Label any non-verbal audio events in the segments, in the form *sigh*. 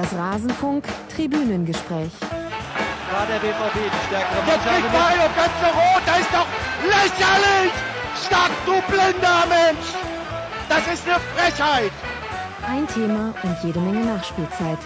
Das Rasenfunk Tribünengespräch. War der BVB die stärkere Jetzt kriegt Mario ganz rot, das ist doch lächerlich! Stopp, du blinder Mensch! Das ist eine Frechheit! Ein Thema und jede Menge Nachspielzeit.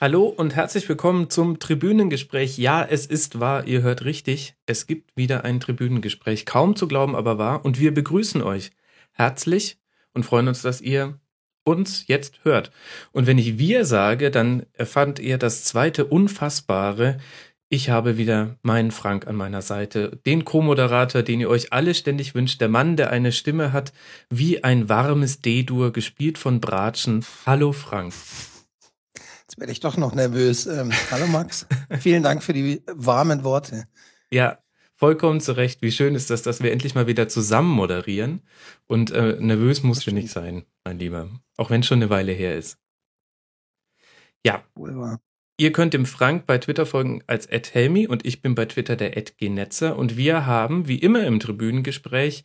Hallo und herzlich willkommen zum Tribünengespräch. Ja, es ist wahr, ihr hört richtig. Es gibt wieder ein Tribünengespräch. Kaum zu glauben, aber wahr. Und wir begrüßen euch herzlich und freuen uns, dass ihr uns jetzt hört. Und wenn ich wir sage, dann erfand ihr das zweite Unfassbare. Ich habe wieder meinen Frank an meiner Seite, den Co-Moderator, den ihr euch alle ständig wünscht, der Mann, der eine Stimme hat wie ein warmes D-Dur, gespielt von Bratschen. Hallo Frank. Jetzt werde ich doch noch nervös. Ähm, hallo Max, *laughs* vielen Dank für die warmen Worte. Ja, vollkommen zu Recht. Wie schön ist das, dass wir endlich mal wieder zusammen moderieren. Und äh, nervös musst du nicht sein, mein Lieber. Auch wenn es schon eine Weile her ist. Ja, Wohl wahr. ihr könnt dem Frank bei Twitter folgen als Helmi und ich bin bei Twitter der Genetzer. Und wir haben, wie immer im Tribünengespräch,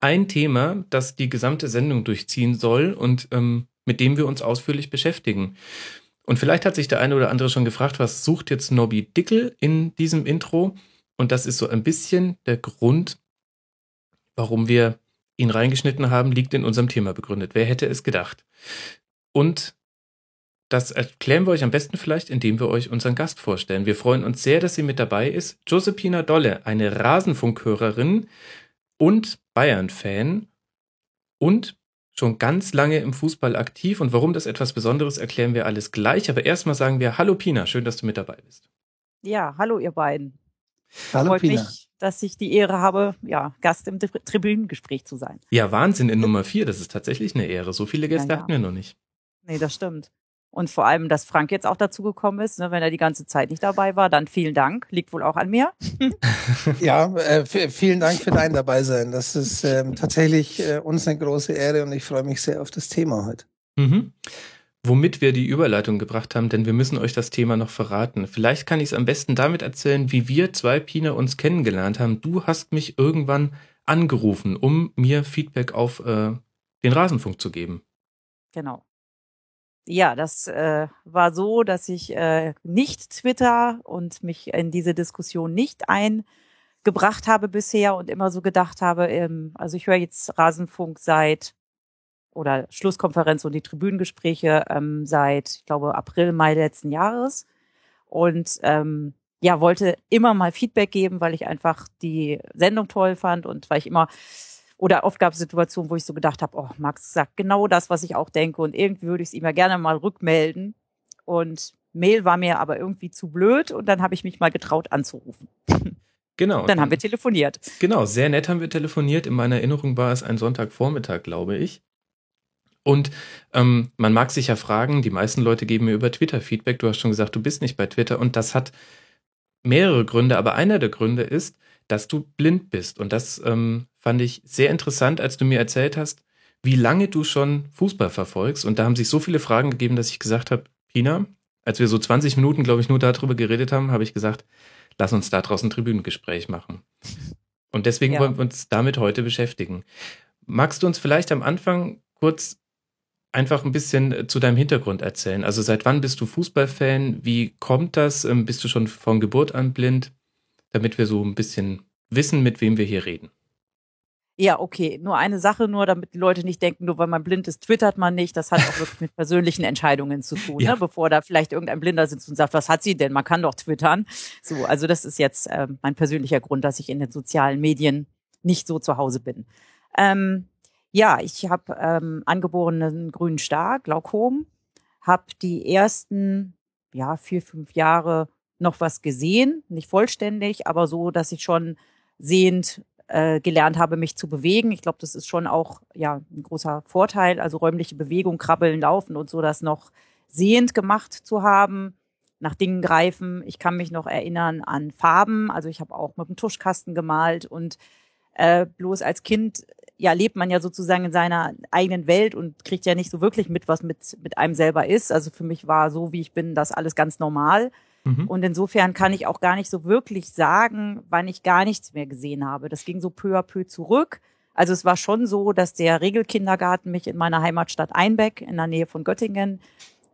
ein Thema, das die gesamte Sendung durchziehen soll und ähm, mit dem wir uns ausführlich beschäftigen. Und vielleicht hat sich der eine oder andere schon gefragt, was sucht jetzt Nobby Dickel in diesem Intro? Und das ist so ein bisschen der Grund, warum wir ihn reingeschnitten haben, liegt in unserem Thema begründet. Wer hätte es gedacht? Und das erklären wir euch am besten vielleicht, indem wir euch unseren Gast vorstellen. Wir freuen uns sehr, dass sie mit dabei ist. Josephina Dolle, eine Rasenfunkhörerin und Bayern-Fan und schon ganz lange im Fußball aktiv. Und warum das etwas Besonderes, erklären wir alles gleich. Aber erstmal sagen wir Hallo Pina, schön, dass du mit dabei bist. Ja, hallo ihr beiden. Hallo Freut Pina. mich, dass ich die Ehre habe, ja, Gast im Tri- Tribünengespräch zu sein. Ja, Wahnsinn in Nummer vier, das ist tatsächlich eine Ehre. So viele Gäste Ja, ja. hatten wir noch nicht. Nee, das stimmt. Und vor allem, dass Frank jetzt auch dazu gekommen ist, ne, wenn er die ganze Zeit nicht dabei war, dann vielen Dank. Liegt wohl auch an mir. *laughs* Ja, äh, vielen Dank für dein Dabeisein. Das ist ähm, tatsächlich äh, uns eine große Ehre und ich freue mich sehr auf das Thema heute. Mhm. Womit wir die Überleitung gebracht haben, denn wir müssen euch das Thema noch verraten. Vielleicht kann ich es am besten damit erzählen, wie wir zwei Pina uns kennengelernt haben. Du hast mich irgendwann angerufen, um mir Feedback auf äh, den Rasenfunk zu geben. Genau. Ja, das äh, war so, dass ich äh, nicht Twitter und mich in diese Diskussion nicht eingebracht habe bisher und immer so gedacht habe, ähm, also ich höre jetzt Rasenfunk seit oder Schlusskonferenz und die Tribünengespräche ähm, seit, ich glaube, April, Mai letzten Jahres und ähm, ja, wollte immer mal Feedback geben, weil ich einfach die Sendung toll fand und weil ich immer oder oft gab es Situationen, wo ich so gedacht habe, oh, Max sagt genau das, was ich auch denke und irgendwie würde ich es ihm ja gerne mal rückmelden. Und Mail war mir aber irgendwie zu blöd und dann habe ich mich mal getraut anzurufen. Genau. Dann haben wir telefoniert. Genau, sehr nett haben wir telefoniert. In meiner Erinnerung war es ein Sonntagvormittag, glaube ich. Und ähm, man mag sich ja fragen, die meisten Leute geben mir über Twitter Feedback. Du hast schon gesagt, du bist nicht bei Twitter und das hat mehrere Gründe, aber einer der Gründe ist, dass du blind bist. Und das ähm, fand ich sehr interessant, als du mir erzählt hast, wie lange du schon Fußball verfolgst. Und da haben sich so viele Fragen gegeben, dass ich gesagt habe, Pina, als wir so 20 Minuten, glaube ich, nur darüber geredet haben, habe ich gesagt, lass uns da draußen ein Tribünengespräch machen. Und deswegen Ja. wollen wir uns damit heute beschäftigen. Magst du uns vielleicht am Anfang kurz einfach ein bisschen äh, zu deinem Hintergrund erzählen? Also seit wann bist du Fußballfan? Wie kommt das? Ähm, Bist du schon von Geburt an blind? Damit wir so ein bisschen wissen, mit wem wir hier reden. Ja, okay. Nur eine Sache, nur damit die Leute nicht denken, nur weil man blind ist, twittert man nicht. Das hat auch *laughs* wirklich mit persönlichen Entscheidungen zu tun, Ja. ne? bevor da vielleicht irgendein Blinder sitzt und sagt, was hat sie denn? Man kann doch twittern. So, also das ist jetzt ähm, mein persönlicher Grund, dass ich in den sozialen Medien nicht so zu Hause bin. Ähm, ja, ich habe ähm, angeborenen grünen Star, Glaukom, habe die ersten ja vier fünf Jahre noch was gesehen, nicht vollständig, aber so, dass ich schon sehend äh, gelernt habe, mich zu bewegen. Ich glaube, das ist schon auch ja ein großer Vorteil, also räumliche Bewegung, krabbeln, laufen und so, das noch sehend gemacht zu haben, nach Dingen greifen. Ich kann mich noch erinnern an Farben, also ich habe auch mit dem Tuschkasten gemalt und äh, bloß als Kind ja lebt man ja sozusagen in seiner eigenen Welt und kriegt ja nicht so wirklich mit, was mit mit einem selber ist. Also für mich war so, wie ich bin, das alles ganz normal. Mhm. Und insofern kann ich auch gar nicht so wirklich sagen, wann ich gar nichts mehr gesehen habe. Das ging so peu à peu zurück. Also es war schon so, dass der Regelkindergarten mich in meiner Heimatstadt Einbeck in der Nähe von Göttingen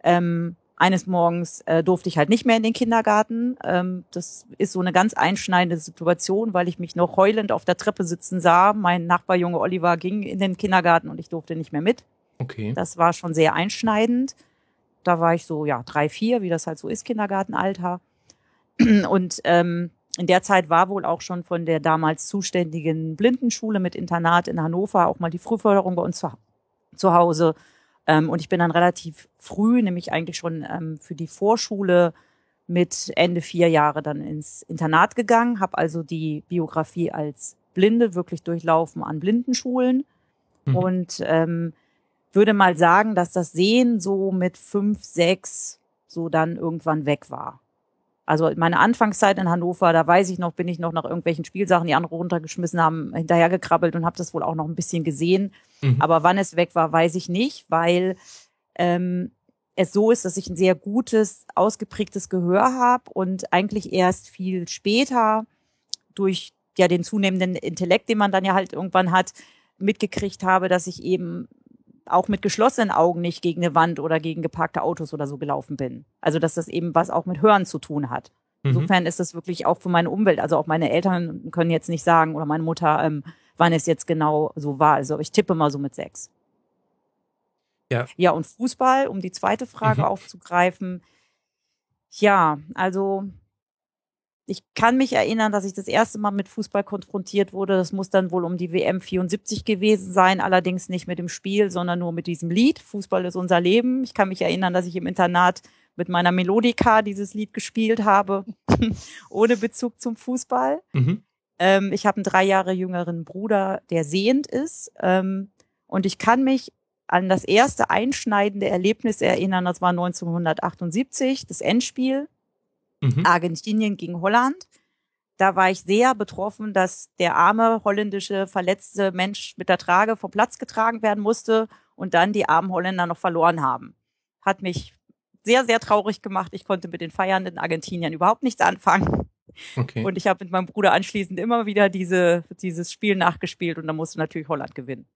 ähm, eines Morgens äh, durfte ich halt nicht mehr in den Kindergarten. Ähm, das ist so eine ganz einschneidende Situation, weil ich mich noch heulend auf der Treppe sitzen sah. Mein Nachbarjunge Oliver ging in den Kindergarten und ich durfte nicht mehr mit. Okay. Das war schon sehr einschneidend. Da war ich so, ja, drei, vier, wie das halt so ist, Kindergartenalter. *clears throat* Und ähm, in der Zeit war wohl auch schon von der damals zuständigen Blindenschule mit Internat in Hannover auch mal die Frühförderung bei uns zu, zu Hause. Ähm, und ich bin dann relativ früh, nämlich eigentlich schon ähm, für die Vorschule mit Ende vier Jahre dann ins Internat gegangen, habe also die Biografie als Blinde wirklich durchlaufen an Blindenschulen Mhm. und ähm, würde mal sagen, dass das Sehen so mit fünf, sechs so dann irgendwann weg war. Also meine Anfangszeit in Hannover, da weiß ich noch, bin ich noch nach irgendwelchen Spielsachen, die andere runtergeschmissen haben, hinterhergekrabbelt und habe das wohl auch noch ein bisschen gesehen. Mhm. Aber wann es weg war, weiß ich nicht, weil ähm, es so ist, dass ich ein sehr gutes, ausgeprägtes Gehör habe und eigentlich erst viel später durch ja den zunehmenden Intellekt, den man dann ja halt irgendwann hat, mitgekriegt habe, dass ich eben auch mit geschlossenen Augen nicht gegen eine Wand oder gegen geparkte Autos oder so gelaufen bin. Also dass das eben was auch mit Hören zu tun hat. Mhm. Insofern ist das wirklich auch für meine Umwelt. Also auch meine Eltern können jetzt nicht sagen oder meine Mutter, ähm, wann es jetzt genau so war. Also ich tippe mal so mit sechs. Ja. Ja, und Fußball, um die zweite Frage Mhm. aufzugreifen. Ja, also ich kann mich erinnern, dass ich das erste Mal mit Fußball konfrontiert wurde. Das muss dann wohl um die WM 74 gewesen sein, allerdings nicht mit dem Spiel, sondern nur mit diesem Lied. Fußball ist unser Leben. Ich kann mich erinnern, dass ich im Internat mit meiner Melodika dieses Lied gespielt habe, *laughs* ohne Bezug zum Fußball. Mhm. Ähm, ich habe einen drei Jahre jüngeren Bruder, der sehend ist. Ähm, und ich kann mich an das erste einschneidende Erlebnis erinnern. Das war 1978, das Endspiel. Mhm. Argentinien gegen Holland. Da war ich sehr betroffen, dass der arme holländische verletzte Mensch mit der Trage vom Platz getragen werden musste und dann die armen Holländer noch verloren haben. Hat mich sehr, sehr traurig gemacht. Ich konnte mit den feiernden Argentiniern überhaupt nichts anfangen. Okay. Und ich habe mit meinem Bruder anschließend immer wieder diese, dieses Spiel nachgespielt und dann musste natürlich Holland gewinnen.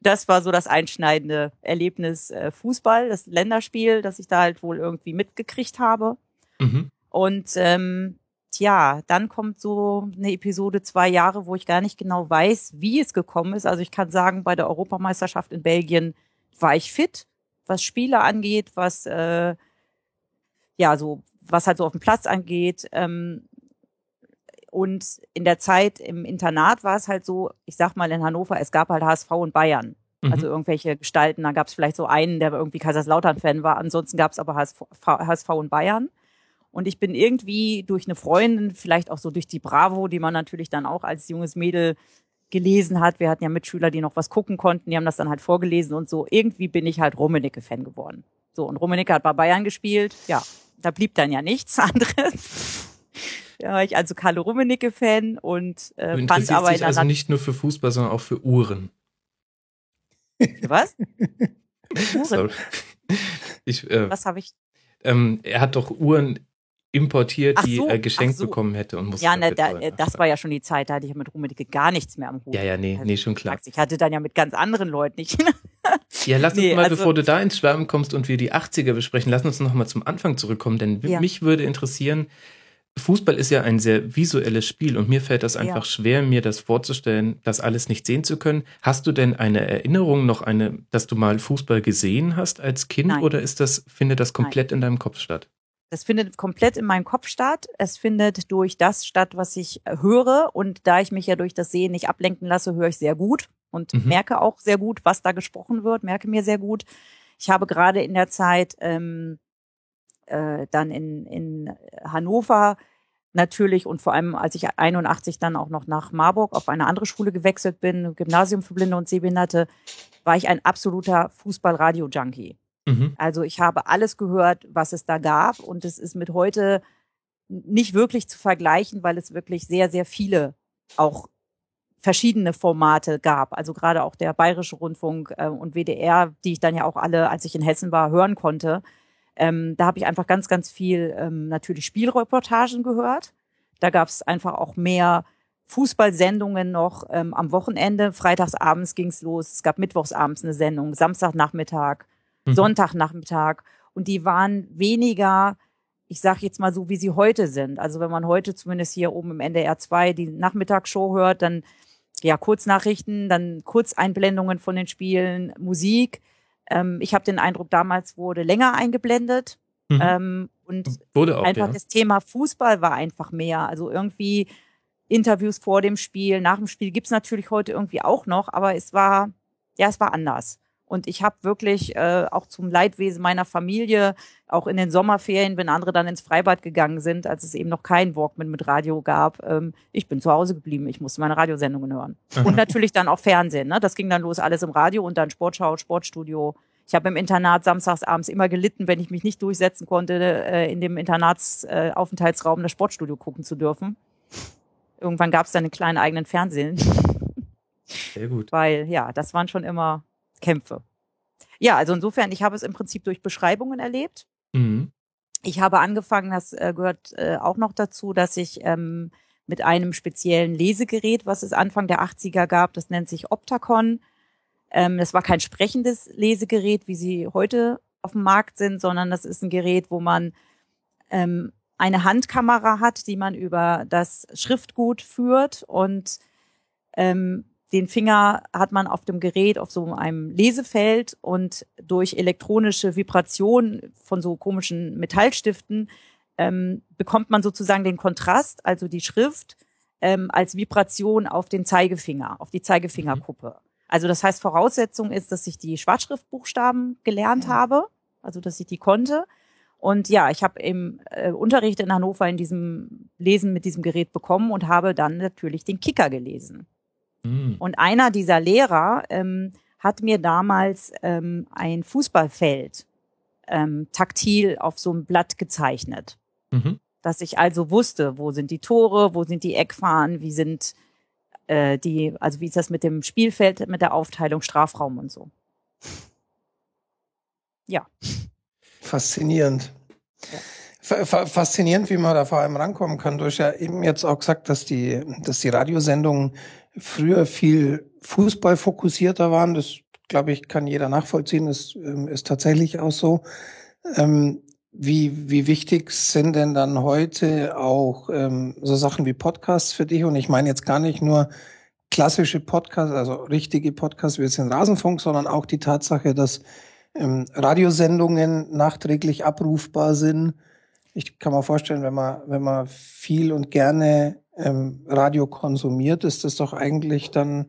Das war so das einschneidende Erlebnis äh, Fußball, das Länderspiel, das ich da halt wohl irgendwie mitgekriegt habe. Mhm. Und ähm, tja, dann kommt so eine Episode zwei Jahre, wo ich gar nicht genau weiß, wie es gekommen ist. Also ich kann sagen, bei der Europameisterschaft in Belgien war ich fit, was Spiele angeht, was äh, ja so was halt so auf dem Platz angeht. Ähm, und in der Zeit im Internat war es halt so, ich sag mal in Hannover, es gab halt HSV und Bayern. Mhm. Also irgendwelche Gestalten, da gab es vielleicht so einen, der irgendwie Kaiserslautern-Fan war. Ansonsten gab es aber HSV, HSV und Bayern. Und ich bin irgendwie durch eine Freundin, vielleicht auch so durch die Bravo, die man natürlich dann auch als junges Mädel gelesen hat. Wir hatten ja Mitschüler, die noch was gucken konnten, die haben das dann halt vorgelesen und so. Irgendwie bin ich halt Rummenigge-Fan geworden. So, und Rummenigge hat bei Bayern gespielt. Ja, da blieb dann ja nichts *laughs* anderes. Da war ich also Karl Rummenigge-Fan und Du äh, fand interessierst aber in dich also nicht nur für Fußball, sondern auch für Uhren. Was? *laughs* Sorry. Ich, äh, Was habe ich? ähm, er hat doch Uhren importiert, Ach die so, er geschenkt so. bekommen hätte und musste Ja, ne, da, äh, das war ja schon die Zeit, da hatte ich mit Rummenigge gar nichts mehr am Hut. Ja, ja, nee, Also, nee, schon klar. Ich hatte dann ja mit ganz anderen Leuten nicht. *laughs* Ja, lass uns Nee, mal, also- bevor du da ins Schwärmen kommst und wir die 80er besprechen, lass uns noch mal zum Anfang zurückkommen, denn Ja. mich würde interessieren, Fußball ist ja ein sehr visuelles Spiel und mir fällt das einfach Ja. schwer, mir das vorzustellen, das alles nicht sehen zu können. Hast du denn eine Erinnerung noch eine, dass du mal Fußball gesehen hast als Kind Nein. oder ist das, findet das komplett in deinem Kopf statt? Das findet komplett in meinem Kopf statt. Es findet durch das statt, was ich höre. Und da ich mich ja durch das Sehen nicht ablenken lasse, höre ich sehr gut und Mhm. merke auch sehr gut, was da gesprochen wird, merke mir sehr gut. Ich habe gerade in der Zeit ähm, äh, dann in, in Hannover natürlich und vor allem, als ich 81 dann auch noch nach Marburg auf eine andere Schule gewechselt bin, Gymnasium für Blinde und Sehbehinderte, war ich ein absoluter Fußball-Radio-Junkie. Mhm. Also ich habe alles gehört, was es da gab und es ist mit heute nicht wirklich zu vergleichen, weil es wirklich sehr, sehr viele auch verschiedene Formate gab. Also gerade auch der Bayerische Rundfunk äh, und WDR, die ich dann ja auch alle, als ich in Hessen war, hören konnte. Ähm, da habe ich einfach ganz, ganz viel ähm, natürlich Spielreportagen gehört. Da gab es einfach auch mehr Fußballsendungen noch ähm, am Wochenende. Freitagsabends ging's los. Es gab mittwochsabends eine Sendung, Samstagnachmittag, Mhm. Sonntagnachmittag. Und die waren weniger, ich sage jetzt mal so, wie sie heute sind. Also wenn man heute zumindest hier oben im NDR 2 die Nachmittagsshow hört, dann ja Kurznachrichten, dann Kurzeinblendungen von den Spielen, Musik. Ähm, ich habe den Eindruck, damals wurde länger eingeblendet. Mhm. Ähm, und Wurde auch, einfach ja. das Thema Fußball war einfach mehr. Also irgendwie Interviews vor dem Spiel, nach dem Spiel gibt's natürlich heute irgendwie auch noch, aber es war, ja, es war anders. Und ich habe wirklich äh, auch zum Leidwesen meiner Familie, auch in den Sommerferien, wenn andere dann ins Freibad gegangen sind, als es eben noch kein Walkman mit Radio gab, ähm, ich bin zu Hause geblieben, ich musste meine Radiosendungen hören. Und natürlich dann auch Fernsehen. Ne? Das ging dann los, alles im Radio und dann Sportschau, Sportstudio. Ich habe im Internat samstags abends immer gelitten, wenn ich mich nicht durchsetzen konnte, äh, in dem Internatsaufenthaltsraum äh, das Sportstudio gucken zu dürfen. Irgendwann gab es dann einen kleinen eigenen Fernsehen, Sehr gut. *laughs* weil ja, das waren schon immer Kämpfe. Ja, also insofern, ich habe es im Prinzip durch Beschreibungen erlebt. Mhm. Ich habe angefangen, das äh, gehört äh, auch noch dazu, dass ich ähm, mit einem speziellen Lesegerät, was es Anfang der 80er gab, das nennt sich Optacon. Ähm, das war kein sprechendes Lesegerät, wie sie heute auf dem Markt sind, sondern das ist ein Gerät, wo man ähm, eine Handkamera hat, die man über das Schriftgut führt und ähm, den Finger hat man auf dem Gerät auf so einem Lesefeld und durch elektronische Vibration von so komischen Metallstiften ähm, bekommt man sozusagen den Kontrast, also die Schrift, ähm, als Vibration auf den Zeigefinger, auf die Zeigefingerkuppe. Also das heißt, Voraussetzung ist, dass ich die Schwarzschriftbuchstaben gelernt habe, also dass ich die konnte. Und ja, ich habe im äh, Unterricht in Hannover in diesem Lesen mit diesem Gerät bekommen und habe dann natürlich den Kicker gelesen. Mhm. Und einer dieser Lehrer ähm, hat mir damals ähm, ein Fußballfeld ähm, taktil auf so einem Blatt gezeichnet, Mhm. dass ich also wusste, wo sind die Tore, wo sind die Eckfahnen, wie sind äh, die, also wie ist das mit dem Spielfeld, mit der Aufteilung Strafraum und so. Ja, Faszinierend. Fa- fa- Faszinierend, wie man da vor allem rankommen kann. Du hast ja eben jetzt auch gesagt, dass die, dass die Radiosendungen früher viel fußballfokussierter waren. Das, glaube ich, kann jeder nachvollziehen. Das ähm, ist tatsächlich auch so. Ähm, wie, wie wichtig sind denn dann heute auch ähm, so Sachen wie Podcasts für dich? Und ich meine jetzt gar nicht nur klassische Podcasts, also richtige Podcasts wie jetzt den Rasenfunk, sondern auch die Tatsache, dass ähm, Radiosendungen nachträglich abrufbar sind. Ich kann mir vorstellen, wenn man, wenn man viel und gerne ähm, Radio konsumiert, ist das doch eigentlich dann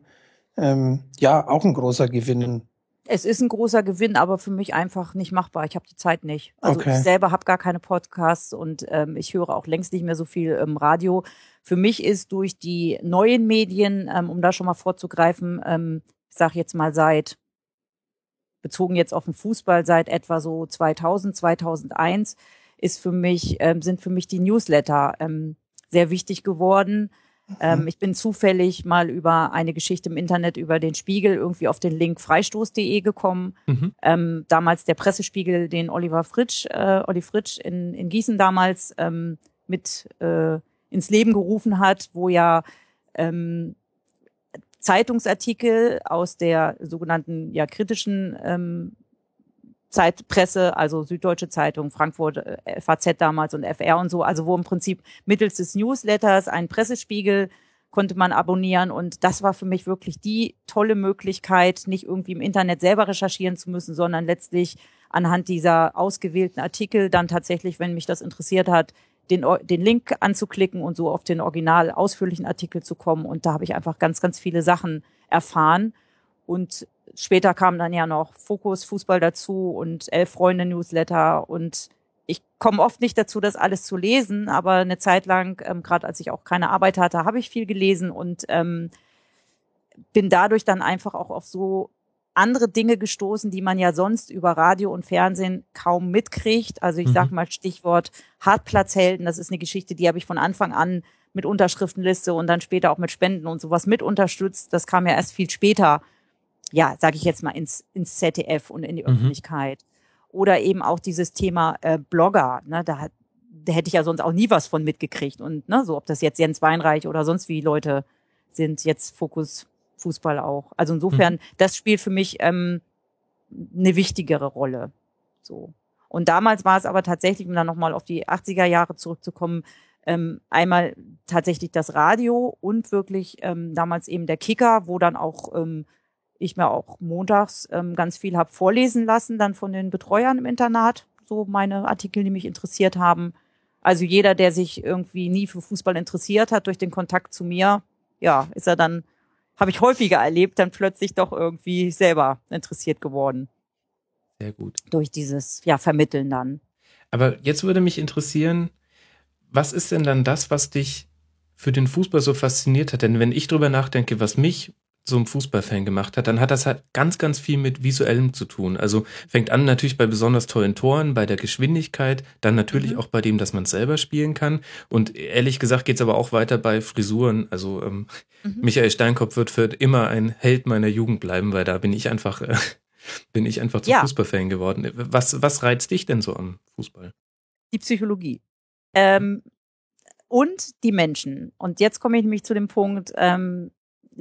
ähm, ja auch ein großer Gewinn. es ist ein großer Gewinn, aber für mich einfach nicht machbar. Ich habe die Zeit nicht. Also Okay. ich selber habe gar keine Podcasts und ähm, ich höre auch längst nicht mehr so viel ähm, Radio. Für mich ist durch die neuen Medien, ähm, um da schon mal vorzugreifen, ähm, ich sage jetzt mal seit bezogen jetzt auf den Fußball seit etwa so 2000 2001 ist für mich ähm, sind für mich die Newsletter ähm, sehr wichtig geworden. Ähm, ich bin zufällig mal über eine Geschichte im Internet über den Spiegel irgendwie auf den Link freistoß.de gekommen. Mhm. Ähm, damals der Pressespiegel, den Oliver Fritsch, äh, Olli Fritsch in, in Gießen damals ähm, mit äh, ins Leben gerufen hat, wo ja ähm, Zeitungsartikel aus der sogenannten ja kritischen ähm, Zeitpresse, also Süddeutsche Zeitung, Frankfurt, äh, FAZ damals und FR und so, also wo im Prinzip mittels des Newsletters ein Pressespiegel konnte man abonnieren und das war für mich wirklich die tolle Möglichkeit, nicht irgendwie im Internet selber recherchieren zu müssen, sondern letztlich anhand dieser ausgewählten Artikel dann tatsächlich, wenn mich das interessiert hat, den, den Link anzuklicken und so auf den original ausführlichen Artikel zu kommen. Und da habe ich einfach ganz, ganz viele Sachen erfahren. Und später kam dann ja noch Fokus Fußball dazu und Elf Freunde Newsletter. Und ich komme oft nicht dazu, das alles zu lesen, aber eine Zeit lang, ähm, gerade als ich auch keine Arbeit hatte, habe ich viel gelesen und ähm, bin dadurch dann einfach auch auf so andere Dinge gestoßen, die man ja sonst über Radio und Fernsehen kaum mitkriegt. Also ich Mhm. sag mal Stichwort Hartplatzhelden. Das ist eine Geschichte, die habe ich von Anfang an mit Unterschriftenliste und dann später auch mit Spenden und sowas mit unterstützt. Das kam ja erst viel später, ja, sage ich jetzt mal, ins, ins ZDF und in die Mhm. Öffentlichkeit. Oder eben auch dieses Thema äh, Blogger. Ne? Da hat, da hätte ich ja sonst auch nie was von mitgekriegt. Und ne, so ob das jetzt Jens Weinreich oder sonst wie Leute sind, jetzt Fokus Fußball auch. Also insofern, mhm. das spielt für mich ähm, eine wichtigere Rolle. So. Und damals war es aber tatsächlich, um dann nochmal auf die 80er Jahre zurückzukommen, ähm, einmal tatsächlich das Radio und wirklich ähm, damals eben der Kicker, wo dann auch ähm, ich mir auch montags ähm, ganz viel habe vorlesen lassen, dann von den Betreuern im Internat, so meine Artikel, die mich interessiert haben. Also jeder, der sich irgendwie nie für Fußball interessiert hat, durch den Kontakt zu mir, ja, ist er dann, habe ich häufiger erlebt, dann plötzlich doch irgendwie selber interessiert geworden. Sehr gut. Durch dieses, ja, Vermitteln dann. Aber jetzt würde mich interessieren, was ist denn dann das, was dich für den Fußball so fasziniert hat? Denn wenn ich drüber nachdenke, was mich so ein Fußballfan gemacht hat, dann hat das halt ganz, ganz viel mit Visuellem zu tun. Also fängt an natürlich bei besonders tollen Toren, bei der Geschwindigkeit, dann natürlich mhm. auch bei dem, dass man selber spielen kann. Und ehrlich gesagt geht's aber auch weiter bei Frisuren. Also ähm, mhm. Michael Steinkopf wird für immer ein Held meiner Jugend bleiben, weil da bin ich einfach, äh, *laughs* bin ich einfach zum ja. Fußballfan geworden. Was, was reizt dich denn so am Fußball? Die Psychologie. Ähm, und die Menschen. Und jetzt komme ich nämlich zu dem Punkt, ähm,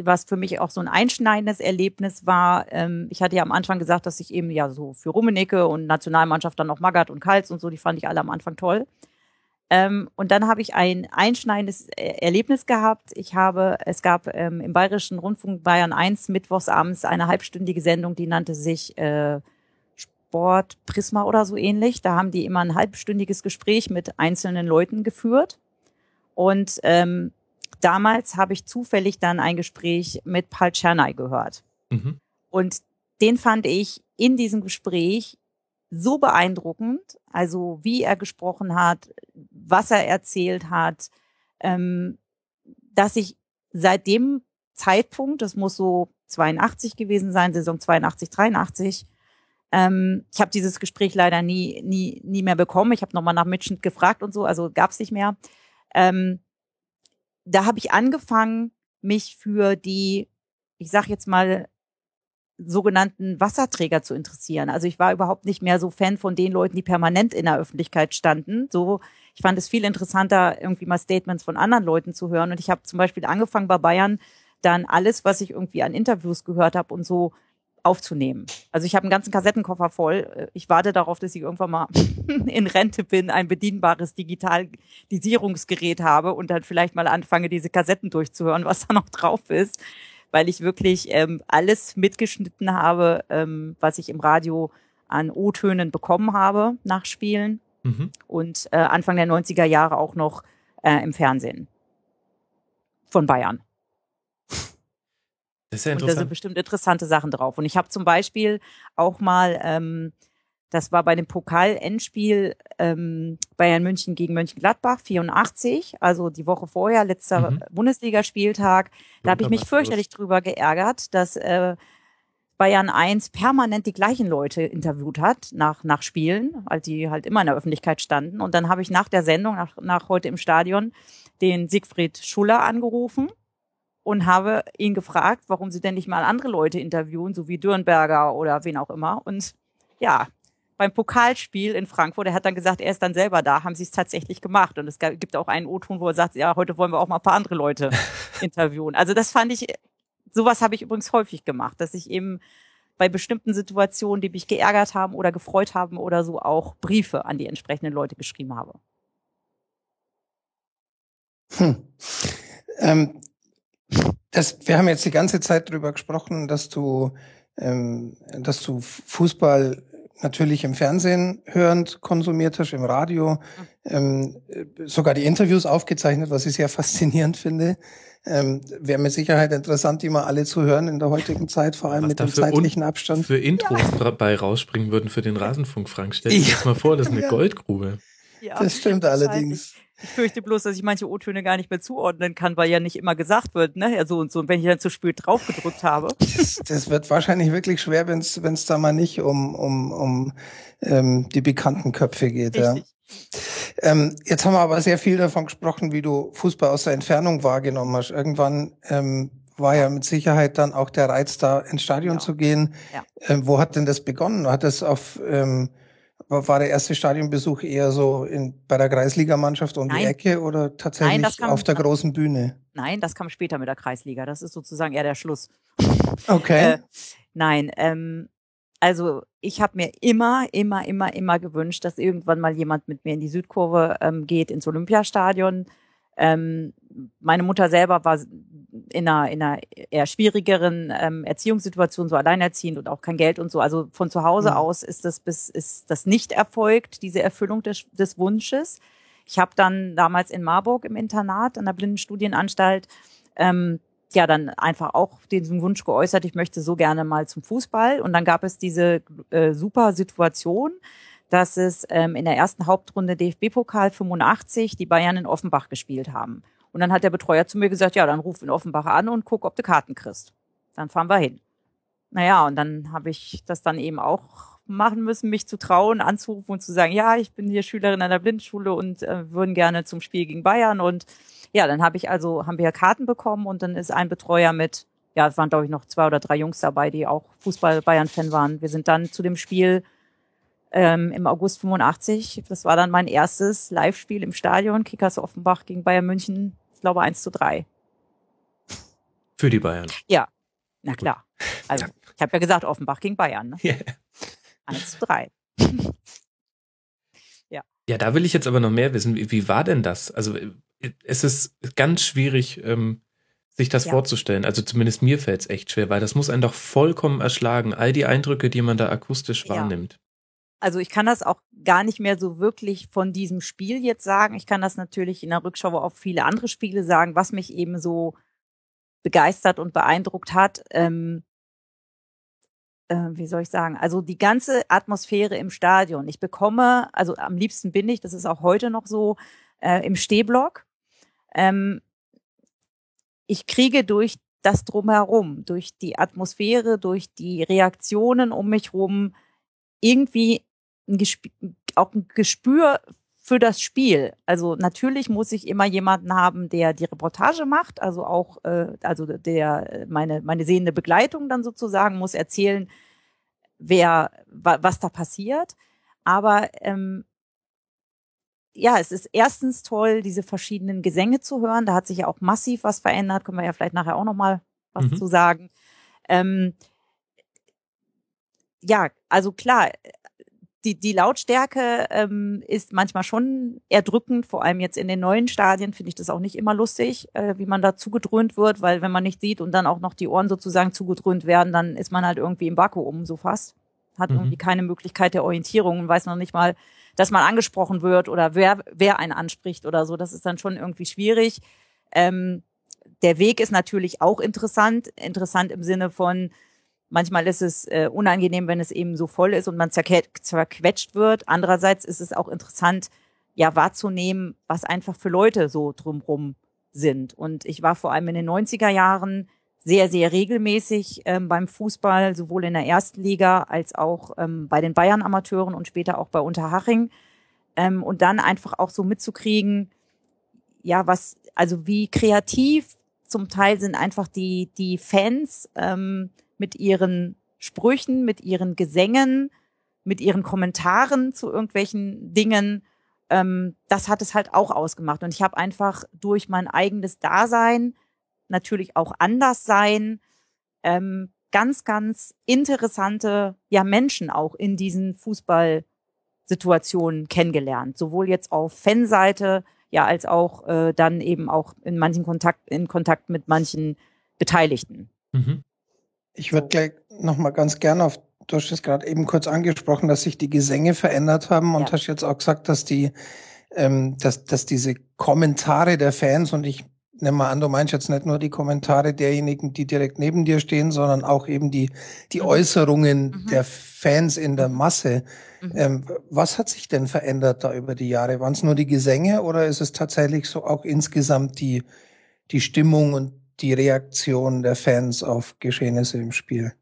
was für mich auch so ein einschneidendes Erlebnis war. Ähm, ich hatte ja am Anfang gesagt, dass ich eben ja so für Rummenigge und Nationalmannschaft dann noch Magath und Kals und so, die fand ich alle am Anfang toll. Ähm, und dann habe ich ein einschneidendes Erlebnis gehabt. Ich habe, es gab ähm, im Bayerischen Rundfunk Bayern 1 mittwochsabends eine halbstündige Sendung, die nannte sich äh, Sport Prisma oder so ähnlich. Da haben die immer ein halbstündiges Gespräch mit einzelnen Leuten geführt. Und ähm, damals habe ich zufällig dann ein Gespräch mit Paul Czernay gehört. Mhm. Und den fand ich in diesem Gespräch so beeindruckend, also wie er gesprochen hat, was er erzählt hat, ähm, dass ich seit dem Zeitpunkt, das muss so 82 gewesen sein, Saison 82, 83, ähm, ich habe dieses Gespräch leider nie, nie, nie mehr bekommen. Ich habe nochmal nach Mitschnitt gefragt und so, also gab es nicht mehr. Ähm, da habe ich angefangen, mich für die, ich sag jetzt mal, sogenannten Wasserträger zu interessieren. Also ich war überhaupt nicht mehr so Fan von den Leuten, die permanent in der Öffentlichkeit standen. So, ich fand es viel interessanter, irgendwie mal Statements von anderen Leuten zu hören. Und ich habe zum Beispiel angefangen bei Bayern, dann alles, was ich irgendwie an Interviews gehört habe und so aufzunehmen. Also ich habe einen ganzen Kassettenkoffer voll. Ich warte darauf, dass ich irgendwann mal *laughs* in Rente bin, ein bedienbares Digitalisierungsgerät habe und dann vielleicht mal anfange, diese Kassetten durchzuhören, was da noch drauf ist, weil ich wirklich ähm, alles mitgeschnitten habe, ähm, was ich im Radio an O-Tönen bekommen habe nach Spielen mhm. und äh, Anfang der 90er Jahre auch noch äh, im Fernsehen von Bayern. Das ist ja und da sind bestimmt interessante Sachen drauf. Und ich habe zum Beispiel auch mal, ähm, das war bei dem Pokal-Endspiel ähm, Bayern München gegen Mönchengladbach, 84, also die Woche vorher, letzter mhm. Bundesligaspieltag. Da habe ich mich fürchterlich drüber geärgert, dass äh, Bayern 1 permanent die gleichen Leute interviewt hat nach, nach Spielen, weil die halt immer in der Öffentlichkeit standen. Und dann habe ich nach der Sendung, nach, nach heute im Stadion, den Siegfried Schuller angerufen und habe ihn gefragt, warum sie denn nicht mal andere Leute interviewen, so wie Dürnberger oder wen auch immer. Und ja, beim Pokalspiel in Frankfurt, er hat dann gesagt, er ist dann selber da, haben sie es tatsächlich gemacht. Und es gibt auch einen O-Ton, wo er sagt, ja, heute wollen wir auch mal ein paar andere Leute *laughs* interviewen. Also das fand ich, sowas habe ich übrigens häufig gemacht, dass ich eben bei bestimmten Situationen, die mich geärgert haben oder gefreut haben oder so, auch Briefe an die entsprechenden Leute geschrieben habe. Hm. Ähm, das, wir haben jetzt die ganze Zeit darüber gesprochen, dass du, ähm, dass du Fußball natürlich im Fernsehen hörend konsumiert hast, im Radio, ähm, sogar die Interviews aufgezeichnet, was ich sehr *laughs* faszinierend finde. Ähm, Wäre mit Sicherheit interessant, die mal alle zu hören in der heutigen Zeit, vor allem was mit dem zeitlichen Abstand. Für Intros ja. bei rausspringen würden für den Rasenfunk, Frank. Stell dir ja. das mal vor, das ist eine ja. Goldgrube. Ja, das stimmt allerdings. Ich fürchte bloß, dass ich manche O-Töne gar nicht mehr zuordnen kann, weil ja nicht immer gesagt wird, ne, ja so und so. Und wenn ich dann zu spät draufgedrückt habe. Das, das wird wahrscheinlich wirklich schwer, wenn es da mal nicht um, um, um ähm, die bekannten Köpfe geht. Richtig. Ja. Ähm, jetzt haben wir aber sehr viel davon gesprochen, wie du Fußball aus der Entfernung wahrgenommen hast. Irgendwann ähm, war ja mit Sicherheit dann auch der Reiz da, ins Stadion ja. zu gehen. Ja. Ähm, wo hat denn das begonnen? Hat das auf ähm, war, der erste Stadionbesuch eher so in, bei der Kreisligamannschaft um Nein. die Ecke oder tatsächlich Nein, das kam- auf der großen Bühne? Nein, das kam später mit der Kreisliga. Das ist sozusagen eher der Schluss. Okay. Äh, nein, ähm, also ich habe mir immer, immer, immer, immer gewünscht, dass irgendwann mal jemand mit mir in die Südkurve ähm, geht, ins Olympiastadion. Ähm, meine Mutter selber war in einer, in einer eher schwierigeren ähm, Erziehungssituation, so alleinerziehend und auch kein Geld und so. Also von zu Hause Mhm. aus ist das bis ist das nicht erfolgt, diese Erfüllung des, des Wunsches. Ich habe dann damals in Marburg im Internat an der Blindenstudienanstalt ähm, ja dann einfach auch diesen Wunsch geäußert, ich möchte so gerne mal zum Fußball. Und dann gab es diese äh, super Situation, dass es ähm, in der ersten Hauptrunde DFB-Pokal 85 die Bayern in Offenbach gespielt haben. Und dann hat der Betreuer zu mir gesagt, ja, dann ruf in Offenbach an und guck, ob du Karten kriegst. Dann fahren wir hin. Naja, und dann habe ich das dann eben auch machen müssen, mich zu trauen, anzurufen und zu sagen, ja, ich bin hier Schülerin an der Blindenschule und äh, würden gerne zum Spiel gegen Bayern. Und ja, dann habe ich also, haben wir Karten bekommen und dann ist ein Betreuer mit, ja, es waren glaube ich noch zwei oder drei Jungs dabei, die auch Fußball-Bayern-Fan waren. Wir sind dann zu dem Spiel ähm, im August 85, das war dann mein erstes Live-Spiel im Stadion, Kickers Offenbach gegen Bayern München, ich glaube 1 zu 3. Für die Bayern. Na klar. Also, ich habe ja gesagt, Offenbach gegen Bayern. Ne? Ja. 1 zu 3. *laughs* Ja, da will ich jetzt aber noch mehr wissen. Wie, wie war denn das? Also es ist ganz schwierig, ähm, sich das Ja. vorzustellen. Also zumindest mir fällt es echt schwer, weil das muss einen doch vollkommen erschlagen. All die Eindrücke, die man da akustisch Ja. wahrnimmt. Also ich kann das auch gar nicht mehr so wirklich von diesem Spiel jetzt sagen. Ich kann das natürlich in der Rückschau auf viele andere Spiele sagen, was mich eben so begeistert und beeindruckt hat. Ähm, äh, wie soll ich sagen? Also die ganze Atmosphäre im Stadion. Ich bekomme, also am liebsten bin ich, das ist auch heute noch so, äh, im Stehblock. Ähm, ich kriege durch das drumherum, durch die Atmosphäre, durch die Reaktionen um mich rum irgendwie ein Gespür, auch ein Gespür für das Spiel. Also natürlich muss ich immer jemanden haben, der die Reportage macht, also auch, äh, also der meine meine sehende Begleitung dann sozusagen muss erzählen, wer wa, was da passiert. Aber ähm, ja, es ist erstens toll, diese verschiedenen Gesänge zu hören. Da hat sich ja auch massiv was verändert. Können wir ja vielleicht nachher auch noch mal was Mhm. zu sagen. Ähm, ja, also klar, die, die Lautstärke ähm, ist manchmal schon erdrückend, vor allem jetzt in den neuen Stadien finde ich das auch nicht immer lustig, äh, wie man da zugedröhnt wird, weil wenn man nicht sieht und dann auch noch die Ohren sozusagen zugedröhnt werden, dann ist man halt irgendwie im Vakuum so fast. Hat Mhm. irgendwie keine Möglichkeit der Orientierung und weiß noch nicht mal, dass man angesprochen wird oder wer, wer einen anspricht oder so. Das ist dann schon irgendwie schwierig. Ähm, der Weg ist natürlich auch interessant. Interessant im Sinne von, manchmal ist es äh, unangenehm, wenn es eben so voll ist und man zerque zerquetscht wird. Andererseits ist es auch interessant, ja, wahrzunehmen, was einfach für Leute so drumrum sind. Und ich war vor allem in den 90er Jahren sehr, sehr regelmäßig ähm, beim Fußball, sowohl in der ersten Liga als auch ähm, bei den Bayern-Amateuren und später auch bei Unterhaching. Ähm, und dann einfach auch so mitzukriegen, ja, was, also wie kreativ zum Teil sind einfach die, die Fans ähm, mit ihren Sprüchen, mit ihren Gesängen, mit ihren Kommentaren zu irgendwelchen Dingen. Ähm, das hat es halt auch ausgemacht. Und ich habe einfach durch mein eigenes Dasein, natürlich auch anders sein, ähm, ganz, ganz interessante ja, Menschen auch in diesen Fußballsituationen kennengelernt. Sowohl jetzt auf Fanseite, ja, als auch äh, dann eben auch in manchen Kontakt, in Kontakt mit manchen Beteiligten. Mhm. Ich würde gleich noch mal ganz gerne auf, du hast es gerade eben kurz angesprochen, dass sich die Gesänge verändert haben und Ja. hast jetzt auch gesagt, dass die, ähm, dass, dass diese Kommentare der Fans und ich nehme mal an, du meinst jetzt nicht nur die Kommentare derjenigen, die direkt neben dir stehen, sondern auch eben die, die Mhm. Äußerungen Mhm. der Fans in der Masse. Mhm. Ähm, was hat sich denn verändert da über die Jahre? Waren es nur die Gesänge oder ist es tatsächlich so auch insgesamt die, die Stimmung und die Reaktion der Fans auf Geschehnisse im Spiel?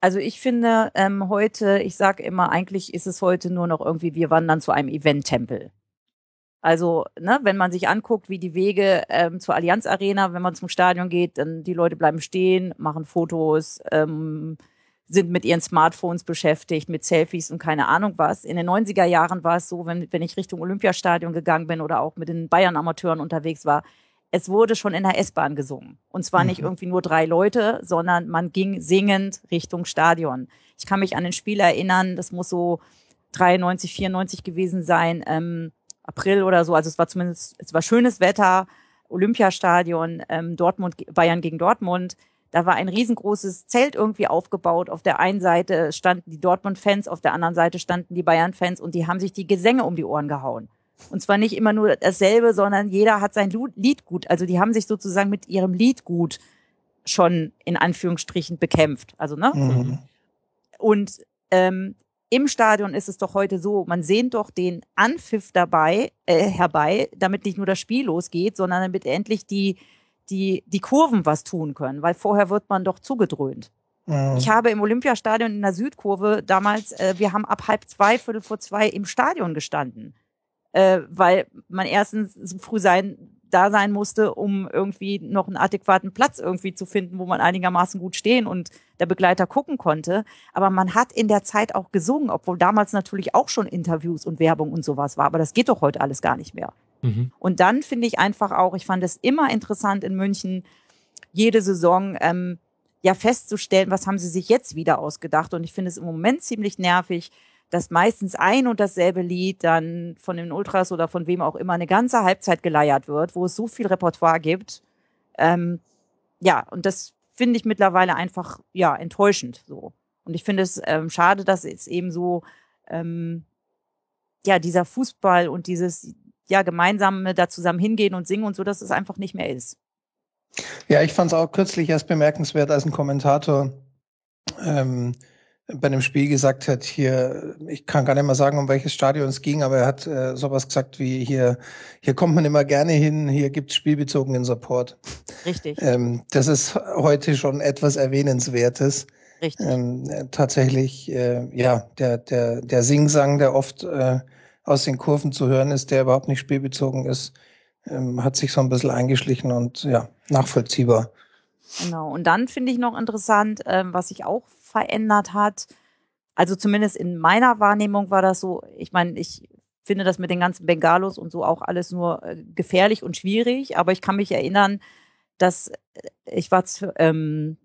Also ich finde ähm, heute, ich sage immer, eigentlich ist es heute nur noch irgendwie, wir wandern zu einem Event-Tempel. Also, ne, wenn man sich anguckt, wie die Wege ähm, zur Allianz Arena, wenn man zum Stadion geht, dann die Leute bleiben stehen, machen Fotos, ähm, sind mit ihren Smartphones beschäftigt, mit Selfies und keine Ahnung was. In den 90er Jahren war es so, wenn, wenn ich Richtung Olympiastadion gegangen bin oder auch mit den Bayern-Amateuren unterwegs war, es wurde schon in der S-Bahn gesungen. Und zwar nicht Mhm. irgendwie nur drei Leute, sondern man ging singend Richtung Stadion. Ich kann mich an ein Spiel erinnern, das muss so 93, 94 gewesen sein, ähm, April oder so. Also es war zumindest, es war schönes Wetter, Olympiastadion, ähm, Dortmund, Bayern gegen Dortmund. Da war ein riesengroßes Zelt irgendwie aufgebaut. Auf der einen Seite standen die Dortmund-Fans, auf der anderen Seite standen die Bayern-Fans und die haben sich die Gesänge um die Ohren gehauen. Und zwar nicht immer nur dasselbe, sondern jeder hat sein Liedgut. Also die haben sich sozusagen mit ihrem Liedgut schon in Anführungsstrichen bekämpft. Also, ne? Mhm. Und ähm, im Stadion ist es doch heute so, man sehnt doch den Anpfiff dabei äh, herbei, damit nicht nur das Spiel losgeht, sondern damit endlich die die die Kurven was tun können, weil vorher wird man doch zugedröhnt. Mhm. Ich habe im Olympiastadion in der Südkurve damals, äh, wir haben ab halb zwei, viertel vor zwei im Stadion gestanden, äh, weil man erstens so früh sein da sein musste, um irgendwie noch einen adäquaten Platz irgendwie zu finden, wo man einigermaßen gut stehen und der Begleiter gucken konnte. Aber man hat in der Zeit auch gesungen, obwohl damals natürlich auch schon Interviews und Werbung und sowas war. Aber das geht doch heute alles gar nicht mehr. Mhm. Und dann finde ich einfach auch, ich fand es immer interessant in München, jede Saison ähm, ja festzustellen, was haben sie sich jetzt wieder ausgedacht. Und ich finde es im Moment ziemlich nervig, dass meistens ein und dasselbe Lied dann von den Ultras oder von wem auch immer eine ganze Halbzeit geleiert wird, wo es so viel Repertoire gibt. Ähm, ja, und das finde ich mittlerweile einfach ja enttäuschend so. Und ich finde es ähm, schade, dass es eben so ähm, ja dieser Fußball und dieses ja gemeinsame da zusammen hingehen und singen und so, dass es einfach nicht mehr ist. Ja, ich fand es auch kürzlich erst bemerkenswert, als ein Kommentator ähm, bei einem Spiel gesagt hat, hier, ich kann gar nicht mal sagen, um welches Stadion es ging, aber er hat äh, sowas gesagt wie hier, hier kommt man immer gerne hin, hier gibt's spielbezogenen Support. Richtig, Ähm, das ist heute schon etwas Erwähnenswertes. richtig. Ähm, äh, tatsächlich, äh, ja, der, der, der Singsang, der oft äh, aus den Kurven zu hören ist, der überhaupt nicht spielbezogen ist, ähm, hat sich so ein bisschen eingeschlichen und ja, nachvollziehbar. Genau. Und dann finde ich noch interessant, ähm, was sich auch verändert hat. Also zumindest in meiner Wahrnehmung war das so, ich meine, ich finde das mit den ganzen Bengalos und so auch alles nur äh, gefährlich und schwierig, aber ich kann mich erinnern, dass äh, ich war ähm,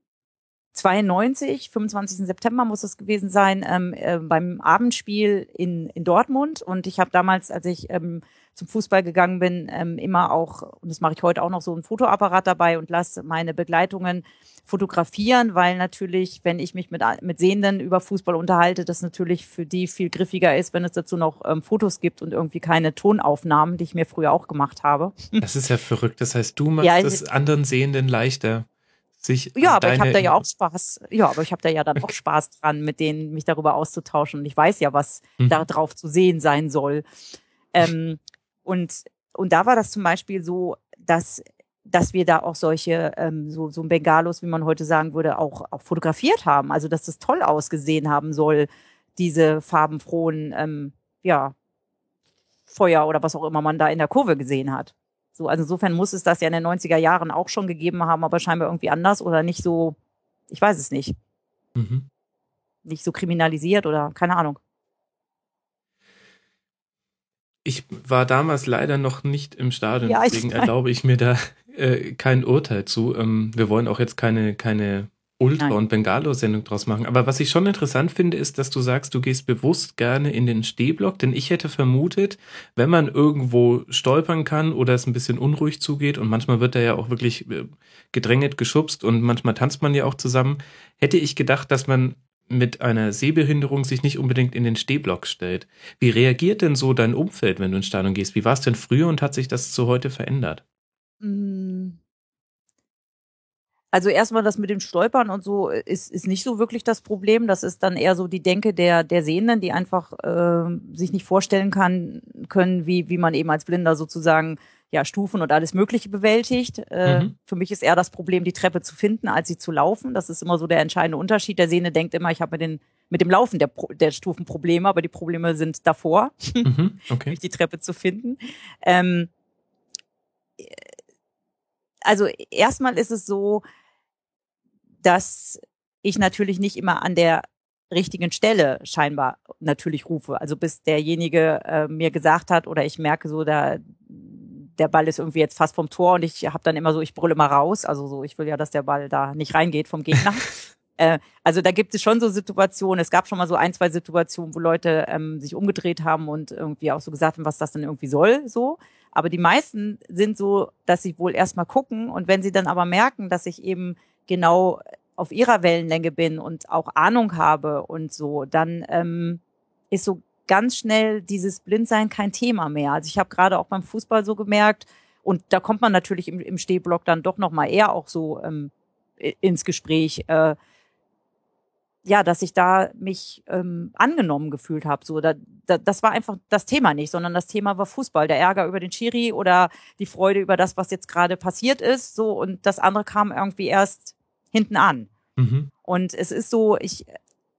92, 25. September muss es gewesen sein, ähm, äh, beim Abendspiel in, in Dortmund. Und ich habe damals, als ich ähm, zum Fußball gegangen bin, ähm, immer auch, und das mache ich heute auch noch, so einen Fotoapparat dabei und lasse meine Begleitungen fotografieren, weil natürlich, wenn ich mich mit, mit Sehenden über Fußball unterhalte, das natürlich für die viel griffiger ist, wenn es dazu noch ähm, Fotos gibt und irgendwie keine Tonaufnahmen, die ich mir früher auch gemacht habe. *laughs* Das ist ja verrückt. Das heißt, du machst Ja, es anderen Sehenden leichter, sich Ja, aber ich habe da ja auch Spaß. Ja, aber ich habe da ja dann auch *laughs* Spaß dran, mit denen mich darüber auszutauschen. Und ich weiß ja, was Mhm. da drauf zu sehen sein soll. Ähm, und und da war das zum Beispiel so, dass dass wir da auch solche ähm, so so ein Bengalos, wie man heute sagen würde, auch auch fotografiert haben. Also dass das toll ausgesehen haben soll, diese farbenfrohen ähm, ja Feuer oder was auch immer man da in der Kurve gesehen hat. So, also insofern muss es das ja in den 90er Jahren auch schon gegeben haben, aber scheinbar irgendwie anders oder nicht so, ich weiß es nicht, Mhm. nicht so kriminalisiert oder keine Ahnung. Ich war damals leider noch nicht im Stadion, Ja, deswegen weiß. erlaube ich mir da äh, kein Urteil zu. Ähm, wir wollen auch jetzt keine, keine Ultra- Nein. und Bengalo-Sendung draus machen. Aber was ich schon interessant finde, ist, dass du sagst, du gehst bewusst gerne in den Stehblock, denn ich hätte vermutet, wenn man irgendwo stolpern kann oder es ein bisschen unruhig zugeht und manchmal wird da ja auch wirklich äh, gedrängelt, geschubst und manchmal tanzt man ja auch zusammen, hätte ich gedacht, dass man mit einer Sehbehinderung sich nicht unbedingt in den Stehblock stellt. Wie reagiert denn so dein Umfeld, wenn du ins Stadion gehst? Wie war es denn früher und hat sich das zu heute verändert? Mm. Also erstmal das mit dem Stolpern und so ist, ist nicht so wirklich das Problem. Das ist dann eher so die Denke der, der Sehenden, die einfach äh, sich nicht vorstellen kann, können, wie, wie man eben als Blinder sozusagen ja Stufen und alles Mögliche bewältigt. Äh, Mhm. Für mich ist eher das Problem, die Treppe zu finden, als sie zu laufen. Das ist immer so der entscheidende Unterschied. Der Sehende denkt immer, ich habe mit, den, mit dem Laufen der, der Stufen Probleme, aber die Probleme sind davor *laughs* Mhm, okay. durch die Treppe zu finden. Ähm, also erstmal ist es so, dass ich natürlich nicht immer an der richtigen Stelle scheinbar natürlich rufe. Also bis derjenige äh, mir gesagt hat oder ich merke so, da der Ball ist irgendwie jetzt fast vom Tor und ich habe dann immer so, ich brülle mal raus. Also so, ich will ja, dass der Ball da nicht reingeht vom Gegner. *laughs* äh, also da gibt es schon so Situationen. Es gab schon mal so ein, zwei Situationen, wo Leute ähm, sich umgedreht haben und irgendwie auch so gesagt haben, was das denn irgendwie soll. So. Aber die meisten sind so, dass sie wohl erstmal gucken und wenn sie dann aber merken, dass ich eben genau auf ihrer Wellenlänge bin und auch Ahnung habe und so, dann ähm, ist so ganz schnell dieses Blindsein kein Thema mehr. Also ich habe gerade auch beim Fußball so gemerkt, und da kommt man natürlich im, im Stehblock dann doch noch mal eher auch so ähm, ins Gespräch, äh, ja, dass ich da mich ähm, angenommen gefühlt habe. So, da, da, das war einfach das Thema nicht, sondern das Thema war Fußball, der Ärger über den Schiri oder die Freude über das, was jetzt gerade passiert ist. So und das andere kam irgendwie erst hinten an. Mhm. Und es ist so, ich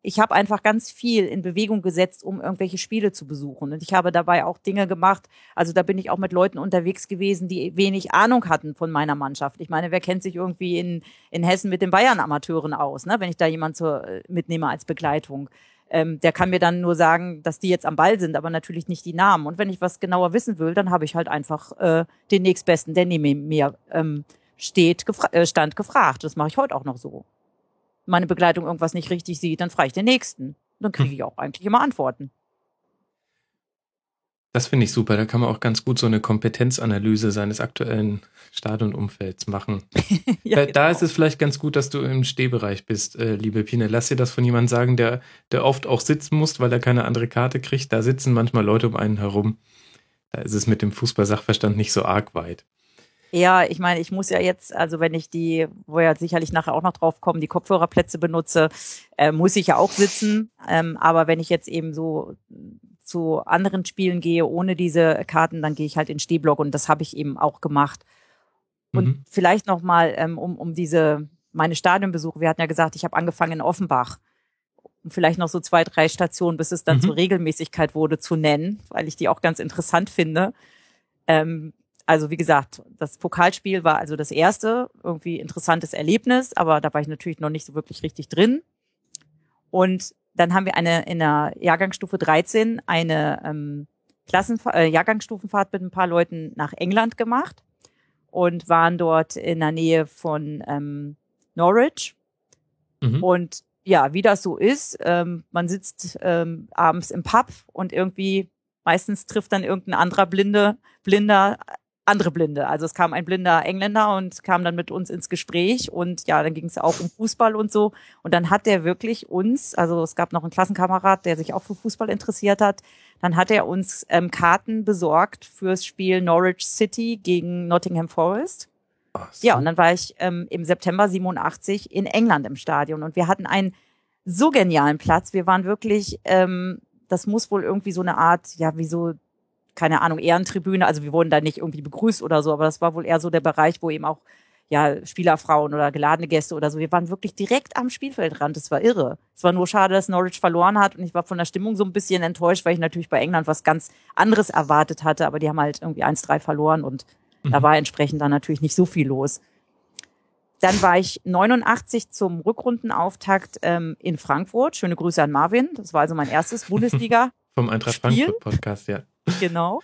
ich habe einfach ganz viel in Bewegung gesetzt, um irgendwelche Spiele zu besuchen. Und ich habe dabei auch Dinge gemacht. Also da bin ich auch mit Leuten unterwegs gewesen, die wenig Ahnung hatten von meiner Mannschaft. Ich meine, wer kennt sich irgendwie in, in Hessen mit den Bayern-Amateuren aus, ne? wenn ich da jemand zur, äh, mitnehme als Begleitung. Ähm, der kann mir dann nur sagen, dass die jetzt am Ball sind, aber natürlich nicht die Namen. Und wenn ich was genauer wissen will, dann habe ich halt einfach äh, den nächstbesten, der neben mir ähm, steht, gefra äh, stand, gefragt. Das mache ich heute auch noch so meine Begleitung irgendwas nicht richtig sieht, dann frage ich den nächsten. Dann kriege hm. ich auch eigentlich immer Antworten. Das finde ich super. Da kann man auch ganz gut so eine Kompetenzanalyse seines aktuellen Stadionumfelds machen. *laughs* ja, da, genau. da, ist es vielleicht ganz gut, dass du im Stehbereich bist, äh, liebe Pine. Lass dir das von jemandem sagen, der, der oft auch sitzen muss, weil er keine andere Karte kriegt. Da sitzen manchmal Leute um einen herum. Da ist es mit dem Fußballsachverstand nicht so arg weit. Ja, ich meine, ich muss ja jetzt, also wenn ich die, wo ja sicherlich nachher auch noch drauf kommen, die Kopfhörerplätze benutze, äh, muss ich ja auch sitzen. Ähm, aber wenn ich jetzt eben so zu anderen Spielen gehe ohne diese Karten, dann gehe ich halt in Stehblock und das habe ich eben auch gemacht. Und mhm. vielleicht noch mal ähm, um, um diese meine Stadionbesuche. Wir hatten ja gesagt, ich habe angefangen in Offenbach. Und vielleicht noch so zwei, drei Stationen, bis es dann mhm. zur Regelmäßigkeit wurde, zu nennen, weil ich die auch ganz interessant finde. Ähm, also wie gesagt, das Pokalspiel war also das erste, irgendwie interessantes Erlebnis, aber da war ich natürlich noch nicht so wirklich richtig drin. Und dann haben wir eine in der Jahrgangsstufe 13 eine ähm, Klassen äh, Jahrgangsstufenfahrt mit ein paar Leuten nach England gemacht und waren dort in der Nähe von ähm, Norwich. Mhm. Und ja, wie das so ist, ähm, man sitzt ähm, abends im Pub und irgendwie meistens trifft dann irgendein anderer Blinde, Blinder andere Blinde. Also es kam ein blinder Engländer und kam dann mit uns ins Gespräch und ja, dann ging es auch um Fußball und so. Und dann hat der wirklich uns, also es gab noch einen Klassenkamerad, der sich auch für Fußball interessiert hat, dann hat er uns ähm, Karten besorgt fürs Spiel Norwich City gegen Nottingham Forest. So. Ja, und dann war ich ähm, im September 87 in England im Stadion und wir hatten einen so genialen Platz. Wir waren wirklich, ähm, das muss wohl irgendwie so eine Art, ja, wie so keine Ahnung, Ehrentribüne. Also wir wurden da nicht irgendwie begrüßt oder so, aber das war wohl eher so der Bereich, wo eben auch ja, Spielerfrauen oder geladene Gäste oder so. Wir waren wirklich direkt am Spielfeldrand. Das war irre. Es war nur schade, dass Norwich verloren hat und ich war von der Stimmung so ein bisschen enttäuscht, weil ich natürlich bei England was ganz anderes erwartet hatte, aber die haben halt irgendwie 1-3 verloren und mhm. da war entsprechend dann natürlich nicht so viel los. Dann war ich 89 zum Rückrundenauftakt ähm, in Frankfurt. Schöne Grüße an Marvin. Das war also mein erstes *laughs* Bundesliga. Vom Eintracht Frankfurt Podcast, ja. *laughs* Genau.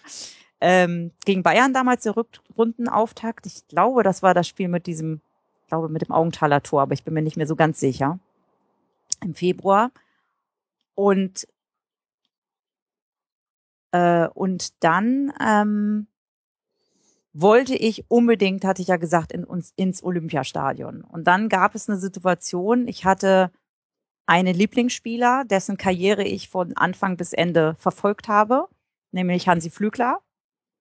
Ähm, gegen Bayern damals der Rückrundenauftakt. Ich glaube, das war das Spiel mit diesem, ich glaube, mit dem Augenthaler Tor, aber ich bin mir nicht mehr so ganz sicher. Im Februar. Und, äh, und dann ähm, wollte ich unbedingt, hatte ich ja gesagt, in uns ins Olympiastadion. Und dann gab es eine Situation, ich hatte einen Lieblingsspieler, dessen Karriere ich von Anfang bis Ende verfolgt habe nämlich Hansi Flügler.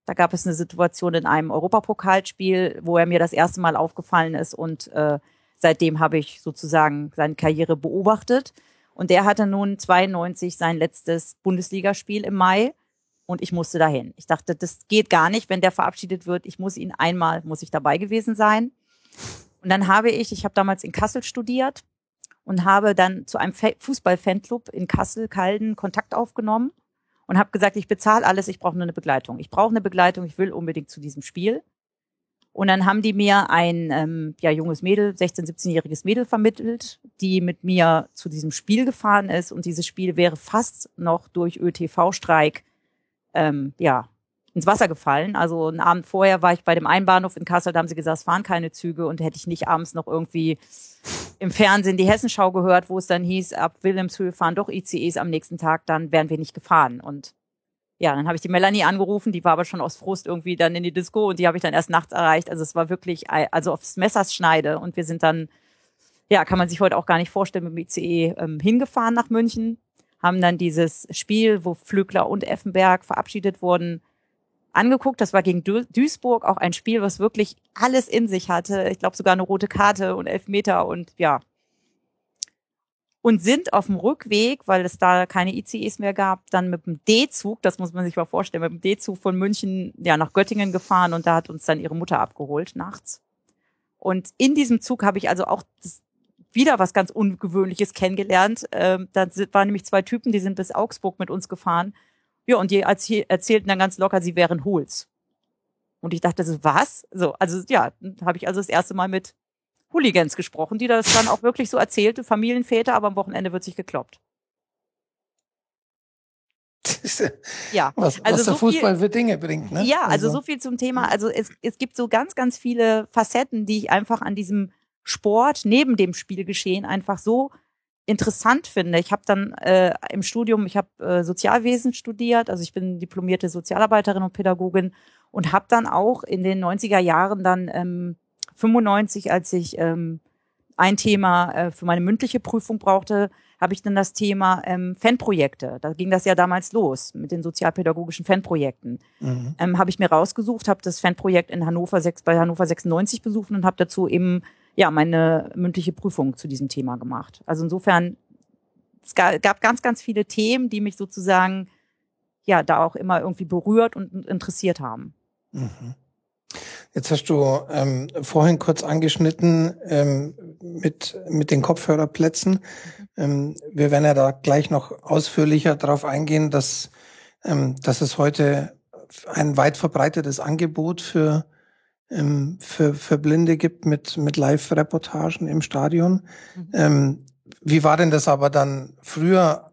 Da gab es eine Situation in einem Europapokalspiel, wo er mir das erste Mal aufgefallen ist und äh, seitdem habe ich sozusagen seine Karriere beobachtet. Und der hatte nun 92 sein letztes Bundesligaspiel im Mai und ich musste dahin. Ich dachte, das geht gar nicht, wenn der verabschiedet wird. Ich muss ihn einmal, muss ich dabei gewesen sein. Und dann habe ich, ich habe damals in Kassel studiert und habe dann zu einem Fußball-Fanclub in Kassel, Kalden Kontakt aufgenommen und habe gesagt, ich bezahle alles, ich brauche nur eine Begleitung. Ich brauche eine Begleitung, ich will unbedingt zu diesem Spiel. Und dann haben die mir ein ähm, ja, junges Mädel, 16-, 17-jähriges Mädel vermittelt, die mit mir zu diesem Spiel gefahren ist. Und dieses Spiel wäre fast noch durch ÖTV-Streik ähm, ja, ins Wasser gefallen. Also einen Abend vorher war ich bei dem Einbahnhof in Kassel, da haben sie gesagt, es fahren keine Züge und hätte ich nicht abends noch irgendwie im Fernsehen die Hessenschau gehört, wo es dann hieß, ab Wilhelmshöhe fahren doch ICEs am nächsten Tag, dann wären wir nicht gefahren. Und ja, dann habe ich die Melanie angerufen, die war aber schon aus Frust irgendwie dann in die Disco und die habe ich dann erst nachts erreicht. Also es war wirklich, also aufs Messers Schneide und wir sind dann, ja, kann man sich heute auch gar nicht vorstellen, mit dem ICE ähm, hingefahren nach München, haben dann dieses Spiel, wo Flügler und Effenberg verabschiedet wurden, angeguckt. Das war gegen du Duisburg auch ein Spiel, was wirklich alles in sich hatte. Ich glaube sogar eine rote Karte und Elfmeter und ja, und sind auf dem Rückweg, weil es da keine ICEs mehr gab, dann mit dem D-Zug, das muss man sich mal vorstellen, mit dem D-Zug von München ja nach Göttingen gefahren und da hat uns dann ihre Mutter abgeholt nachts. Und in diesem Zug habe ich also auch das, wieder was ganz Ungewöhnliches kennengelernt. Ähm, da waren nämlich zwei Typen, die sind bis Augsburg mit uns gefahren. Ja, und die erzählten dann ganz locker, sie wären Hols. Und ich dachte so, was? So, also ja, habe ich also das erste Mal mit Hooligans gesprochen, die das dann auch wirklich so erzählte, Familienväter, aber am Wochenende wird sich gekloppt. *laughs* ja, was, also was der so Fußball viel, für Dinge bringt. Ne? Ja, also, also so viel zum Thema. Also es, es gibt so ganz, ganz viele Facetten, die ich einfach an diesem Sport neben dem Spielgeschehen einfach so interessant finde. Ich habe dann äh, im Studium, ich habe äh, Sozialwesen studiert, also ich bin diplomierte Sozialarbeiterin und Pädagogin und habe dann auch in den 90er Jahren dann ähm, 95, als ich ähm, ein Thema äh, für meine mündliche Prüfung brauchte, habe ich dann das Thema ähm, Fanprojekte. Da ging das ja damals los mit den sozialpädagogischen Fanprojekten. Mhm. Ähm, habe ich mir rausgesucht, habe das Fanprojekt in Hannover 6, bei Hannover 96 besucht und habe dazu eben ja meine mündliche Prüfung zu diesem Thema gemacht. Also insofern es gab ganz, ganz viele Themen, die mich sozusagen ja da auch immer irgendwie berührt und interessiert haben. Mhm. Jetzt hast du ähm, vorhin kurz angeschnitten ähm, mit, mit den Kopfhörerplätzen. Ähm, wir werden ja da gleich noch ausführlicher darauf eingehen, dass, ähm, dass es heute ein weit verbreitetes Angebot für, ähm, für, für Blinde gibt mit, mit Live-Reportagen im Stadion. Mhm. Ähm, wie war denn das aber dann früher,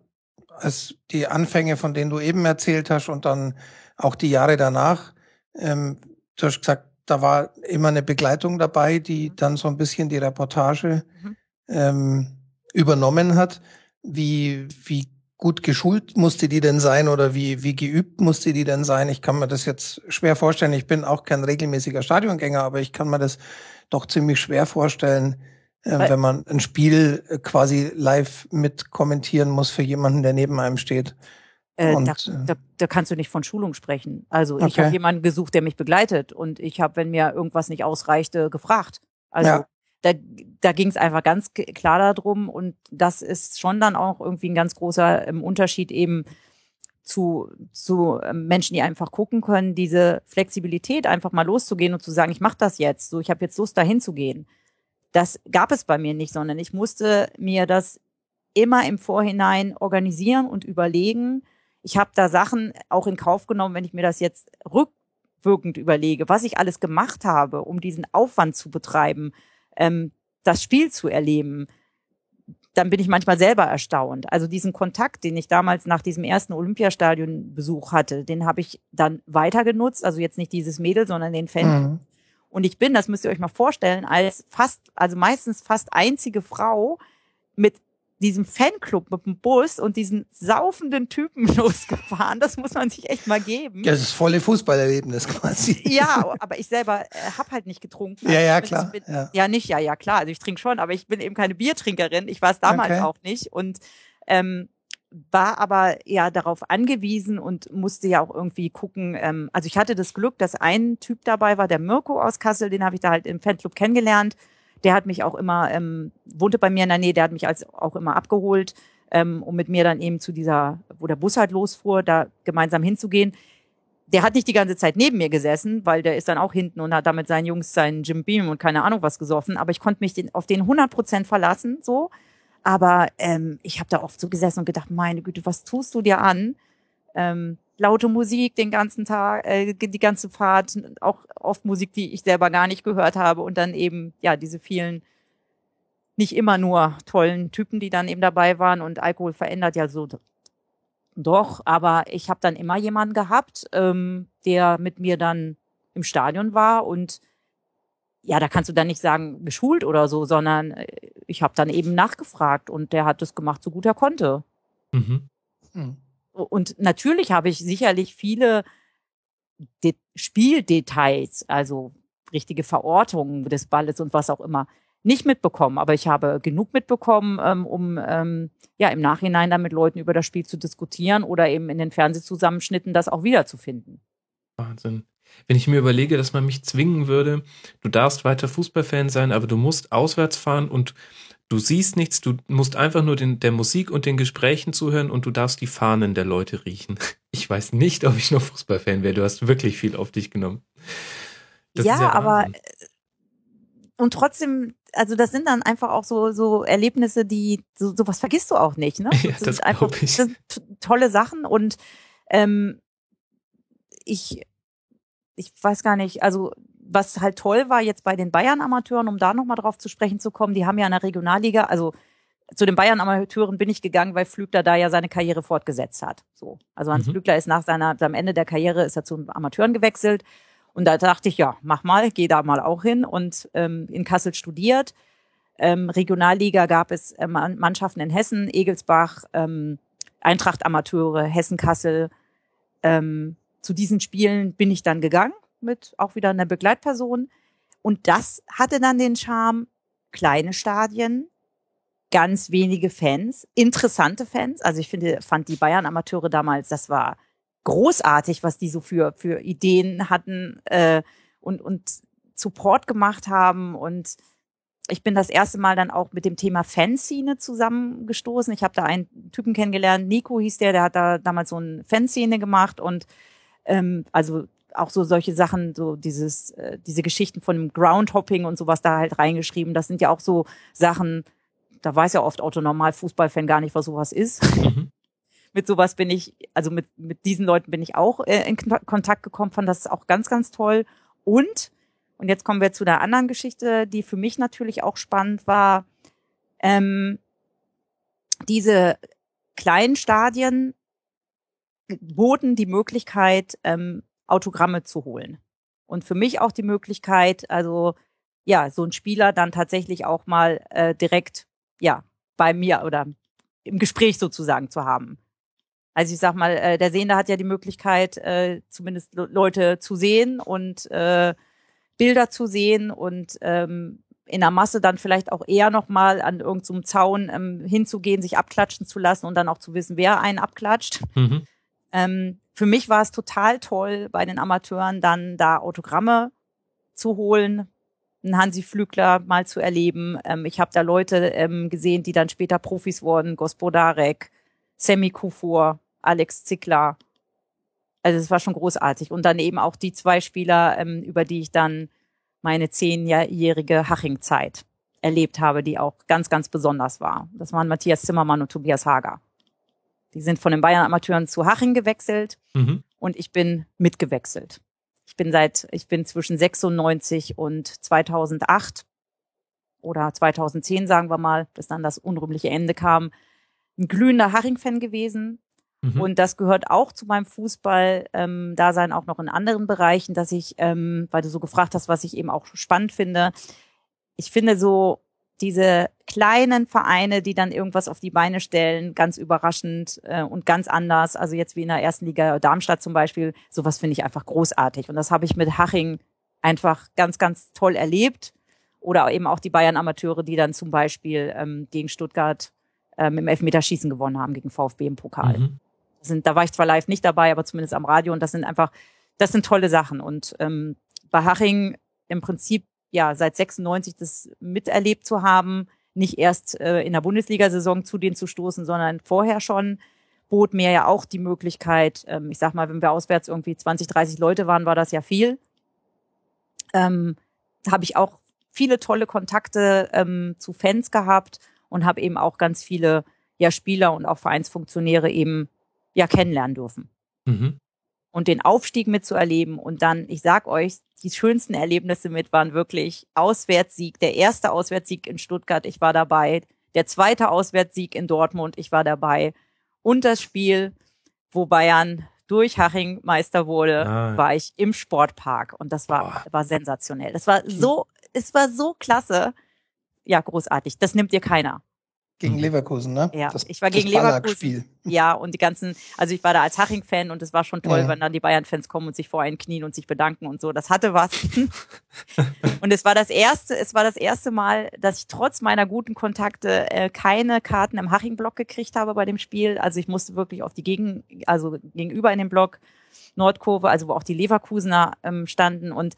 als die Anfänge, von denen du eben erzählt hast und dann auch die Jahre danach? Ähm, du hast gesagt, da war immer eine Begleitung dabei, die mhm. dann so ein bisschen die Reportage mhm. ähm, übernommen hat. Wie, wie gut geschult musste die denn sein oder wie, wie geübt musste die denn sein? Ich kann mir das jetzt schwer vorstellen. Ich bin auch kein regelmäßiger Stadiongänger, aber ich kann mir das doch ziemlich schwer vorstellen, äh, wenn man ein Spiel äh, quasi live mit kommentieren muss für jemanden, der neben einem steht. Äh, da, äh, da, da kannst du nicht von Schulung sprechen. Also okay. ich habe jemanden gesucht, der mich begleitet und ich habe, wenn mir irgendwas nicht ausreichte, gefragt. Also ja. Da, da ging es einfach ganz klar darum und das ist schon dann auch irgendwie ein ganz großer ähm, Unterschied eben zu, zu ähm, Menschen, die einfach gucken können, diese Flexibilität einfach mal loszugehen und zu sagen, ich mache das jetzt, so ich habe jetzt Lust dahin zu gehen. Das gab es bei mir nicht, sondern ich musste mir das immer im Vorhinein organisieren und überlegen, ich habe da Sachen auch in Kauf genommen, wenn ich mir das jetzt rückwirkend überlege, was ich alles gemacht habe, um diesen Aufwand zu betreiben, ähm, das Spiel zu erleben, dann bin ich manchmal selber erstaunt. Also diesen Kontakt, den ich damals nach diesem ersten Olympiastadionbesuch hatte, den habe ich dann weiter genutzt. Also jetzt nicht dieses Mädel, sondern den Fan. Mhm. Und ich bin, das müsst ihr euch mal vorstellen, als fast, also meistens fast einzige Frau mit diesem Fanclub mit dem Bus und diesen saufenden Typen *laughs* losgefahren. Das muss man sich echt mal geben. Ja, das ist volle Fußballerlebnis quasi. Ja, *laughs* aber ich selber äh, habe halt nicht getrunken. Ja, ja, klar. Bin, ja. ja. nicht, ja, ja, klar. Also ich trinke schon, aber ich bin eben keine Biertrinkerin. Ich war es damals okay. auch nicht. Und ähm, war aber ja darauf angewiesen und musste ja auch irgendwie gucken. Ähm, also ich hatte das Glück, dass ein Typ dabei war, der Mirko aus Kassel, den habe ich da halt im Fanclub kennengelernt der hat mich auch immer, ähm, wohnte bei mir in der Nähe, der hat mich als auch immer abgeholt, ähm, um mit mir dann eben zu dieser, wo der Bus halt losfuhr, da gemeinsam hinzugehen. Der hat nicht die ganze Zeit neben mir gesessen, weil der ist dann auch hinten und hat da mit seinen Jungs seinen Jim Beam und keine Ahnung was gesoffen. Aber ich konnte mich den, auf den 100 Prozent verlassen, so. Aber ähm, ich habe da oft so gesessen und gedacht, meine Güte, was tust du dir an? Ähm, laute Musik den ganzen Tag, äh, die ganze Fahrt, auch oft Musik, die ich selber gar nicht gehört habe und dann eben ja diese vielen nicht immer nur tollen Typen, die dann eben dabei waren und Alkohol verändert ja so doch, aber ich habe dann immer jemanden gehabt, ähm, der mit mir dann im Stadion war und ja, da kannst du dann nicht sagen geschult oder so, sondern äh, ich habe dann eben nachgefragt und der hat das gemacht, so gut er konnte. Mhm. Hm. Und natürlich habe ich sicherlich viele De Spieldetails, also richtige Verortungen des Balles und was auch immer, nicht mitbekommen. Aber ich habe genug mitbekommen, ähm, um ähm, ja im Nachhinein dann mit Leuten über das Spiel zu diskutieren oder eben in den Fernsehzusammenschnitten das auch wiederzufinden. Wahnsinn. Wenn ich mir überlege, dass man mich zwingen würde, du darfst weiter Fußballfan sein, aber du musst auswärts fahren und du siehst nichts, du musst einfach nur den, der Musik und den Gesprächen zuhören und du darfst die Fahnen der Leute riechen. *laughs* Ich weiß nicht, ob ich noch Fußballfan wäre. Du hast wirklich viel auf dich genommen. Das ja, ja aber und trotzdem, also das sind dann einfach auch so so Erlebnisse, die so sowas vergisst du auch nicht, ne? *laughs* Ja, das, das sind einfach ich. das sind tolle Sachen und ähm, ich ich weiß gar nicht, also was halt toll war jetzt bei den Bayern-Amateuren, um da nochmal drauf zu sprechen zu kommen, die haben ja in der Regionalliga, also zu den Bayern-Amateuren bin ich gegangen, weil Flügler da ja seine Karriere fortgesetzt hat. So. Also Hans Mhm. Flügler ist nach seiner, am Ende der Karriere ist er zu den Amateuren gewechselt. Und da dachte ich, ja, mach mal, geh da mal auch hin und ähm, in Kassel studiert. Ähm, Regionalliga gab es ähm, Mannschaften in Hessen, Egelsbach, ähm, Eintracht Amateure, Hessen Kassel. Ähm, zu diesen Spielen bin ich dann gegangen mit auch wieder einer Begleitperson. Und das hatte dann den Charme, kleine Stadien, ganz wenige Fans, interessante Fans. Also ich finde, fand die Bayern-Amateure damals, das war großartig, was die so für, für Ideen hatten äh, und, und Support gemacht haben. Und ich bin das erste Mal dann auch mit dem Thema Fanszene zusammengestoßen. Ich habe da einen Typen kennengelernt, Nico hieß der, der hat da damals so eine Fanszene gemacht und ähm, also auch so solche Sachen, so dieses, äh, diese Geschichten von dem Groundhopping und sowas da halt reingeschrieben. Das sind ja auch so Sachen, da weiß ja oft Otto Normal Fußballfan gar nicht, was sowas ist. Mhm. *laughs* mit sowas bin ich, also mit, mit diesen Leuten bin ich auch äh, in Kont- Kontakt gekommen, fand das auch ganz, ganz toll. Und, und jetzt kommen wir zu der anderen Geschichte, die für mich natürlich auch spannend war, ähm, diese kleinen Stadien boten die Möglichkeit, ähm, Autogramme zu holen. Und für mich auch die Möglichkeit, also ja, so ein Spieler dann tatsächlich auch mal äh, direkt ja bei mir oder im Gespräch sozusagen zu haben. Also ich sag mal, äh, der Sehende hat ja die Möglichkeit, äh, zumindest Le- Leute zu sehen und äh, Bilder zu sehen und ähm, in der Masse dann vielleicht auch eher nochmal an irgendeinem Zaun ähm, hinzugehen, sich abklatschen zu lassen und dann auch zu wissen, wer einen abklatscht. Mhm. Ähm, für mich war es total toll, bei den Amateuren dann da Autogramme zu holen, einen Hansi Flügler mal zu erleben. Ähm, ich habe da Leute ähm, gesehen, die dann später Profis wurden, Gospodarek, Semi Kufur, Alex Zickler. Also es war schon großartig. Und dann eben auch die zwei Spieler, ähm, über die ich dann meine zehnjährige Haching-Zeit erlebt habe, die auch ganz, ganz besonders war. Das waren Matthias Zimmermann und Tobias Hager. Die sind von den Bayern-Amateuren zu Haching gewechselt Mhm. und ich bin mitgewechselt. Ich bin seit, ich bin zwischen 96 und 2008 oder 2010, sagen wir mal, bis dann das unrühmliche Ende kam, ein glühender Haching-Fan gewesen. Mhm. Und das gehört auch zu meinem Fußball-Dasein, auch noch in anderen Bereichen, dass ich, ähm, weil du so gefragt hast, was ich eben auch spannend finde, ich finde so diese kleinen Vereine, die dann irgendwas auf die Beine stellen, ganz überraschend äh, und ganz anders. Also jetzt wie in der ersten Liga Darmstadt zum Beispiel, sowas finde ich einfach großartig. Und das habe ich mit Haching einfach ganz, ganz toll erlebt. Oder eben auch die Bayern-Amateure, die dann zum Beispiel ähm, gegen Stuttgart ähm, im Elfmeterschießen gewonnen haben, gegen VfB im Pokal. Mhm. Das sind, da war ich zwar live nicht dabei, aber zumindest am Radio. Und das sind einfach, das sind tolle Sachen. Und ähm, bei Haching im Prinzip ja seit 96 das miterlebt zu haben, nicht erst äh, in der Bundesliga-Saison zu denen zu stoßen, sondern vorher schon, bot mir ja auch die Möglichkeit, ähm, ich sag mal, wenn wir auswärts irgendwie 20, 30 Leute waren, war das ja viel. Ähm, habe ich auch viele tolle Kontakte ähm, zu Fans gehabt und habe eben auch ganz viele ja Spieler und auch Vereinsfunktionäre eben ja kennenlernen dürfen. Mhm. Und den Aufstieg mitzuerleben und dann, ich sag euch, die schönsten Erlebnisse mit waren wirklich Auswärtssieg, der erste Auswärtssieg in Stuttgart, ich war dabei, der zweite Auswärtssieg in Dortmund, ich war dabei und das Spiel, wo Bayern durch Haching Meister wurde, ah. war ich im Sportpark und das war, war sensationell. Das war so, es war so klasse. Ja, großartig. Das nimmt dir keiner. Gegen mhm. Leverkusen, ne? Ja, das, ich war gegen Leverkusen. Ja, und die ganzen, also ich war da als Haching-Fan und es war schon toll, ja. wenn dann die Bayern-Fans kommen und sich vor einen knien und sich bedanken und so. Das hatte was. *laughs* und es war das erste, es war das erste Mal, dass ich trotz meiner guten Kontakte äh, keine Karten im Haching-Block gekriegt habe bei dem Spiel. Also ich musste wirklich auf die Gegen, also gegenüber in dem Block Nordkurve, also wo auch die Leverkusener ähm, standen und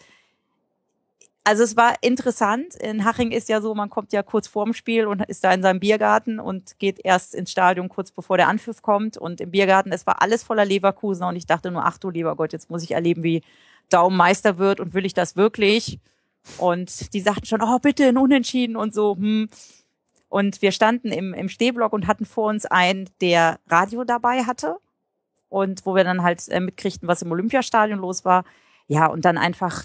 also es war interessant. In Haching ist ja so, man kommt ja kurz vorm Spiel und ist da in seinem Biergarten und geht erst ins Stadion kurz bevor der Anpfiff kommt. Und im Biergarten, es war alles voller Leverkusen und ich dachte nur, ach du lieber Gott, jetzt muss ich erleben, wie Daumen Meister wird und will ich das wirklich? Und die sagten schon, oh bitte ein Unentschieden und so. Hm. Und wir standen im, im Stehblock und hatten vor uns einen, der Radio dabei hatte und wo wir dann halt äh, mitkriegten, was im Olympiastadion los war. Ja, und dann einfach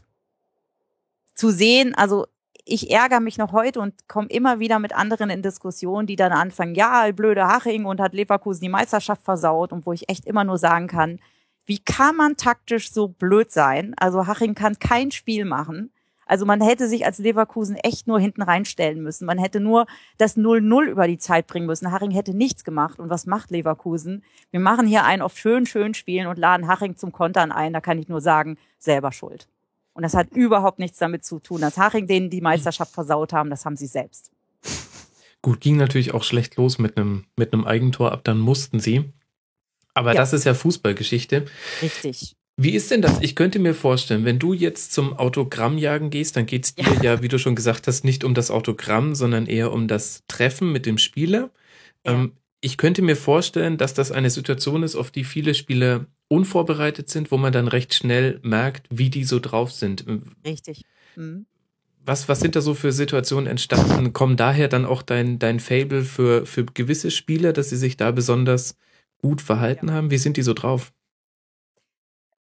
zu sehen, also ich ärgere mich noch heute und komme immer wieder mit anderen in Diskussionen, die dann anfangen, ja, blöde Haching und hat Leverkusen die Meisterschaft versaut und wo ich echt immer nur sagen kann, wie kann man taktisch so blöd sein? Also Haching kann kein Spiel machen. Also man hätte sich als Leverkusen echt nur hinten reinstellen müssen. Man hätte nur das 0-0 über die Zeit bringen müssen. Haching hätte nichts gemacht. Und was macht Leverkusen? Wir machen hier einen auf schön, schön spielen und laden Haching zum Kontern ein. Da kann ich nur sagen, selber schuld. Und das hat überhaupt nichts damit zu tun, dass Haching denen die Meisterschaft versaut haben. Das haben sie selbst. Gut, ging natürlich auch schlecht los mit einem, mit einem Eigentor ab, dann mussten sie. Aber ja. das ist ja Fußballgeschichte. Richtig. Wie ist denn das? Ich könnte mir vorstellen, wenn du jetzt zum Autogrammjagen gehst, dann geht es dir ja. ja, wie du schon gesagt hast, nicht um das Autogramm, sondern eher um das Treffen mit dem Spieler. Ja. Ähm, ich könnte mir vorstellen, dass das eine Situation ist, auf die viele Spieler unvorbereitet sind, wo man dann recht schnell merkt, wie die so drauf sind. Richtig. Mhm. Was, was sind da so für Situationen entstanden? Kommen daher dann auch dein, dein Fable für, für gewisse Spieler, dass sie sich da besonders gut verhalten ja. haben? Wie sind die so drauf?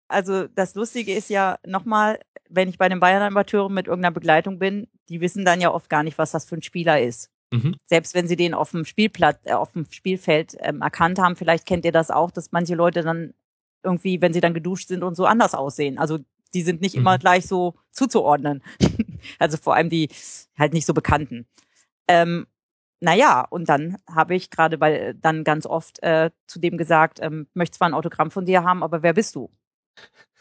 Also das Lustige ist ja nochmal, wenn ich bei den Bayern-Amateuren mit irgendeiner Begleitung bin, die wissen dann ja oft gar nicht, was das für ein Spieler ist. Mhm. Selbst wenn sie den auf dem Spielplatz, äh, auf dem Spielfeld ähm, erkannt haben, vielleicht kennt ihr das auch, dass manche Leute dann irgendwie, wenn sie dann geduscht sind und so anders aussehen. Also die sind nicht mhm. immer gleich so zuzuordnen. *laughs* also vor allem die halt nicht so bekannten. Ähm, naja, und dann habe ich gerade bei dann ganz oft äh, zu dem gesagt, ähm, möchte zwar ein Autogramm von dir haben, aber wer bist du?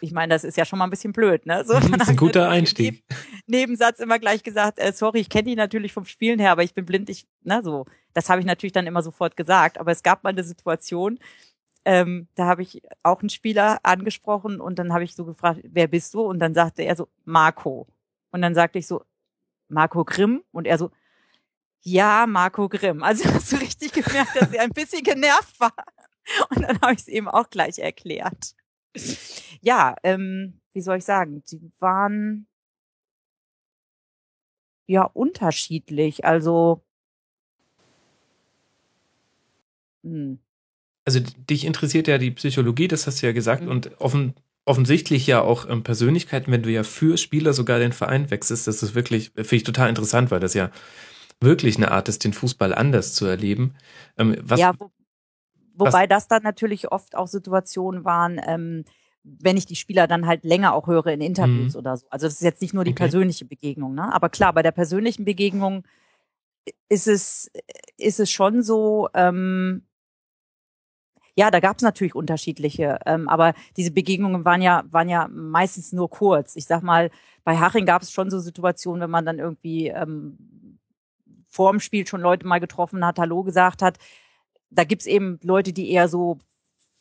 Ich meine, das ist ja schon mal ein bisschen blöd, ne? So, mhm, das ist ein guter Einstieg. Nebensatz immer gleich gesagt, äh, sorry, ich kenne die natürlich vom Spielen her, aber ich bin blind, ich, ne, so. Das habe ich natürlich dann immer sofort gesagt. Aber es gab mal eine Situation, ähm, da habe ich auch einen Spieler angesprochen und dann habe ich so gefragt, wer bist du? Und dann sagte er so, Marco. Und dann sagte ich so, Marco Grimm? Und er so, ja, Marco Grimm. Also *laughs* hast du richtig gemerkt, dass er ein bisschen genervt war. Und dann habe ich es eben auch gleich erklärt. Ja, ähm, wie soll ich sagen? Die waren ja unterschiedlich. Also hm also dich interessiert ja die Psychologie, das hast du ja gesagt, mhm. und offen, offensichtlich ja auch ähm, Persönlichkeiten, wenn du ja für Spieler sogar den Verein wechselst, das ist wirklich, finde ich total interessant, weil das ja wirklich eine Art ist, den Fußball anders zu erleben. Ähm, was, ja, wo, wobei was, das dann natürlich oft auch Situationen waren, ähm, wenn ich die Spieler dann halt länger auch höre in Interviews mhm. oder so. Also das ist jetzt nicht nur die okay. persönliche Begegnung, ne? Aber klar, bei der persönlichen Begegnung ist es, ist es schon so, ähm, ja, da gab es natürlich unterschiedliche, ähm, aber diese Begegnungen waren ja, waren ja meistens nur kurz. Ich sag mal, bei Haching gab es schon so Situationen, wenn man dann irgendwie ähm, vor dem Spiel schon Leute mal getroffen hat, Hallo gesagt hat. Da gibt's eben Leute, die eher so,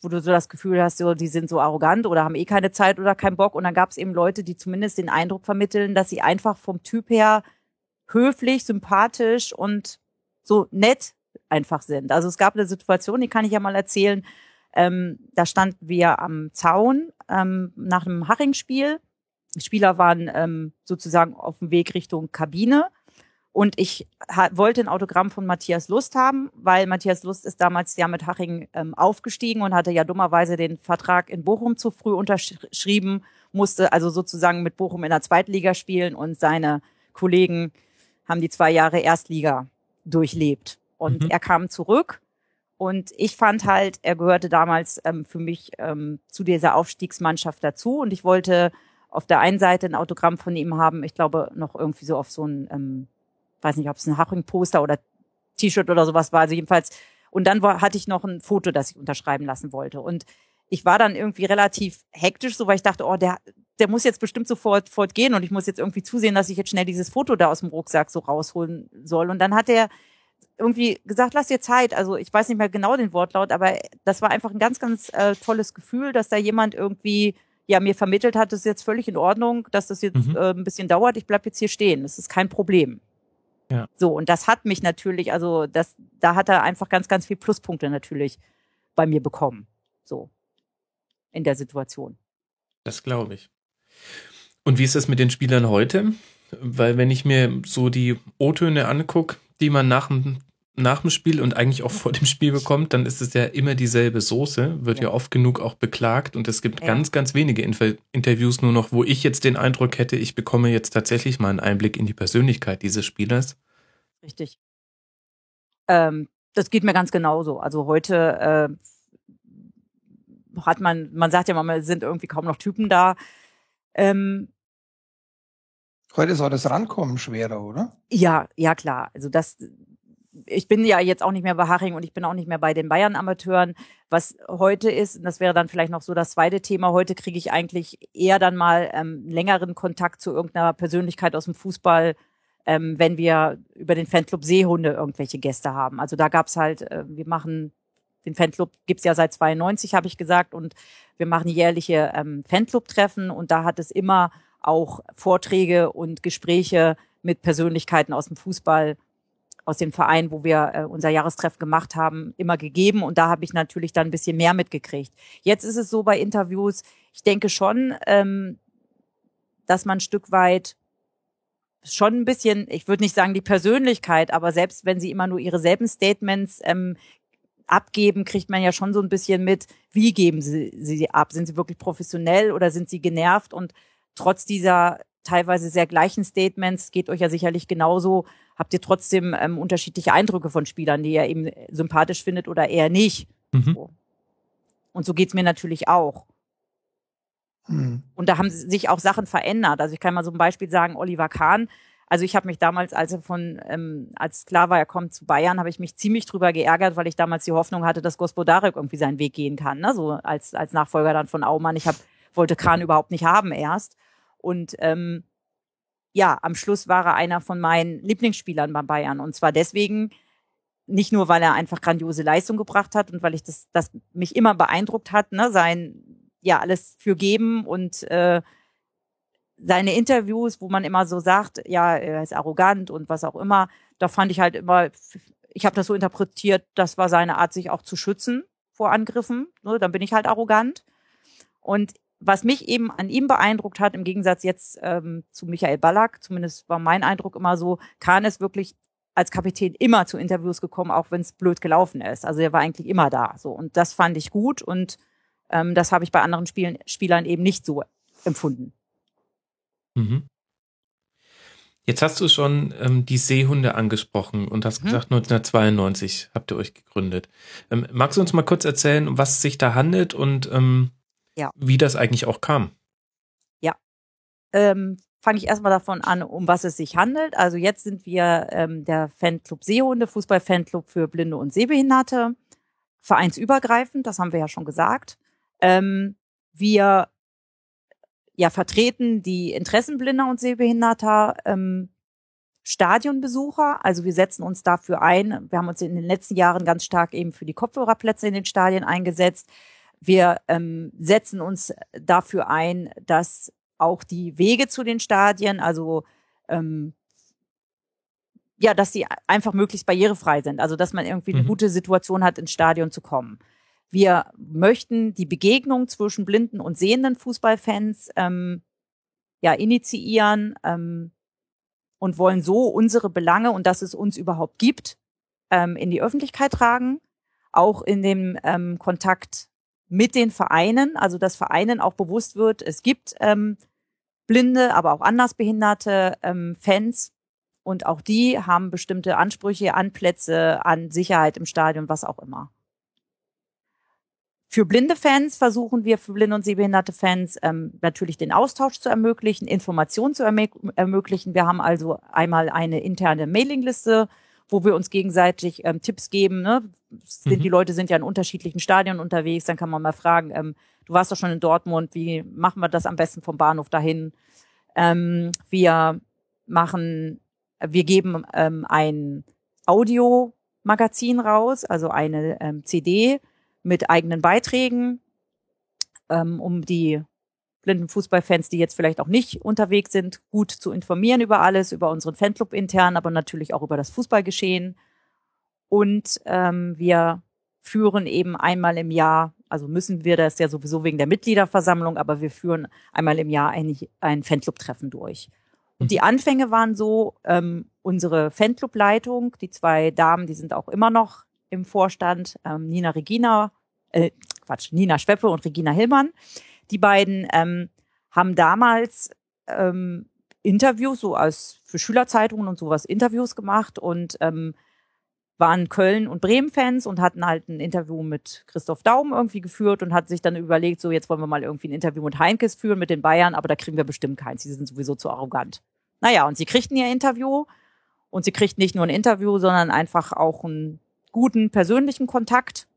wo du so das Gefühl hast, so, die sind so arrogant oder haben eh keine Zeit oder keinen Bock. Und dann gab's eben Leute, die zumindest den Eindruck vermitteln, dass sie einfach vom Typ her höflich, sympathisch und so nett einfach sind. Also es gab eine Situation, die kann ich ja mal erzählen. Ähm, da standen wir am Zaun ähm, nach einem Haching-Spiel. Die Spieler waren ähm, sozusagen auf dem Weg Richtung Kabine Und ich wollte ein Autogramm von Matthias Lust haben, weil Matthias Lust ist damals ja mit Haching ähm, aufgestiegen und hatte ja dummerweise den Vertrag in Bochum zu früh unterschrieben, musste also sozusagen mit Bochum in der Zweitliga spielen und seine Kollegen haben die zwei Jahre Erstliga durchlebt. Und mhm. er kam zurück und ich fand halt, er gehörte damals ähm, für mich ähm, zu dieser Aufstiegsmannschaft dazu und ich wollte auf der einen Seite ein Autogramm von ihm haben, ich glaube noch irgendwie so auf so ein ähm, weiß nicht, ob es ein Haching-Poster oder T-Shirt oder sowas war, also jedenfalls. Und dann war, hatte ich noch ein Foto, das ich unterschreiben lassen wollte. Und ich war dann irgendwie relativ hektisch, so weil ich dachte, oh, der, der muss jetzt bestimmt sofort fortgehen und ich muss jetzt irgendwie zusehen, dass ich jetzt schnell dieses Foto da aus dem Rucksack so rausholen soll. Und dann hat er irgendwie gesagt, lass dir Zeit. Also ich weiß nicht mehr genau den Wortlaut, aber das war einfach ein ganz, ganz äh, tolles Gefühl, dass da jemand irgendwie ja mir vermittelt hat, das ist jetzt völlig in Ordnung, dass das jetzt mhm. äh, ein bisschen dauert. Ich bleib jetzt hier stehen. Das ist kein Problem. Ja. So, und das hat mich natürlich, also das, da hat er einfach ganz, ganz viel Pluspunkte natürlich bei mir bekommen. So. In der Situation. Das glaube ich. Und wie ist das mit den Spielern heute? Weil wenn ich mir so die O-Töne angucke, die man nach dem, nach dem Spiel und eigentlich auch vor dem Spiel bekommt, dann ist es ja immer dieselbe Soße, wird ja, ja oft genug auch beklagt und es gibt ja. ganz, ganz wenige Inter Interviews nur noch, wo ich jetzt den Eindruck hätte, ich bekomme jetzt tatsächlich mal einen Einblick in die Persönlichkeit dieses Spielers. Richtig. Ähm, das geht mir ganz genauso. Also heute äh, hat man, man sagt ja mal, es sind irgendwie kaum noch Typen da. Ähm, Heute ist auch das Rankommen schwerer, oder? Ja, ja klar. Also das, ich bin ja jetzt auch nicht mehr bei Haching und ich bin auch nicht mehr bei den Bayern-Amateuren. Was heute ist, und das wäre dann vielleicht noch so das zweite Thema, heute kriege ich eigentlich eher dann mal ähm, längeren Kontakt zu irgendeiner Persönlichkeit aus dem Fußball, ähm, wenn wir über den Fanclub Seehunde irgendwelche Gäste haben. Also da gab's halt, äh, wir machen den Fanclub gibt's ja seit 92, habe ich gesagt, und wir machen jährliche ähm, Fanclub-Treffen und da hat es immer auch Vorträge und Gespräche mit Persönlichkeiten aus dem Fußball, aus dem Verein, wo wir äh, unser Jahrestreff gemacht haben, immer gegeben. Und da habe ich natürlich dann ein bisschen mehr mitgekriegt. Jetzt ist es so bei Interviews, ich denke schon, ähm, dass man ein Stück weit schon ein bisschen, ich würde nicht sagen die Persönlichkeit, aber selbst wenn sie immer nur ihre selben Statements ähm, abgeben, kriegt man ja schon so ein bisschen mit, wie geben sie sie ab? Sind sie wirklich professionell oder sind sie genervt? Und trotz dieser teilweise sehr gleichen Statements, geht euch ja sicherlich genauso, habt ihr trotzdem ähm, unterschiedliche Eindrücke von Spielern, die ihr eben sympathisch findet oder eher nicht. Mhm. So. Und so geht's mir natürlich auch. Mhm. Und da haben sich auch Sachen verändert. Also ich kann mal so ein Beispiel sagen, Oliver Kahn. Also ich habe mich damals, als er von, ähm, als klar war, er kommt zu Bayern, habe ich mich ziemlich drüber geärgert, weil ich damals die Hoffnung hatte, dass Gospodarek irgendwie seinen Weg gehen kann, ne? so als als Nachfolger dann von Aumann. Ich hab, wollte Kahn überhaupt nicht haben erst. Und ähm, ja, am Schluss war er einer von meinen Lieblingsspielern bei Bayern. Und zwar deswegen, nicht nur, weil er einfach grandiose Leistung gebracht hat und weil ich das, das mich immer beeindruckt hat, ne, sein, ja, alles für geben und äh, seine Interviews, wo man immer so sagt, ja, er ist arrogant und was auch immer, da fand ich halt immer, ich habe das so interpretiert, das war seine Art, sich auch zu schützen vor Angriffen. Ne, dann bin ich halt arrogant. Und was mich eben an ihm beeindruckt hat, im Gegensatz jetzt ähm, zu Michael Ballack, zumindest war mein Eindruck immer so, Kahn ist wirklich als Kapitän immer zu Interviews gekommen, auch wenn es blöd gelaufen ist. Also er war eigentlich immer da. So und das fand ich gut und ähm, das habe ich bei anderen Spielen, Spielern eben nicht so empfunden. Mhm. Jetzt hast du schon ähm, die Seehunde angesprochen und hast mhm. gesagt, 1992 habt ihr euch gegründet. Ähm, magst du uns mal kurz erzählen, um was es sich da handelt und ähm, ja. wie das eigentlich auch kam? Ja. Ähm, Fange ich erstmal davon an, um was es sich handelt. Also jetzt sind wir ähm, der Fanclub Seehunde, Fußball-Fanclub für Blinde und Sehbehinderte, vereinsübergreifend, das haben wir ja schon gesagt. Ähm, wir ja vertreten die Interessen blinder und sehbehinderter ähm, Stadionbesucher. Also wir setzen uns dafür ein. Wir haben uns in den letzten Jahren ganz stark eben für die Kopfhörerplätze in den Stadien eingesetzt. Wir ähm, setzen uns dafür ein, dass auch die Wege zu den Stadien, also ähm, ja, dass sie einfach möglichst barrierefrei sind. Also dass man irgendwie eine mhm. gute Situation hat, ins Stadion zu kommen. Wir möchten die Begegnung zwischen blinden und sehenden Fußballfans ähm, ja initiieren. Ähm, und wollen so unsere Belange und dass es uns überhaupt gibt, ähm, in die Öffentlichkeit tragen, auch in dem ähm, Kontakt mit den Vereinen, also dass Vereinen auch bewusst wird, es gibt ähm, blinde, aber auch andersbehinderte ähm, Fans und auch die haben bestimmte Ansprüche an Plätze, an Sicherheit im Stadion, was auch immer. Für blinde Fans versuchen wir, für blinde und sehbehinderte Fans, ähm, natürlich den Austausch zu ermöglichen, Informationen zu ermö ermöglichen. Wir haben also einmal eine interne Mailingliste, wo wir uns gegenseitig ähm, Tipps geben. Ne? Sind, mhm. Die Leute sind ja in unterschiedlichen Stadien unterwegs, dann kann man mal fragen, ähm, du warst doch schon in Dortmund, wie machen wir das am besten vom Bahnhof dahin? Ähm, wir machen, wir geben ähm, ein Audiomagazin raus, also eine ähm, CD, mit eigenen Beiträgen, ähm, um die blinden Fußballfans, die jetzt vielleicht auch nicht unterwegs sind, gut zu informieren über alles, über unseren Fanclub intern, aber natürlich auch über das Fußballgeschehen. Und ähm, wir führen eben einmal im Jahr, also müssen wir das ja sowieso wegen der Mitgliederversammlung, aber wir führen einmal im Jahr ein, ein Fanclub-Treffen durch. Und die. Anfänge waren so, ähm, unsere Fanclub-Leitung, die zwei Damen, die sind auch immer noch im Vorstand, ähm, Nina Regina, äh, Quatsch, Nina Schweppe und Regina Hillmann. Die beiden ähm, haben damals ähm, Interviews, so als für Schülerzeitungen und sowas Interviews gemacht und ähm, waren Köln- und Bremen-Fans und hatten halt ein Interview mit Christoph Daum irgendwie geführt und hatten sich dann überlegt, so jetzt wollen wir mal irgendwie ein Interview mit Heinkes führen, mit den Bayern, aber da kriegen wir bestimmt keins, sie sind sowieso zu arrogant. Naja, und sie kriegten ihr Interview und sie kriegten nicht nur ein Interview, sondern einfach auch ein guten persönlichen Kontakt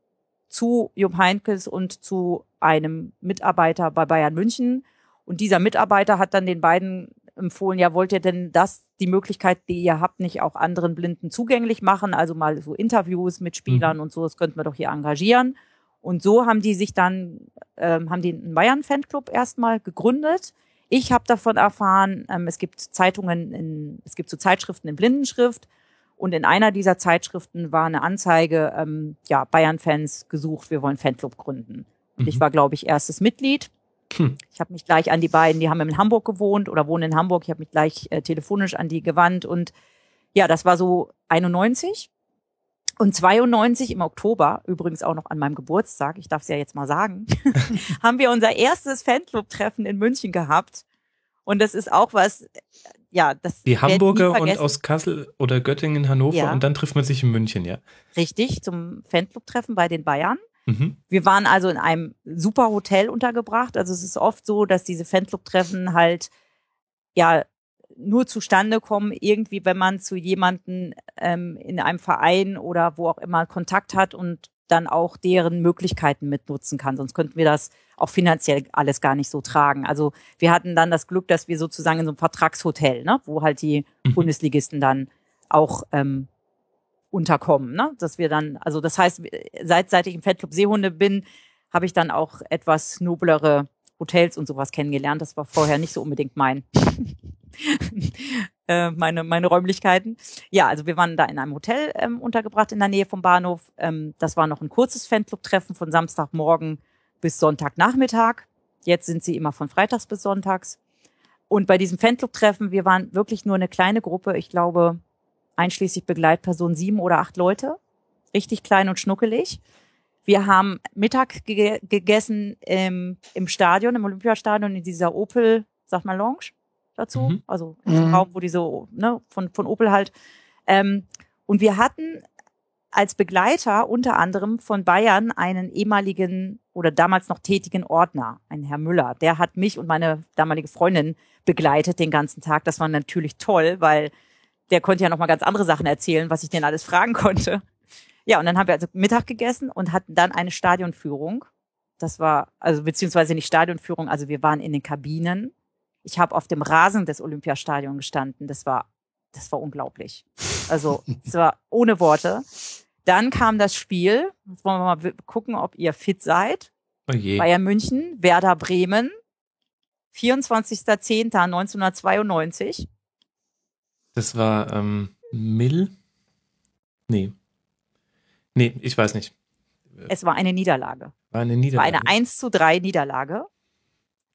zu Jupp Heinkes und zu einem Mitarbeiter bei Bayern München. Und dieser Mitarbeiter hat dann den beiden empfohlen, ja, wollt ihr denn das, die Möglichkeit, die ihr habt, nicht auch anderen Blinden zugänglich machen? Also mal so Interviews mit Spielern mhm. und so, das könnten wir doch hier engagieren. Und so haben die sich dann, ähm, haben die einen Bayern-Fanclub erstmal gegründet. Ich habe davon erfahren, ähm, es gibt Zeitungen, in, es gibt so Zeitschriften in Blindenschrift und in einer dieser Zeitschriften war eine Anzeige, ähm, ja, Bayern-Fans gesucht, wir wollen Fanclub gründen. Und mhm. ich war, glaube ich, erstes Mitglied. Hm. Ich habe mich gleich an die beiden, die haben in Hamburg gewohnt oder wohnen in Hamburg, ich habe mich gleich äh, telefonisch an die gewandt. Und ja, das war so 91. Und 92 im Oktober, übrigens auch noch an meinem Geburtstag, ich darf es ja jetzt mal sagen, *laughs* haben wir unser erstes Fanclub-Treffen in München gehabt. Und das ist auch was, ja, das. Die Hamburger und aus Kassel oder Göttingen, Hannover ja. und dann trifft man sich in München, ja. Richtig, zum Fanclub-Treffen bei den Bayern. Mhm. Wir waren also in einem super Hotel untergebracht. Also es ist oft so, dass diese Fanclub-Treffen halt ja nur zustande kommen, irgendwie, wenn man zu jemanden ähm, in einem Verein oder wo auch immer Kontakt hat und dann auch deren Möglichkeiten mitnutzen kann. Sonst könnten wir das auch finanziell alles gar nicht so tragen. Also wir hatten dann das Glück, dass wir sozusagen in so einem Vertragshotel, ne, wo halt die mhm. Bundesligisten dann auch ähm, unterkommen, ne? Dass wir dann, also das heißt, seit seit ich im Fettclub Seehunde bin, habe ich dann auch etwas noblere Hotels und sowas kennengelernt. Das war vorher nicht so unbedingt mein äh, meine meine Räumlichkeiten. Ja, also wir waren da in einem Hotel ähm, untergebracht in der Nähe vom Bahnhof. Ähm, das war noch ein kurzes Fanclub-Treffen von Samstagmorgen bis Sonntagnachmittag. Jetzt sind sie immer von Freitags bis Sonntags. Und bei diesem Fanclub-Treffen, wir waren wirklich nur eine kleine Gruppe. Ich glaube, einschließlich Begleitpersonen sieben oder acht Leute. Richtig klein und schnuckelig. Wir haben Mittag ge gegessen im, im Stadion, im Olympiastadion, in dieser Opel, sag mal, Lounge dazu. Mhm. Also im mhm. Raum, wo diese, ne, von, von Opel halt. Ähm, und wir hatten als Begleiter unter anderem von Bayern einen ehemaligen oder damals noch tätigen Ordner, einen Herr Müller. Der hat mich und meine damalige Freundin begleitet den ganzen Tag. Das war natürlich toll, weil der konnte ja noch mal ganz andere Sachen erzählen, was ich denn alles fragen konnte. Ja, und dann haben wir also Mittag gegessen und hatten dann eine Stadionführung. Das war, also beziehungsweise nicht Stadionführung, also wir waren in den Kabinen. Ich habe auf dem Rasen des Olympiastadions gestanden. Das war, das war unglaublich. Also es war ohne Worte. Dann kam das Spiel. Jetzt wollen wir mal gucken, ob ihr fit seid. Oh je. Bayern München, Werder Bremen, 24.10.1992. Das war ähm, Mill? Nee. Nee, ich weiß nicht. Es war eine Niederlage. War eine Niederlage. Es war eine 1 zu 3 Niederlage.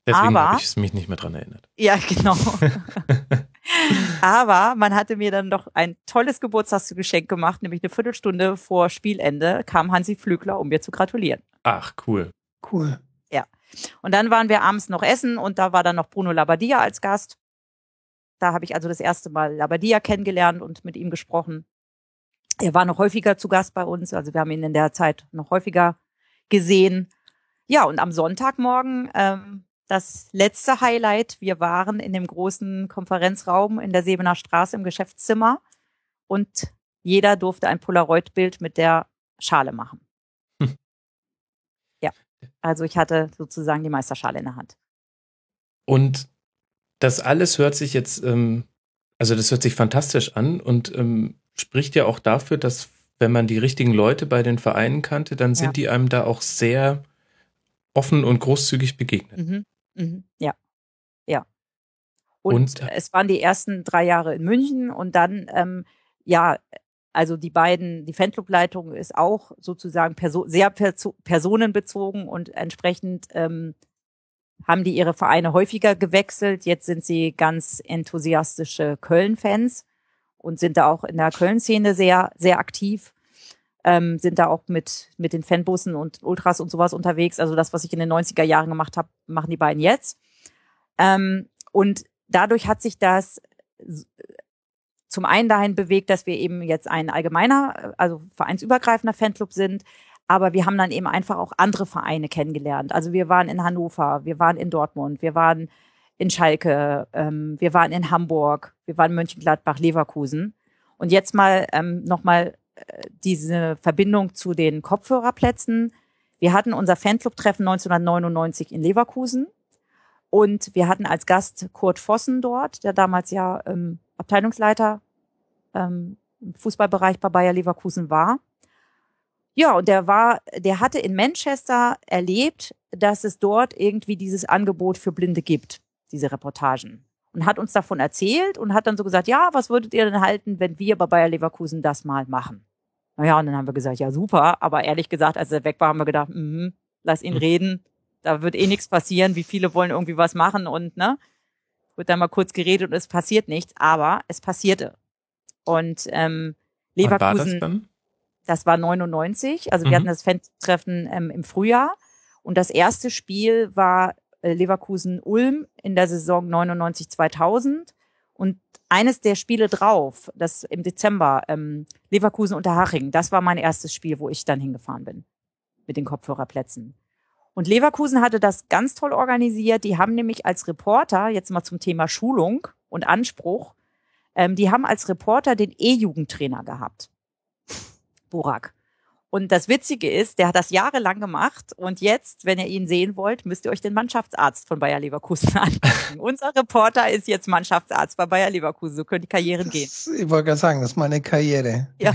Deswegen habe ich mich nicht mehr dran erinnert. Ja, genau. Aber man hatte mir dann doch ein tolles Geburtstagsgeschenk gemacht, nämlich eine Viertelstunde vor Spielende kam Hansi Flügler, um mir zu gratulieren. Ach, cool. Cool. Und dann waren wir abends noch essen und da war dann noch Bruno Labbadia als Gast. Da habe ich also das erste Mal Labbadia kennengelernt und mit ihm gesprochen. Er war noch häufiger zu Gast bei uns, also wir haben ihn in der Zeit noch häufiger gesehen. Ja, und am Sonntagmorgen ähm, das letzte Highlight. Wir waren in dem großen Konferenzraum in der Sebener Straße im Geschäftszimmer und jeder durfte ein Polaroid-Bild mit der Schale machen. Hm. Ja, also ich hatte sozusagen die Meisterschale in der Hand. Und das alles hört sich jetzt, ähm, also das hört sich fantastisch an und ähm, spricht ja auch dafür, dass wenn man die richtigen Leute bei den Vereinen kannte, dann sind Ja. die einem da auch sehr offen und großzügig begegnet. Mhm. Mhm. Ja. Ja. Und, Und- es waren die ersten drei Jahre in München und dann, ähm, ja, also die beiden, die Fanclubleitung ist auch sozusagen perso sehr perso personenbezogen und entsprechend ähm, haben die ihre Vereine häufiger gewechselt. Jetzt sind sie ganz enthusiastische Köln-Fans und sind da auch in der Köln-Szene sehr, sehr aktiv. Ähm, sind da auch mit, mit den Fanbussen und Ultras und sowas unterwegs. Also das, was ich in den 90er Jahren gemacht habe, machen die beiden jetzt. Ähm, und dadurch hat sich das zum einen dahin bewegt, dass wir eben jetzt ein allgemeiner, also vereinsübergreifender Fanclub sind, aber wir haben dann eben einfach auch andere Vereine kennengelernt. Also wir waren in Hannover, wir waren in Dortmund, wir waren in Schalke, ähm, wir waren in Hamburg, wir waren in Mönchengladbach, Leverkusen. Und jetzt mal ähm, nochmal diese Verbindung zu den Kopfhörerplätzen. Wir hatten unser Fanclub-Treffen 1999 in Leverkusen. Und wir hatten als Gast Kurt Vossen dort, der damals ja ähm, Abteilungsleiter ähm, im Fußballbereich bei Bayer Leverkusen war. Ja, und der war, der hatte in Manchester erlebt, dass es dort irgendwie dieses Angebot für Blinde gibt, diese Reportagen. Und hat uns davon erzählt und hat dann so gesagt, ja, was würdet ihr denn halten, wenn wir bei Bayer Leverkusen das mal machen? Naja, und dann haben wir gesagt, ja, super. Aber ehrlich gesagt, als er weg war, haben wir gedacht, mhm, lass ihn Mhm. reden. Da wird eh nichts passieren. Wie viele wollen irgendwie was machen und, ne? Wird dann mal kurz geredet und es passiert nichts. Aber es passierte. Und ähm, Wann war das Leverkusen, das war 99. Also Mhm. wir hatten das Fan-Treffen ähm, im Frühjahr. Und das erste Spiel war äh, Leverkusen-Ulm in der Saison 99-2000. Eines der Spiele drauf, das im Dezember, ähm, Leverkusen unter Haching, das war mein erstes Spiel, wo ich dann hingefahren bin mit den Kopfhörerplätzen. Und Leverkusen hatte das ganz toll organisiert. Die haben nämlich als Reporter, jetzt mal zum Thema Schulung und Anspruch, ähm, die haben als Reporter den E-Jugendtrainer gehabt. Burak. Und das Witzige ist, der hat das jahrelang gemacht und jetzt, wenn ihr ihn sehen wollt, müsst ihr euch den Mannschaftsarzt von Bayer Leverkusen *laughs* angucken. Unser Reporter ist jetzt Mannschaftsarzt bei Bayer Leverkusen. So können die Karrieren gehen. Das, ich wollte gerade sagen, das ist meine Karriere. Ja.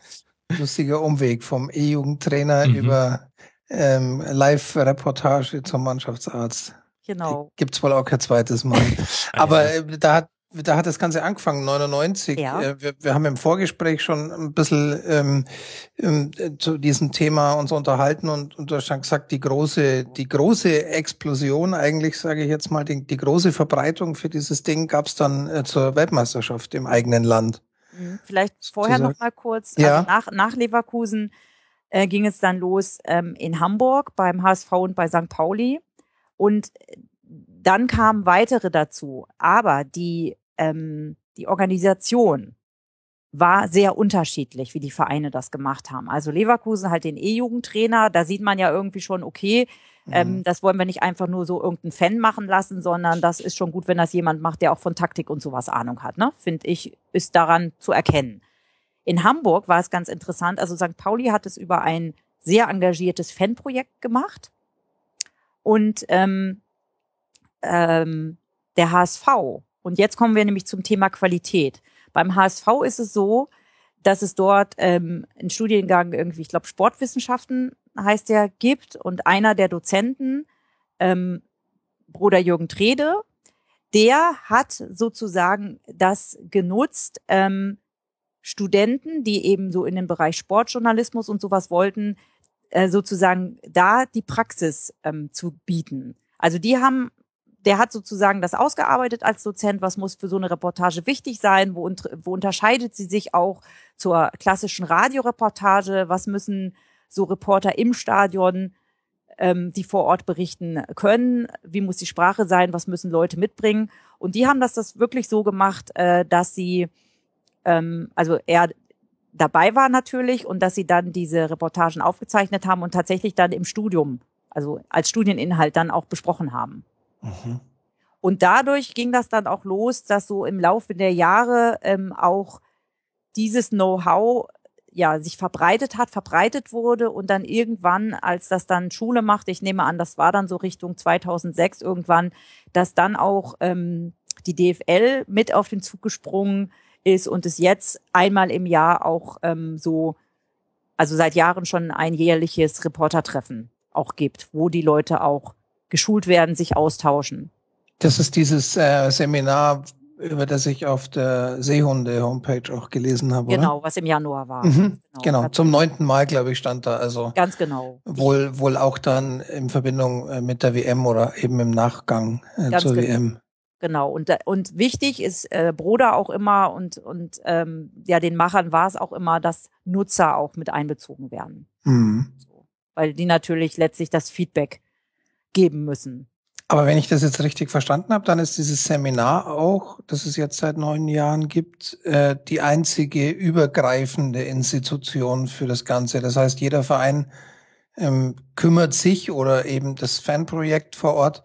*laughs* Lustiger Umweg vom E-Jugendtrainer Mhm. über ähm, Live-Reportage zum Mannschaftsarzt. Genau. Gibt's wohl auch kein zweites Mal. *laughs* Aber äh, da hat da hat das Ganze angefangen, 99. Ja. Äh, wir, wir haben im Vorgespräch schon ein bisschen ähm, ähm, äh, zu diesem Thema uns unterhalten und, und du hast schon gesagt, die große, die große Explosion, eigentlich sage ich jetzt mal, die, die große Verbreitung für dieses Ding gab's dann äh, zur Weltmeisterschaft im eigenen Land. Mhm. Vielleicht vorher noch mal kurz. Ja. Also nach, nach Leverkusen äh, ging es dann los ähm, in Hamburg beim HSV und bei St. Pauli. Und äh, dann kamen weitere dazu. Aber die, ähm, die Organisation war sehr unterschiedlich, wie die Vereine das gemacht haben. Also Leverkusen halt den E-Jugendtrainer, da sieht man ja irgendwie schon, okay, ähm, Mhm. das wollen wir nicht einfach nur so irgendeinen Fan machen lassen, sondern das ist schon gut, wenn das jemand macht, der auch von Taktik und sowas Ahnung hat. Ne? Finde ich, ist daran zu erkennen. In Hamburg war es ganz interessant. Also St. Pauli hat es über ein sehr engagiertes Fanprojekt gemacht. Und ähm, ähm, der HSV. Und jetzt kommen wir nämlich zum Thema Qualität. Beim HSV ist es so, dass es dort ähm, einen Studiengang irgendwie, ich glaube Sportwissenschaften heißt der, gibt und einer der Dozenten, ähm, Bruder Jürgen Trede, der hat sozusagen das genutzt, ähm, Studenten, die eben so in den Bereich Sportjournalismus und sowas wollten, äh, sozusagen da die Praxis ähm, zu bieten. Also die haben der hat sozusagen das ausgearbeitet als Dozent, was muss für so eine Reportage wichtig sein, wo, wo unterscheidet sie sich auch zur klassischen Radioreportage, was müssen so Reporter im Stadion, ähm, die vor Ort berichten können, wie muss die Sprache sein, was müssen Leute mitbringen. Und die haben das, das wirklich so gemacht, äh, dass sie, ähm, also er dabei war natürlich und dass sie dann diese Reportagen aufgezeichnet haben und tatsächlich dann im Studium, also als Studieninhalt dann auch besprochen haben. Und dadurch ging das dann auch los, dass so im Laufe der Jahre ähm, auch dieses Know-how ja sich verbreitet hat, verbreitet wurde und dann irgendwann, als das dann Schule machte, ich nehme an, das war dann so Richtung 2006 irgendwann, dass dann auch ähm, die DFL mit auf den Zug gesprungen ist und es jetzt einmal im Jahr auch ähm, so, also seit Jahren schon ein jährliches Reportertreffen auch gibt, wo die Leute auch geschult werden, sich austauschen. Das ist dieses äh, Seminar, über das ich auf der Seehunde-Homepage auch gelesen habe. Genau, oder? was im Januar war. Mhm, genau, genau. zum neunten Mal, glaube ich, stand da. Also ganz genau. Wohl, wohl auch dann in Verbindung äh, mit der WM oder eben im Nachgang äh, zur genau. WM. Genau. Und, äh, und wichtig ist äh, Broder auch immer und, und ähm, ja, den Machern war es auch immer, dass Nutzer auch mit einbezogen werden. Mhm. So, weil die natürlich letztlich das Feedback geben müssen. Aber wenn ich das jetzt richtig verstanden habe, dann ist dieses Seminar auch, das es jetzt seit neun Jahren gibt, äh, die einzige übergreifende Institution für das Ganze. Das heißt, jeder Verein ähm, kümmert sich oder eben das Fanprojekt vor Ort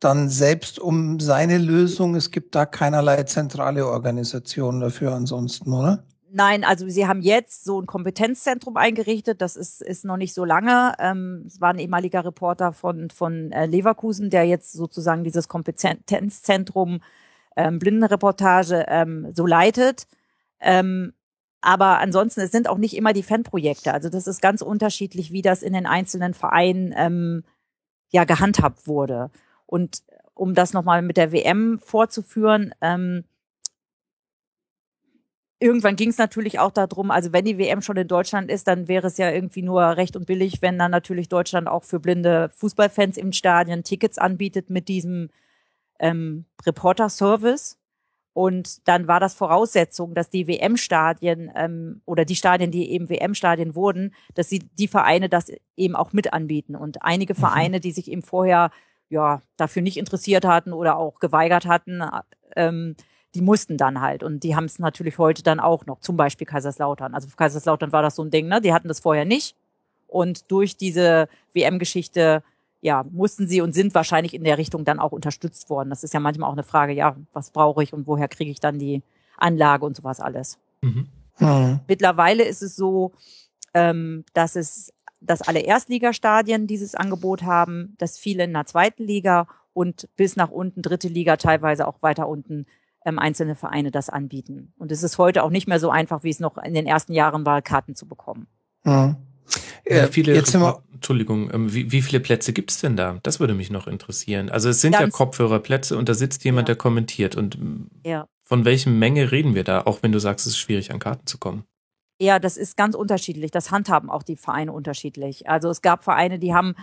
dann selbst um seine Lösung. Es gibt da keinerlei zentrale Organisation dafür ansonsten, oder? Nein, also sie haben jetzt so ein Kompetenzzentrum eingerichtet. Das ist, ist noch nicht so lange. Ähm, es war ein ehemaliger Reporter von, von äh, Leverkusen, der jetzt sozusagen dieses Kompetenzzentrum ähm, Blindenreportage ähm, so leitet. Ähm, aber ansonsten, es sind auch nicht immer die Fanprojekte. Also das ist ganz unterschiedlich, wie das in den einzelnen Vereinen ähm, ja gehandhabt wurde. Und um das nochmal mit der WM vorzuführen, ähm, irgendwann ging es natürlich auch darum, also wenn die WM schon in Deutschland ist, dann wäre es ja irgendwie nur recht und billig, wenn dann natürlich Deutschland auch für blinde Fußballfans im Stadion Tickets anbietet mit diesem ähm, Reporter-Service. Und dann war das Voraussetzung, dass die WM-Stadien ähm, oder die Stadien, die eben WM-Stadien wurden, dass sie die Vereine das eben auch mit anbieten. Und einige mhm. Vereine, die sich eben vorher ja dafür nicht interessiert hatten oder auch geweigert hatten, ähm, die mussten dann halt. Und die haben es natürlich heute dann auch noch, zum Beispiel Kaiserslautern. Also für Kaiserslautern war das so ein Ding, ne? Die hatten das vorher nicht. Und durch diese WM-Geschichte, ja, mussten sie und sind wahrscheinlich in der Richtung dann auch unterstützt worden. Das ist ja manchmal auch eine Frage, ja, was brauche ich und woher kriege ich dann die Anlage und sowas alles. Mhm. Mhm. Mittlerweile ist es so, ähm, dass es, dass alle Erstligastadien dieses Angebot haben, dass viele in der zweiten Liga und bis nach unten dritte Liga, teilweise auch weiter unten ähm, einzelne Vereine das anbieten. Und es ist heute auch nicht mehr so einfach, wie es noch in den ersten Jahren war, Karten zu bekommen. Mhm. Wie viele, Jetzt sind wir Entschuldigung, ähm, wie, wie viele Plätze gibt's denn da? Das würde mich noch interessieren. Also es sind Ganz ja Kopfhörerplätze und da sitzt jemand, ja. der kommentiert. Und ja. von welcher Menge reden wir da, auch wenn du sagst, es ist schwierig, an Karten zu kommen? Ja, das ist ganz unterschiedlich. Das handhaben auch die Vereine unterschiedlich. Also es gab Vereine, die haben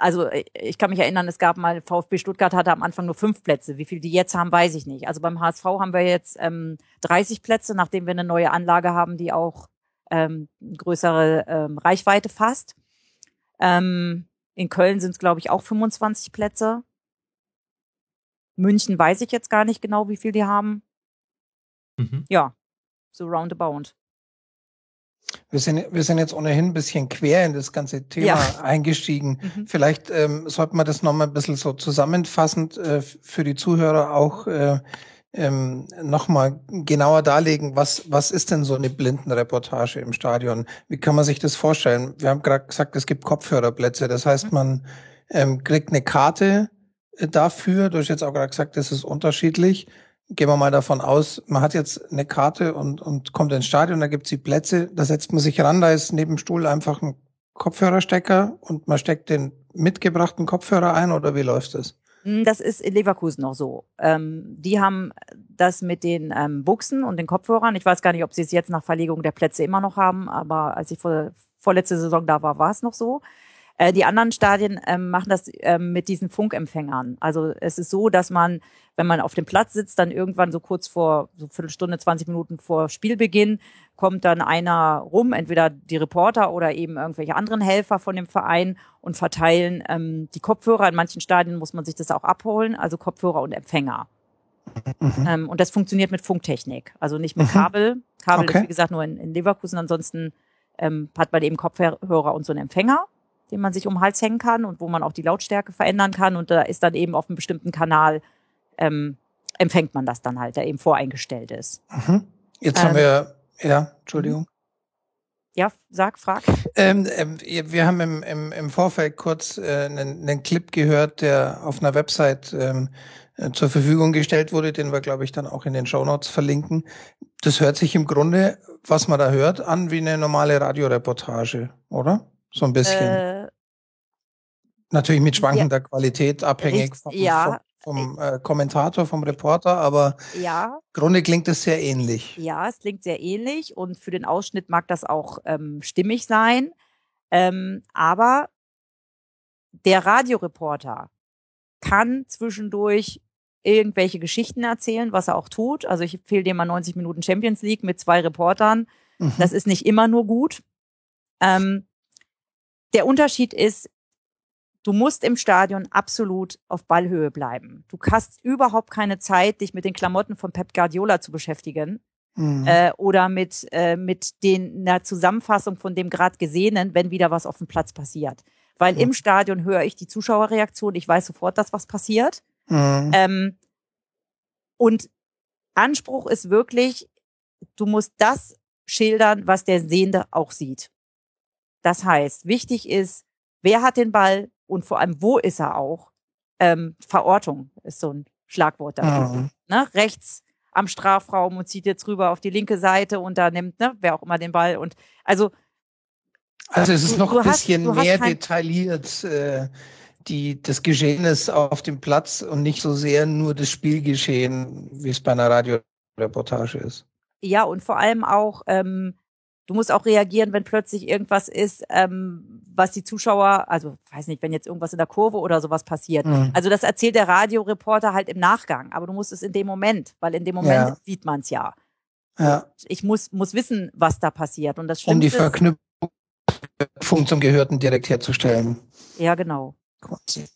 also äh, ich kann mich erinnern, es gab mal, VfB Stuttgart hatte am Anfang nur fünf Plätze. Wie viel die jetzt haben, weiß ich nicht. Also beim HSV haben wir jetzt ähm, 30 Plätze, nachdem wir eine neue Anlage haben, die auch ähm, größere ähm, Reichweite fasst. Ähm, in Köln sind es, glaube ich, auch 25 Plätze. München weiß ich jetzt gar nicht genau, wie viel die haben. Mhm. Ja, so roundabout. Wir sind, wir sind jetzt ohnehin ein bisschen quer in das ganze Thema ja. eingestiegen. Mhm. Vielleicht ähm, sollte man das nochmal ein bisschen so zusammenfassend äh, für die Zuhörer auch äh, ähm, nochmal genauer darlegen, was, was ist denn so eine Blindenreportage im Stadion? Wie kann man sich das vorstellen? Wir haben gerade gesagt, es gibt Kopfhörerplätze. Das heißt, mhm. man ähm, kriegt eine Karte äh, dafür. Du hast jetzt auch gerade gesagt, das ist unterschiedlich gehen wir mal davon aus, man hat jetzt eine Karte und, und kommt ins Stadion, da gibt's die Plätze, da setzt man sich ran, da ist neben dem Stuhl einfach ein Kopfhörerstecker und man steckt den mitgebrachten Kopfhörer ein oder wie läuft das? Hm, das ist in Leverkusen noch so. Ähm, die haben das mit den ähm, Buchsen und den Kopfhörern. Ich weiß gar nicht, ob sie es jetzt nach Verlegung der Plätze immer noch haben, aber als ich vor, vorletzte Saison da war, war es noch so. Äh, die anderen Stadien ähm, machen das ähm, mit diesen Funkempfängern. Also es ist so, dass man, wenn man auf dem Platz sitzt, dann irgendwann so kurz vor, so Viertelstunde, 20 Minuten vor Spielbeginn, kommt dann einer rum, entweder die Reporter oder eben irgendwelche anderen Helfer von dem Verein und verteilen ähm, die Kopfhörer. In manchen Stadien muss man sich das auch abholen, also Kopfhörer und Empfänger. Mhm. Ähm, und das funktioniert mit Funktechnik, also nicht mit mhm. Kabel. Kabel okay. ist wie gesagt nur in, in Leverkusen. Ansonsten ähm, hat man eben Kopfhörer und so einen Empfänger, den man sich um den Hals hängen kann und wo man auch die Lautstärke verändern kann. Und da ist dann eben auf einem bestimmten Kanal ähm, empfängt man das dann halt, der eben voreingestellt ist. Mhm. Jetzt haben ähm, wir, ja, Entschuldigung. Ja, sag, frag. Ähm, ähm, wir haben im, im, im Vorfeld kurz äh, einen, einen Clip gehört, der auf einer Website ähm, äh, zur Verfügung gestellt wurde, den wir, glaube ich, dann auch in den Show Notes verlinken. Das hört sich im Grunde, was man da hört, an wie eine normale Radioreportage, oder? So ein bisschen. Äh, Natürlich mit schwankender ja, Qualität, abhängig vom, ja, vom, vom äh, Kommentator, vom Reporter, aber ja. im Grunde klingt es sehr ähnlich. Ja, es klingt sehr ähnlich und für den Ausschnitt mag das auch ähm, stimmig sein. Ähm, aber der Radioreporter kann zwischendurch irgendwelche Geschichten erzählen, was er auch tut. Also ich empfehle dir mal 90 Minuten Champions League mit zwei Reportern. Mhm. Das ist nicht immer nur gut. Ähm, der Unterschied ist, du musst im Stadion absolut auf Ballhöhe bleiben. Du hast überhaupt keine Zeit, dich mit den Klamotten von Pep Guardiola zu beschäftigen. Mhm. Äh, oder mit, äh, mit den, einer Zusammenfassung von dem gerade Gesehenen, wenn wieder was auf dem Platz passiert. Weil mhm. im Stadion höre ich die Zuschauerreaktion, ich weiß sofort, dass was passiert. Mhm. Ähm, und Anspruch ist wirklich, du musst das schildern, was der Sehende auch sieht. Das heißt, wichtig ist, wer hat den Ball und vor allem, wo ist er auch? Ähm, Verortung ist so ein Schlagwort dafür. Mhm. Ne? Rechts am Strafraum und zieht jetzt rüber auf die linke Seite und da nimmt, ne, wer auch immer den Ball. Und also also es ist noch ein bisschen hast, mehr detailliert. Äh, die, des Geschehenes auf dem Platz und nicht so sehr nur das Spielgeschehen, wie es bei einer Radioreportage ist. Ja, und vor allem auch, ähm, du musst auch reagieren, wenn plötzlich irgendwas ist, ähm, was die Zuschauer, also weiß nicht, wenn jetzt irgendwas in der Kurve oder sowas passiert. Mhm. Also das erzählt der Radioreporter halt im Nachgang, aber du musst es in dem Moment, weil in dem Moment ja. sieht man es ja. Ja. Ich muss, muss wissen, was da passiert. Und das um die Verknüpfung zum Gehörten direkt herzustellen. Ja, genau. Okay.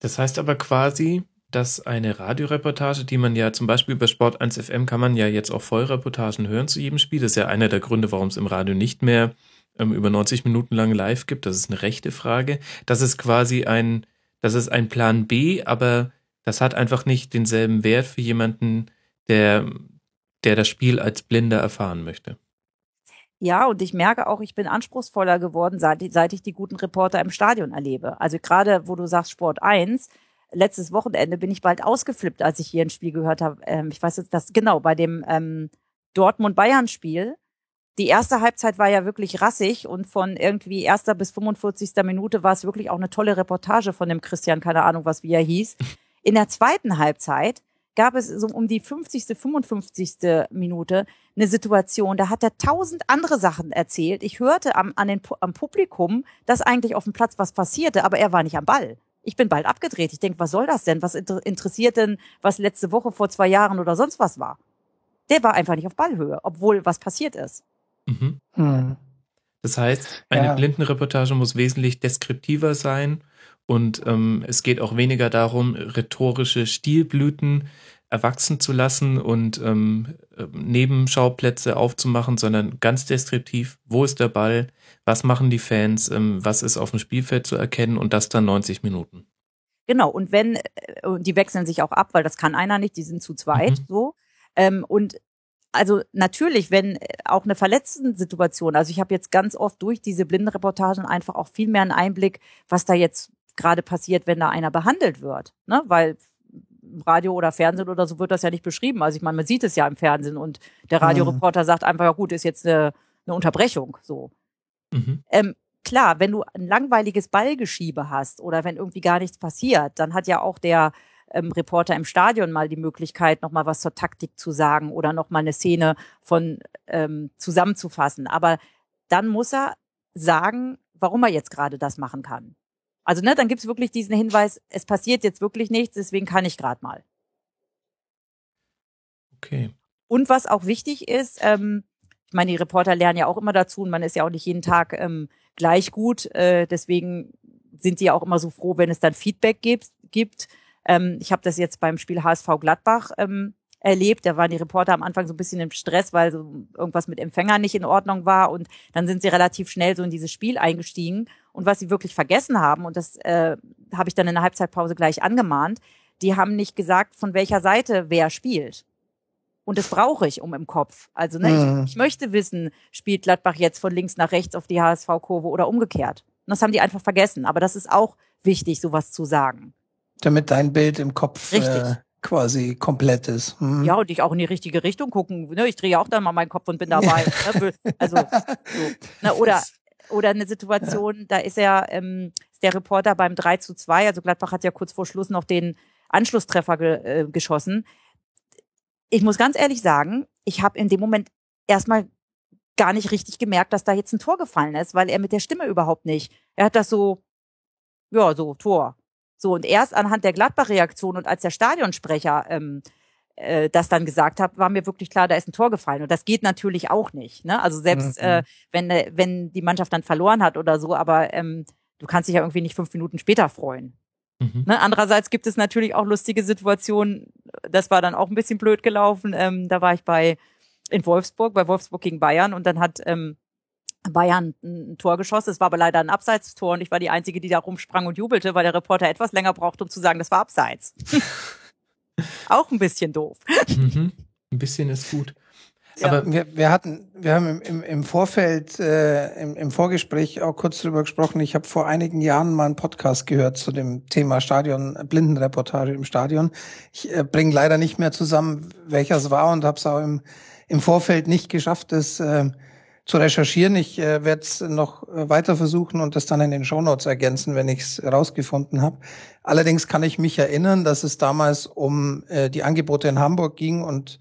Das heißt aber quasi, dass eine Radioreportage, die man ja zum Beispiel über Sport 1 FM kann man ja jetzt auch Vollreportagen hören zu jedem Spiel. Das ist ja einer der Gründe, warum es im Radio nicht mehr ähm, über 90 Minuten lang live gibt. Das ist eine rechte Frage. Das ist quasi ein, das ist ein Plan B, aber das hat einfach nicht denselben Wert für jemanden, der, der das Spiel als Blinder erfahren möchte. Ja, und ich merke auch, ich bin anspruchsvoller geworden, seit, seit ich die guten Reporter im Stadion erlebe. Also gerade, wo du sagst Sport 1, letztes Wochenende bin ich bald ausgeflippt, als ich hier ein Spiel gehört habe. Ähm, ich weiß jetzt das, genau, bei dem ähm, Dortmund-Bayern-Spiel. Die erste Halbzeit war ja wirklich rassig und von irgendwie erster bis 45. Minute war es wirklich auch eine tolle Reportage von dem Christian, keine Ahnung, was wie er hieß. *laughs* In der zweiten Halbzeit gab es so um die 50., 55. Minute eine Situation, da hat er tausend andere Sachen erzählt. Ich hörte am, an den, am Publikum, dass eigentlich auf dem Platz was passierte, aber er war nicht am Ball. Ich bin bald abgedreht. Ich denke, was soll das denn? Was interessiert denn, was letzte Woche vor zwei Jahren oder sonst was war? Der war einfach nicht auf Ballhöhe, obwohl was passiert ist. Mhm. Hm. Das heißt, eine ja. Blindenreportage muss wesentlich deskriptiver sein und ähm, es geht auch weniger darum, rhetorische Stilblüten erwachsen zu lassen und ähm, Nebenschauplätze aufzumachen, sondern ganz deskriptiv, wo ist der Ball, was machen die Fans, ähm, was ist auf dem Spielfeld zu erkennen und das dann 90 Minuten. Genau, und wenn, äh, die wechseln sich auch ab, weil das kann einer nicht, die sind zu zweit mhm. so. Ähm, und also natürlich, wenn äh, auch eine Verletzten-Situation, also ich habe jetzt ganz oft durch diese Blindenreportagen einfach auch viel mehr einen Einblick, was da jetzt gerade passiert, wenn da einer behandelt wird. Ne? Weil Radio oder Fernsehen oder so wird das ja nicht beschrieben. Also ich meine, man sieht es ja im Fernsehen und der Radioreporter mhm. sagt einfach, ja gut, ist jetzt eine, eine Unterbrechung so. Mhm. Ähm, klar, wenn du ein langweiliges Ballgeschiebe hast oder wenn irgendwie gar nichts passiert, dann hat ja auch der ähm, Reporter im Stadion mal die Möglichkeit, nochmal was zur Taktik zu sagen oder nochmal eine Szene von ähm, zusammenzufassen. Aber dann muss er sagen, warum er jetzt gerade das machen kann. Also ne, dann gibt's wirklich diesen Hinweis, es passiert jetzt wirklich nichts, deswegen kann ich gerade mal. Okay. Und was auch wichtig ist, ähm, ich meine, die Reporter lernen ja auch immer dazu und man ist ja auch nicht jeden Tag ähm, gleich gut. Äh, deswegen sind die ja auch immer so froh, wenn es dann Feedback gibt. gibt. Ähm, ich habe das jetzt beim Spiel HSV Gladbach ähm, erlebt. Da waren die Reporter am Anfang so ein bisschen im Stress, weil so irgendwas mit Empfängern nicht in Ordnung war. Und dann sind sie relativ schnell so in dieses Spiel eingestiegen. Und was sie wirklich vergessen haben, und das äh, habe ich dann in der Halbzeitpause gleich angemahnt, die haben nicht gesagt, von welcher Seite wer spielt. Und das brauche ich um im Kopf. Also ne, Mhm. ich, ich möchte wissen, spielt Gladbach jetzt von links nach rechts auf die HSV-Kurve oder umgekehrt. Und das haben die einfach vergessen. Aber das ist auch wichtig, sowas zu sagen. Damit dein Bild im Kopf äh, quasi komplett ist. Hm. Ja, und ich auch in die richtige Richtung gucken. Ne? Ich drehe auch dann mal meinen Kopf und bin dabei. *laughs* ne? Also so. Ne? Oder oder eine Situation, da ist er ähm, ist der Reporter beim 3 zu 2, also Gladbach hat ja kurz vor Schluss noch den Anschlusstreffer ge äh, geschossen. Ich muss ganz ehrlich sagen, ich habe in dem Moment erstmal gar nicht richtig gemerkt, dass da jetzt ein Tor gefallen ist, weil er mit der Stimme überhaupt nicht. Er hat das so, ja, so, Tor. So, und erst anhand der Gladbach-Reaktion und als der Stadionsprecher ähm, äh, das dann gesagt hat, war mir wirklich klar, da ist ein Tor gefallen. Und das geht natürlich auch nicht. Ne? Also selbst Mhm. äh, wenn, äh, wenn die Mannschaft dann verloren hat oder so, aber ähm, du kannst dich ja irgendwie nicht fünf Minuten später freuen. Mhm. Ne? Andererseits gibt es natürlich auch lustige Situationen. Das war dann auch ein bisschen blöd gelaufen. Ähm, da war ich bei in Wolfsburg, bei Wolfsburg gegen Bayern und dann hat ähm, Bayern ein Tor geschossen. Es war aber leider ein Abseitstor und ich war die Einzige, die da rumsprang und jubelte, weil der Reporter etwas länger brauchte, um zu sagen, das war Abseits. *laughs* auch ein bisschen doof. Mhm. Ein bisschen ist gut. Aber wir, wir hatten, wir haben im, im, Vorfeld, äh, im, im Vorgespräch auch kurz drüber gesprochen. Ich habe vor einigen Jahren mal einen Podcast gehört zu dem Thema Stadion, Blindenreportage im Stadion. Ich äh, bringe leider nicht mehr zusammen, welcher es war und habe es auch im, im Vorfeld nicht geschafft, das äh, zu recherchieren. Ich äh, werde es noch weiter versuchen und das dann in den Shownotes ergänzen, wenn ich es rausgefunden habe. Allerdings kann ich mich erinnern, dass es damals um äh, die Angebote in Hamburg ging und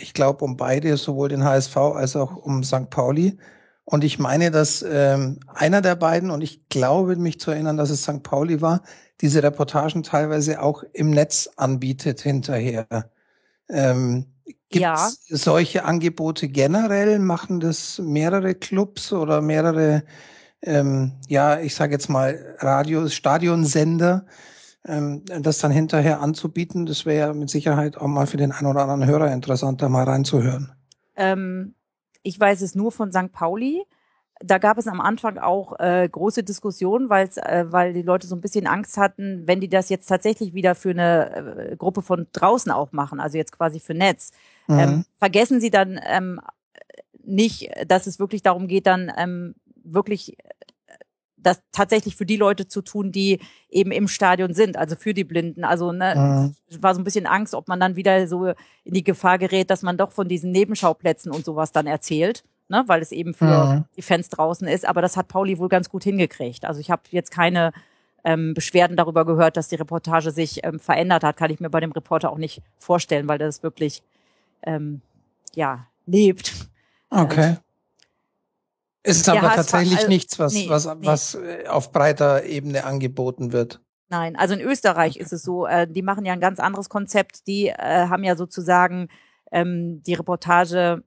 ich glaube um beide, sowohl den HSV als auch um St. Pauli. Und ich meine, dass ähm, einer der beiden, und ich glaube mich zu erinnern, dass es St. Pauli war, diese Reportagen teilweise auch im Netz anbietet hinterher. Ähm, Gibt Ja. es solche Angebote generell? Machen das mehrere Clubs oder mehrere, ähm, ja, ich sage jetzt mal Radios, Stadionsender, das dann hinterher anzubieten? Das wäre ja mit Sicherheit auch mal für den einen oder anderen Hörer interessant, da mal reinzuhören. Ähm, ich weiß es nur von St. Pauli. Da gab es am Anfang auch äh, große Diskussionen, weil's, äh, weil die Leute so ein bisschen Angst hatten, wenn die das jetzt tatsächlich wieder für eine äh, Gruppe von draußen auch machen, also jetzt quasi für Netz, Mhm. ähm, vergessen sie dann ähm, nicht, dass es wirklich darum geht, dann ähm, wirklich das tatsächlich für die Leute zu tun, die eben im Stadion sind, also für die Blinden. Also ne, Mhm. es war so ein bisschen Angst, ob man dann wieder so in die Gefahr gerät, dass man doch von diesen Nebenschauplätzen und sowas dann erzählt, ne, weil es eben für Mhm. die Fans draußen ist. Aber das hat Pauli wohl ganz gut hingekriegt. Also ich habe jetzt keine ähm, Beschwerden darüber gehört, dass die Reportage sich ähm, verändert hat. Kann ich mir bei dem Reporter auch nicht vorstellen, weil das wirklich ähm, ja lebt. Okay. Ist Der aber HSV tatsächlich also- nichts, was, nee, was, nee. was äh, auf breiter Ebene angeboten wird. Nein, also in Österreich ist es so, äh, die machen ja ein ganz anderes Konzept. Die äh, haben ja sozusagen ähm, die Reportage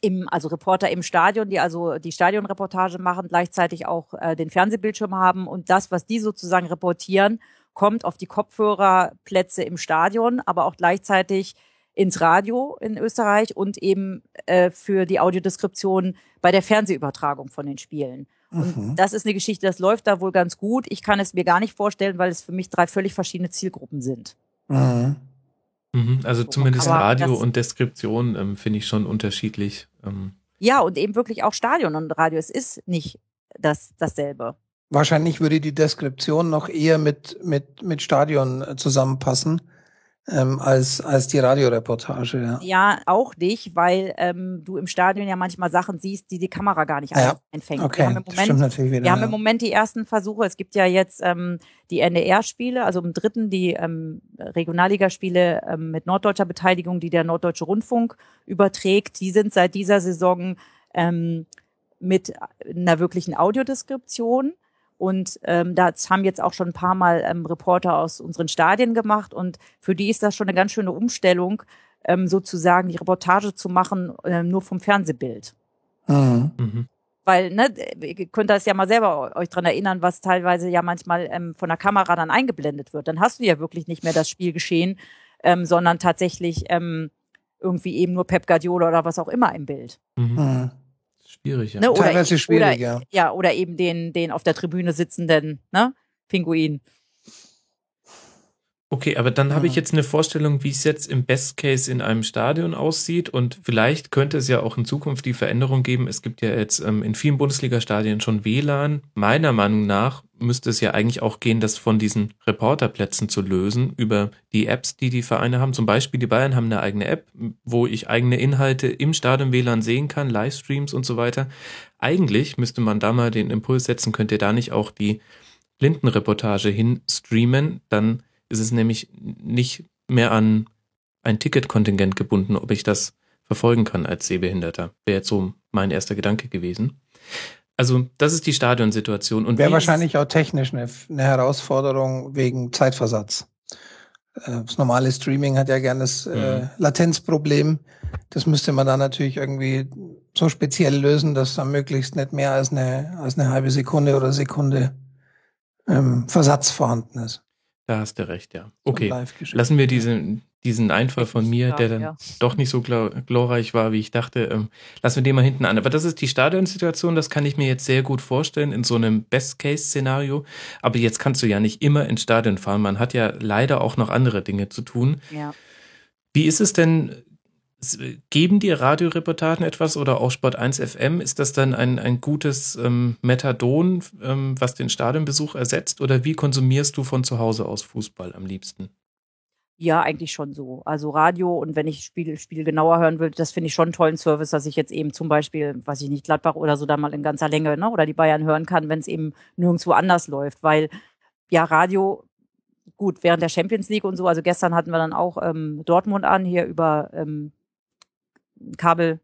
im, also Reporter im Stadion, die also die Stadionreportage machen, gleichzeitig auch äh, den Fernsehbildschirm haben und das, was die sozusagen reportieren, kommt auf die Kopfhörerplätze im Stadion, aber auch gleichzeitig ins Radio in Österreich und eben äh, für die Audiodeskription bei der Fernsehübertragung von den Spielen. Und Mhm. das ist eine Geschichte, das läuft da wohl ganz gut. Ich kann es mir gar nicht vorstellen, weil es für mich drei völlig verschiedene Zielgruppen sind. Mhm. Mhm, also zumindest Aber Radio und Deskription ähm, finde ich schon unterschiedlich. Ähm, Ja, und eben wirklich auch Stadion und Radio. Es ist nicht das, dasselbe. Wahrscheinlich würde die Deskription noch eher mit, mit, mit Stadion äh, zusammenpassen, ähm, als, als die Radioreportage, ja. Ja, auch nicht, weil ähm, du im Stadion ja manchmal Sachen siehst, die die Kamera gar nicht Ja, einfängt. wir Okay, haben im das stimmt Moment, natürlich wieder. wir haben ja. im Moment die ersten Versuche. Es gibt ja jetzt ähm, die NDR-Spiele, also im dritten die ähm, Regionalligaspiele ähm, mit norddeutscher Beteiligung, die der Norddeutsche Rundfunk überträgt. Die sind seit dieser Saison ähm, mit einer wirklichen Audiodeskription. Und ähm, das haben jetzt auch schon ein paar Mal ähm, Reporter aus unseren Stadien gemacht. Und für die ist das schon eine ganz schöne Umstellung, ähm, sozusagen die Reportage zu machen, äh, nur vom Fernsehbild. Mhm. Mhm. Weil, ne, ihr könnt das ja mal selber euch dran erinnern, was teilweise ja manchmal ähm, von der Kamera dann eingeblendet wird. Dann hast du ja wirklich nicht mehr das Spielgeschehen, ähm, sondern tatsächlich ähm, irgendwie eben nur Pep Guardiola oder was auch immer im Bild. Mhm. Mhm. Schwierig, ja. Ne? Oder, Teilweise schwierig, oder, ja. ja. Oder eben den, den auf der Tribüne sitzenden ne? Pinguin. Okay, aber dann habe ich jetzt eine Vorstellung, wie es jetzt im Best Case in einem Stadion aussieht und vielleicht könnte es ja auch in Zukunft die Veränderung geben. Es gibt ja jetzt ähm, in vielen Bundesliga-Stadien schon WLAN. Meiner Meinung nach müsste es ja eigentlich auch gehen, das von diesen Reporterplätzen zu lösen über die Apps, die die Vereine haben. Zum Beispiel die Bayern haben eine eigene App, wo ich eigene Inhalte im Stadion WLAN sehen kann, Livestreams und so weiter. Eigentlich müsste man da mal den Impuls setzen, könnt ihr da nicht auch die Blindenreportage hin streamen, dann ist es nämlich nicht mehr an ein Ticketkontingent gebunden, ob ich das verfolgen kann als Sehbehinderter. Wäre jetzt so mein erster Gedanke gewesen. Also, das ist die Stadionsituation. Und Wäre wahrscheinlich auch technisch eine, eine Herausforderung wegen Zeitversatz. Äh, Das normale Streaming hat ja gerne das äh, Mhm. Latenzproblem. Das müsste man dann natürlich irgendwie so speziell lösen, dass da möglichst nicht mehr als eine, als eine halbe Sekunde oder Sekunde ähm, Versatz vorhanden ist. Da hast du recht, ja. Okay. Lassen wir diesen, diesen Einfall von mir, der dann ja. doch nicht so glorreich war, wie ich dachte, ähm, lassen wir den mal hinten an. Aber das ist die Stadionsituation, das kann ich mir jetzt sehr gut vorstellen in so einem Best-Case-Szenario. Aber jetzt kannst du ja nicht immer ins Stadion fahren. Man hat ja leider auch noch andere Dinge zu tun. Ja. Wie ist es denn? S- Geben dir Radioreportagen etwas oder auch Sport 1 FM? Ist das dann ein, ein gutes ähm, Methadon, ähm, was den Stadionbesuch ersetzt? Oder wie konsumierst du von zu Hause aus Fußball am liebsten? Ja, eigentlich schon so. Also Radio und wenn ich Spiel, Spiel genauer hören will, das finde ich schon einen tollen Service, dass ich jetzt eben zum Beispiel, weiß ich nicht, Gladbach oder so da mal in ganzer Länge, ne, oder die Bayern hören kann, wenn es eben nirgendwo anders läuft, weil ja Radio gut während der Champions League und so. Also gestern hatten wir dann auch ähm, Dortmund an hier über ähm, Kabel,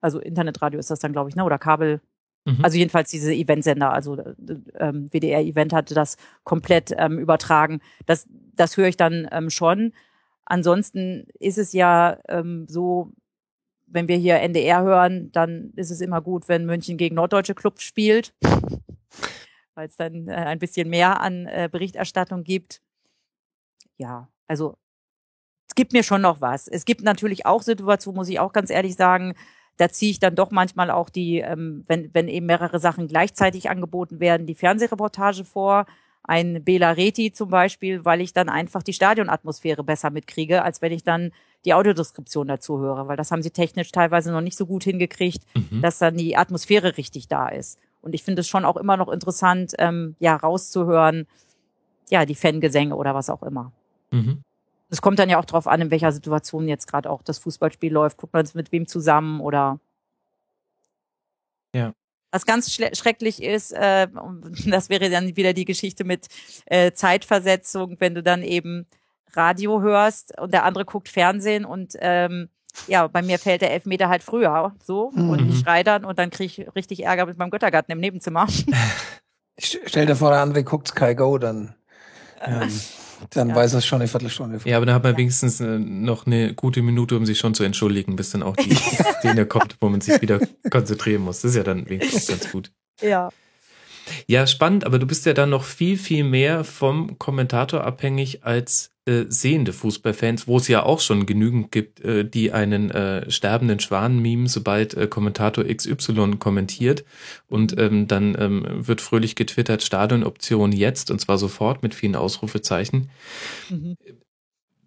also Internetradio ist das dann glaube ich, ne, oder Kabel. Mhm. Also jedenfalls diese Eventsender, also äh, ähm, WDR-Event hatte das komplett ähm, übertragen. Das, das höre ich dann ähm, schon. Ansonsten ist es ja ähm, so, wenn wir hier NDR hören, dann ist es immer gut, wenn München gegen norddeutsche Club spielt, weil es dann äh, ein bisschen mehr an äh, Berichterstattung gibt. Ja, also es gibt mir schon noch was. Es gibt natürlich auch Situationen, muss ich auch ganz ehrlich sagen, da ziehe ich dann doch manchmal auch die, ähm, wenn, wenn eben mehrere Sachen gleichzeitig angeboten werden, die Fernsehreportage vor. Ein Bela Reti zum Beispiel, weil ich dann einfach die Stadionatmosphäre besser mitkriege, als wenn ich dann die Audiodeskription dazu höre, weil das haben sie technisch teilweise noch nicht so gut hingekriegt, Mhm. dass dann die Atmosphäre richtig da ist. Und ich finde es schon auch immer noch interessant, ähm, ja, rauszuhören, ja, die Fangesänge oder was auch immer. Mhm. Es kommt dann ja auch drauf an, in welcher Situation jetzt gerade auch das Fußballspiel läuft. Guckt man es mit wem zusammen oder. Ja. Was ganz schrecklich ist, äh, und das wäre dann wieder die Geschichte mit äh, Zeitversetzung, wenn du dann eben Radio hörst und der andere guckt Fernsehen und ähm, ja, bei mir fällt der Elfmeter halt früher so und Mhm. ich schrei dann und dann kriege ich richtig Ärger mit meinem Göttergarten im Nebenzimmer. *laughs* St- Stell dir vor, der andere guckt Sky Go, dann, ähm, dann Ja. weiß es schon eine Viertelstunde. vor. Ja, aber da hat man Ja. wenigstens äh, noch eine gute Minute, um sich schon zu entschuldigen, bis dann auch *laughs* die Szene kommt, wo man sich wieder konzentrieren muss. Das ist ja dann wenigstens ganz gut. Ja. Ja, spannend, aber du bist ja dann noch viel, viel mehr vom Kommentator abhängig als äh, sehende Fußballfans, wo es ja auch schon genügend gibt, äh, die einen äh, sterbenden Schwan mimen, sobald äh, Kommentator XY kommentiert und ähm, dann ähm, wird fröhlich getwittert, Stadionoption jetzt und zwar sofort mit vielen Ausrufezeichen. Mhm.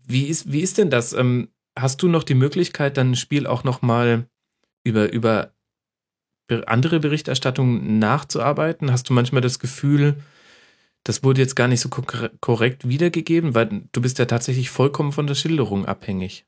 Wie ist, wie ist denn das? Ähm, hast du noch die Möglichkeit, dann ein Spiel auch nochmal über, über be- andere Berichterstattungen nachzuarbeiten? Hast du manchmal das Gefühl, das wurde jetzt gar nicht so kor- korrekt wiedergegeben, weil du bist ja tatsächlich vollkommen von der Schilderung abhängig.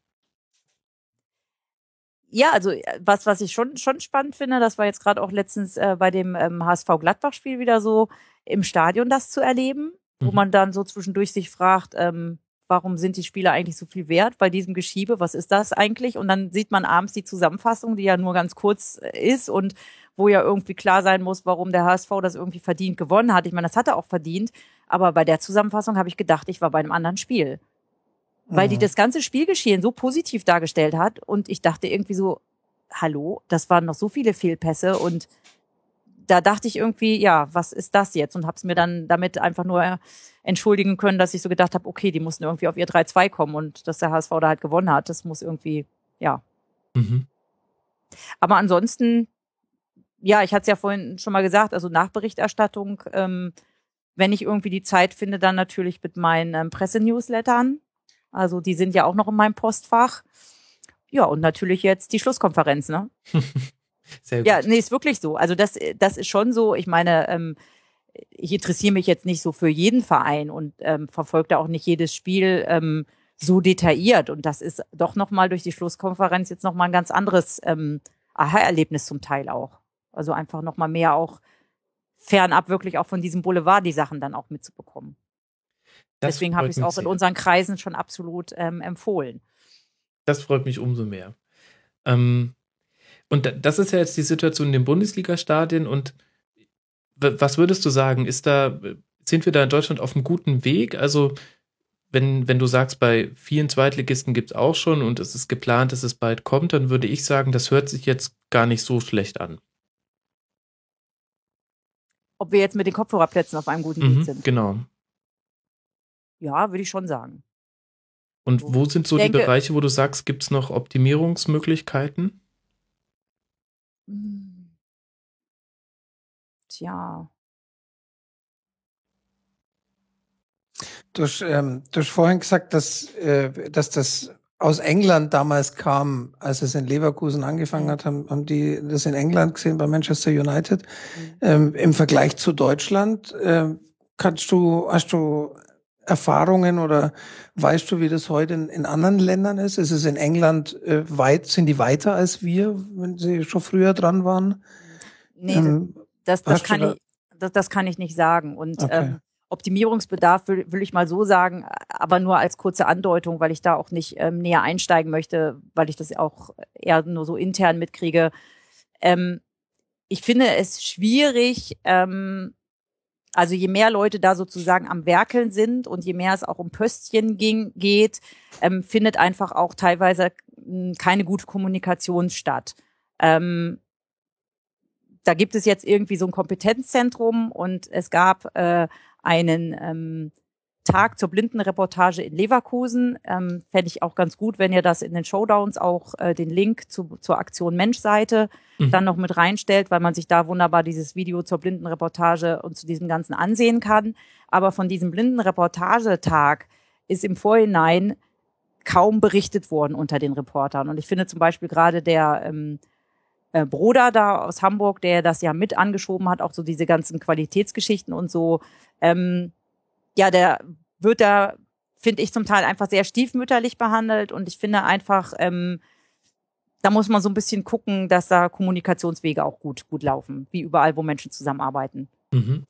Ja, also äh, was, was ich schon, schon spannend finde, das war jetzt gerade auch letztens äh, bei dem ähm, HSV-Gladbach-Spiel wieder so im Stadion das zu erleben, wo Mhm. man dann so zwischendurch sich fragt, ähm, warum sind die Spieler eigentlich so viel wert bei diesem Geschiebe? Was ist das eigentlich? Und dann sieht man abends die Zusammenfassung, die ja nur ganz kurz äh, ist und wo ja irgendwie klar sein muss, warum der HSV das irgendwie verdient gewonnen hat. Ich meine, das hat er auch verdient. Aber bei der Zusammenfassung habe ich gedacht, ich war bei einem anderen Spiel. Weil die Mhm. das ganze Spielgeschehen so positiv dargestellt hat und ich dachte irgendwie so, hallo, das waren noch so viele Fehlpässe und da dachte ich irgendwie, ja, was ist das jetzt? Und habe es mir dann damit einfach nur entschuldigen können, dass ich so gedacht habe, okay, die mussten irgendwie auf ihr 3-2 kommen und dass der HSV da halt gewonnen hat. Das muss irgendwie, ja. Mhm. Aber ansonsten, ja, ich hatte es ja vorhin schon mal gesagt, also Nachberichterstattung, ähm, wenn ich irgendwie die Zeit finde, dann natürlich mit meinen ähm, Pressenewslettern. Also die sind ja auch noch in meinem Postfach. Ja, und natürlich jetzt die Schlusskonferenz, ne? *laughs* Sehr gut. Ja, nee, ist wirklich so. Also das, das ist schon so. Ich meine, ähm, ich interessiere mich jetzt nicht so für jeden Verein und ähm, verfolge da auch nicht jedes Spiel ähm, so detailliert. Und das ist doch nochmal durch die Schlusskonferenz jetzt nochmal ein ganz anderes ähm, Aha-Erlebnis zum Teil auch. Also einfach nochmal mehr auch fernab wirklich auch von diesem Boulevard die Sachen dann auch mitzubekommen. Das Deswegen habe ich es auch in sehr. unseren Kreisen schon absolut ähm, empfohlen. Das freut mich umso mehr. Ähm, und da- das ist ja jetzt die Situation in den Bundesliga-Stadien. Und was würdest du sagen? Ist da, sind wir da in Deutschland auf einem guten Weg? Also, wenn, wenn du sagst, bei vielen Zweitligisten gibt es auch schon und es ist geplant, dass es bald kommt, dann würde ich sagen, das hört sich jetzt gar nicht so schlecht an. Ob wir jetzt mit den Kopfhörerplätzen auf einem guten Mhm, Weg sind. genau. Ja, würde ich schon sagen. Und wo sind so denke- die Bereiche, wo du sagst, gibt es noch Optimierungsmöglichkeiten? Hm. Tja. Du hast, ähm, du hast vorhin gesagt, dass, äh, dass das aus England damals kam, als es in Leverkusen angefangen hat, haben, haben die das in England gesehen bei Manchester United. Ähm, Im Vergleich zu Deutschland, ähm, kannst du, hast du Erfahrungen oder weißt du, wie das heute in, in anderen Ländern ist? Ist es in England äh, weit, sind die weiter als wir, wenn sie schon früher dran waren? Nee, Ähm, das, das, kann da- ich, das, das kann ich nicht sagen. Und Okay. ähm, Optimierungsbedarf will, will ich mal so sagen, aber nur als kurze Andeutung, weil ich da auch nicht ähm, näher einsteigen möchte, weil ich das auch eher nur so intern mitkriege. Ähm, ich finde es schwierig, ähm, also je mehr Leute da sozusagen am Werkeln sind und je mehr es auch um Pöstchen ging, geht, ähm, findet einfach auch teilweise mh, keine gute Kommunikation statt. Ähm, da gibt es jetzt irgendwie so ein Kompetenzzentrum und es gab äh, einen ähm, Tag zur Blindenreportage in Leverkusen. Ähm, Fände ich auch ganz gut, wenn ihr das in den Showdowns auch äh, den Link zu, zur Aktion Mensch-Seite Mhm. dann noch mit reinstellt, weil man sich da wunderbar dieses Video zur Blindenreportage und zu diesem Ganzen ansehen kann. Aber von diesem Blindenreportagetag ist im Vorhinein kaum berichtet worden unter den Reportern. Und ich finde zum Beispiel gerade der ähm, äh, Bruder da aus Hamburg, der das ja mit angeschoben hat, auch so diese ganzen Qualitätsgeschichten und so, ähm, ja, der wird da, finde ich, zum Teil einfach sehr stiefmütterlich behandelt und ich finde einfach, ähm, da muss man so ein bisschen gucken, dass da Kommunikationswege auch gut, gut laufen, wie überall, wo Menschen zusammenarbeiten. Mhm.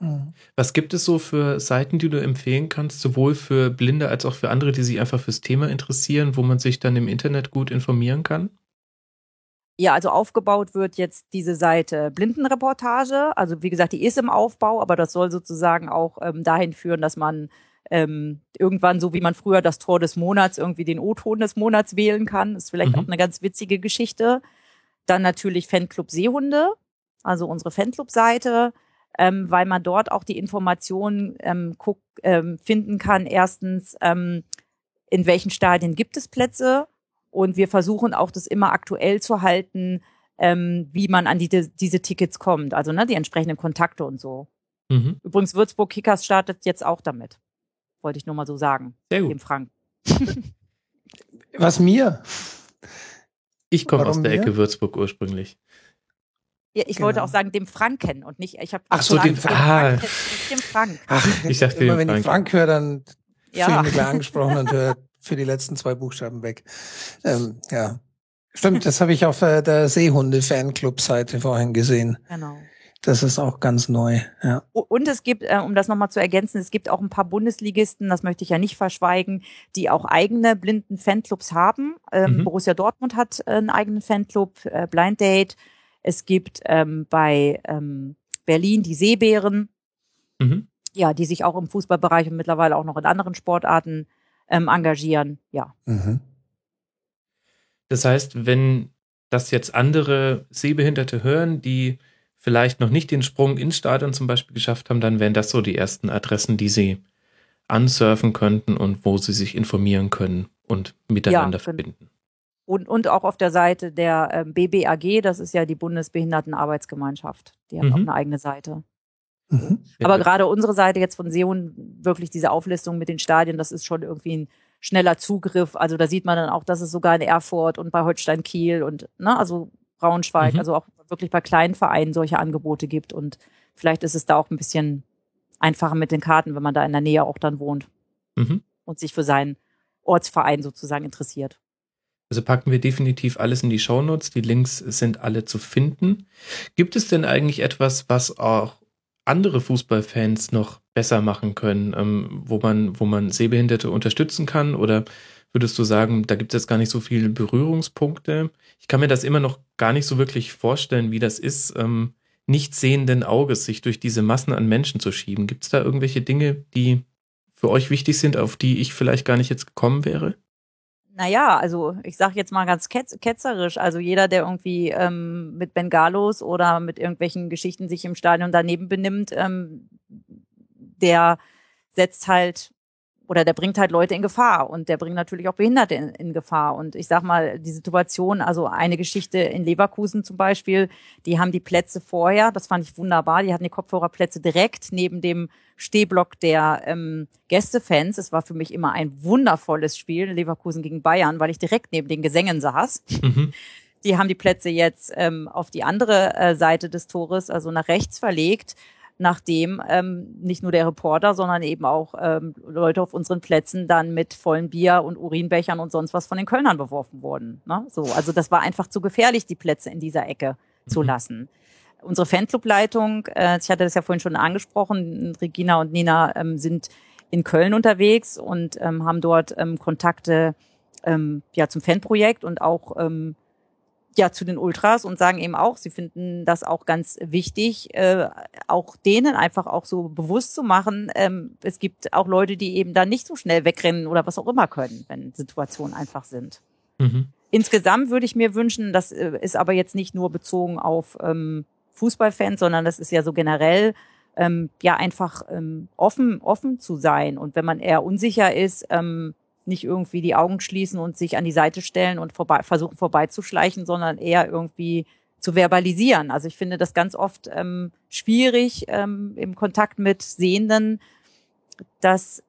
Mhm. Was gibt es so für Seiten, die du empfehlen kannst, sowohl für Blinde als auch für andere, die sich einfach fürs Thema interessieren, wo man sich dann im Internet gut informieren kann? Ja, also aufgebaut wird jetzt diese Seite Blindenreportage. Also wie gesagt, die ist im Aufbau, aber das soll sozusagen auch ähm, dahin führen, dass man ähm, irgendwann, so wie man früher das Tor des Monats, irgendwie den O-Ton des Monats wählen kann. ist vielleicht Mhm. auch eine ganz witzige Geschichte. Dann natürlich Fanclub Seehunde, also unsere Fanclub-Seite, ähm, weil man dort auch die Informationen ähm, guck, ähm, finden kann. Erstens, ähm, in welchen Stadien gibt es Plätze? Und wir versuchen auch das immer aktuell zu halten, ähm, wie man an die, diese Tickets kommt. Also ne, die entsprechenden Kontakte und so. Mhm. Übrigens, Würzburg Kickers startet jetzt auch damit. Wollte ich nur mal so sagen, Sehr dem gut. Frank. *laughs* Was mir? Ich komme aus der wir? Ecke Würzburg ursprünglich. Ja, ich Genau. wollte auch sagen, dem Franken und nicht, ich habe Ach so, den- ah. nicht dem Frank. Ach, Ich dachte, immer den wenn ich Frank. Frank höre, dann Ja. fühle ich mich angesprochen und *laughs* höre für die letzten zwei Buchstaben weg. Ähm, ja. Stimmt, das habe ich auf äh, der Seehunde-Fanclub-Seite vorhin gesehen. Genau. Das ist auch ganz neu, ja. Und es gibt, äh, um das nochmal zu ergänzen, es gibt auch ein paar Bundesligisten, das möchte ich ja nicht verschweigen, die auch eigene blinden Fanclubs haben. Ähm, mhm. Borussia Dortmund hat äh, einen eigenen Fanclub, äh, Blind Date. Es gibt ähm, bei ähm, Berlin die Seebären, mhm. ja, die sich auch im Fußballbereich und mittlerweile auch noch in anderen Sportarten ähm, engagieren. Ja. Mhm. Das heißt, wenn das jetzt andere Sehbehinderte hören, die vielleicht noch nicht den Sprung ins Stadion zum Beispiel geschafft haben, dann wären das so die ersten Adressen, die sie ansurfen könnten und wo sie sich informieren können und miteinander ja, verbinden. Und, und auch auf der Seite der ähm, BBAG, das ist ja die Bundesbehindertenarbeitsgemeinschaft. Die haben mhm. auch eine eigene Seite. Mhm. Aber gerade unsere Seite jetzt von Seon, wirklich diese Auflistung mit den Stadien, das ist schon irgendwie ein schneller Zugriff. Also da sieht man dann auch, dass es sogar in Erfurt und bei Holstein Kiel und, ne, also Braunschweig, mhm. also auch wirklich bei kleinen Vereinen solche Angebote gibt. Und vielleicht ist es da auch ein bisschen einfacher mit den Karten, wenn man da in der Nähe auch dann wohnt mhm. und sich für seinen Ortsverein sozusagen interessiert. Also packen wir definitiv alles in die Shownotes. Die Links sind alle zu finden. Gibt es denn eigentlich etwas, was auch andere Fußballfans noch besser machen können, ähm, wo man, wo man Sehbehinderte unterstützen kann? Oder würdest du sagen, da gibt es gar nicht so viele Berührungspunkte? Ich kann mir das immer noch gar nicht so wirklich vorstellen, wie das ist, ähm, nicht sehenden Auges sich durch diese Massen an Menschen zu schieben. Gibt es da irgendwelche Dinge, die für euch wichtig sind, auf die ich vielleicht gar nicht jetzt gekommen wäre? Naja, also ich sage jetzt mal ganz ketz ketzerisch, also jeder, der irgendwie ähm, mit Bengalos oder mit irgendwelchen Geschichten sich im Stadion daneben benimmt, ähm, der setzt halt oder der bringt halt Leute in Gefahr und der bringt natürlich auch Behinderte in, in, Gefahr. Und ich sag mal, die Situation, also eine Geschichte in Leverkusen zum Beispiel, die haben die Plätze vorher, das fand ich wunderbar, die hatten die Kopfhörerplätze direkt neben dem Stehblock der ähm, Gästefans. Es war für mich immer ein wundervolles Spiel, Leverkusen gegen Bayern, weil ich direkt neben den Gesängen saß. Mhm. Die haben die Plätze jetzt ähm, auf die andere äh, Seite des Tores, also nach rechts verlegt nachdem ähm, nicht nur der Reporter, sondern eben auch ähm, Leute auf unseren Plätzen dann mit vollen Bier und Urinbechern und sonst was von den Kölnern beworfen wurden. Ne? So, also das war einfach zu gefährlich, die Plätze in dieser Ecke zu mhm. lassen. Unsere Fanclubleitung, äh, ich hatte das ja vorhin schon angesprochen, Regina und Nina ähm, sind in Köln unterwegs und ähm, haben dort ähm, Kontakte ähm, ja zum Fanprojekt und auch ähm, ja zu den Ultras und sagen eben auch, sie finden das auch ganz wichtig, äh, auch denen einfach auch so bewusst zu machen, ähm, es gibt auch Leute, die eben da nicht so schnell wegrennen oder was auch immer können, wenn Situationen einfach sind. Mhm. Insgesamt würde ich mir wünschen, das äh, ist aber jetzt nicht nur bezogen auf ähm, Fußballfans, sondern das ist ja so generell, ähm, ja einfach ähm, offen offen zu sein und wenn man eher unsicher ist, ähm, nicht irgendwie die Augen schließen und sich an die Seite stellen und vorbei, versuchen vorbeizuschleichen, sondern eher irgendwie zu verbalisieren. Also ich finde das ganz oft ähm, schwierig ähm, im Kontakt mit Sehenden, dass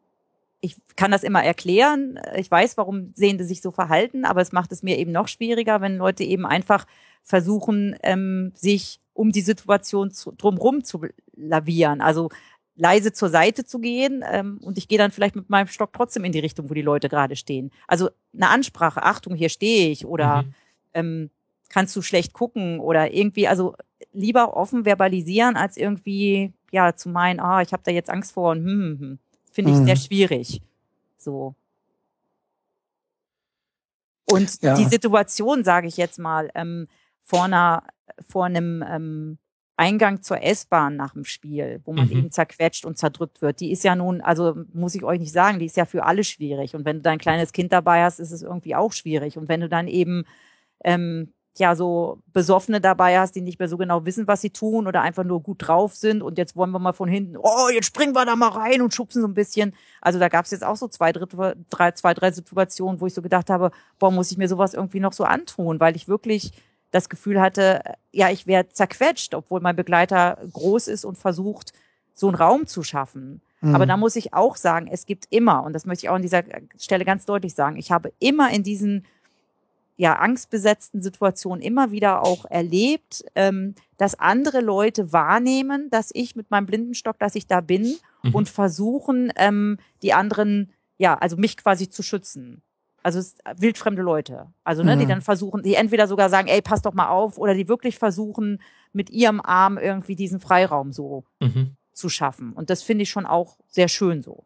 ich kann das immer erklären. Ich weiß, warum Sehende sich so verhalten, aber es macht es mir eben noch schwieriger, wenn Leute eben einfach versuchen, ähm, sich um die Situation zu, drumherum zu lavieren. Also leise zur Seite zu gehen ähm, und ich gehe dann vielleicht mit meinem Stock trotzdem in die Richtung, wo die Leute gerade stehen. Also eine Ansprache, Achtung, hier stehe ich oder mhm. ähm, kannst du schlecht gucken oder irgendwie, also lieber offen verbalisieren, als irgendwie ja zu meinen, ah, ich habe da jetzt Angst vor und hm, hm, hm. finde ich mhm. sehr schwierig. So. Und ja. die Situation, sage ich jetzt mal, ähm, vor einer, vor einem ähm, Eingang zur S-Bahn nach dem Spiel, wo man mhm. eben zerquetscht und zerdrückt wird, die ist ja nun, also muss ich euch nicht sagen, die ist ja für alle schwierig. Und wenn du dein kleines Kind dabei hast, ist es irgendwie auch schwierig. Und wenn du dann eben ähm, ja so Besoffene dabei hast, die nicht mehr so genau wissen, was sie tun oder einfach nur gut drauf sind und jetzt wollen wir mal von hinten, oh, jetzt springen wir da mal rein und schubsen so ein bisschen. Also da gab es jetzt auch so zwei, drei, zwei, drei Situationen, wo ich so gedacht habe, boah, muss ich mir sowas irgendwie noch so antun, weil ich wirklich das Gefühl hatte, ja, ich werde zerquetscht, obwohl mein Begleiter groß ist und versucht, so einen Raum zu schaffen. Mhm. Aber da muss ich auch sagen, es gibt immer, und das möchte ich auch an dieser Stelle ganz deutlich sagen, ich habe immer in diesen ja, angstbesetzten Situationen immer wieder auch erlebt, ähm, dass andere Leute wahrnehmen, dass ich mit meinem Blindenstock, dass ich da bin mhm. und versuchen, ähm, die anderen, ja, also mich quasi zu schützen. Also es ist wildfremde Leute. Also, ne, die Mhm. dann versuchen, die entweder sogar sagen, ey, pass doch mal auf, oder die wirklich versuchen, mit ihrem Arm irgendwie diesen Freiraum so Mhm. zu schaffen. Und das finde ich schon auch sehr schön so.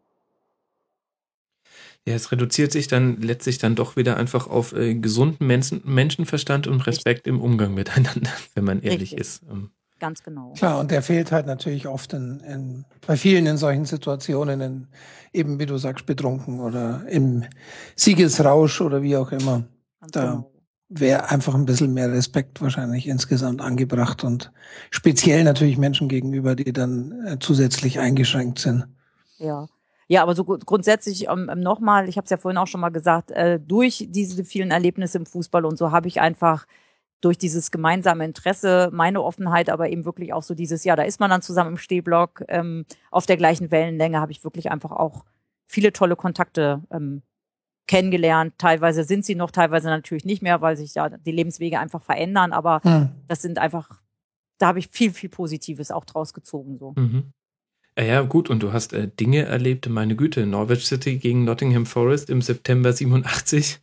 Ja, es reduziert sich dann letztlich dann doch wieder einfach auf äh, gesunden Menschen, Menschenverstand und Respekt im Umgang miteinander, *laughs* wenn man ehrlich Richtig. ist. Ähm, Ganz genau. Klar, und der fehlt halt natürlich oft in, in, bei vielen in solchen Situationen, in, eben wie du sagst, betrunken oder im Siegesrausch oder wie auch immer. Ganz Da genau. wäre einfach ein bisschen mehr Respekt wahrscheinlich insgesamt angebracht und speziell natürlich Menschen gegenüber, die dann äh, zusätzlich eingeschränkt sind. Ja. Ja, aber so gru- grundsätzlich ähm, ähm, nochmal, ich habe es ja vorhin auch schon mal gesagt, äh, durch diese vielen Erlebnisse im Fußball und so habe ich einfach durch dieses gemeinsame Interesse, meine Offenheit, aber eben wirklich auch so dieses, ja, da ist man dann zusammen im Stehblock, ähm, auf der gleichen Wellenlänge, habe ich wirklich einfach auch viele tolle Kontakte ähm, kennengelernt. Teilweise sind sie noch, teilweise natürlich nicht mehr, weil sich ja die Lebenswege einfach verändern, aber Hm. das sind einfach, da habe ich viel, viel Positives auch draus gezogen. So. Mhm. Ja, ja, gut, und du hast äh, Dinge erlebt, meine Güte, Norwich City gegen Nottingham Forest im September 87.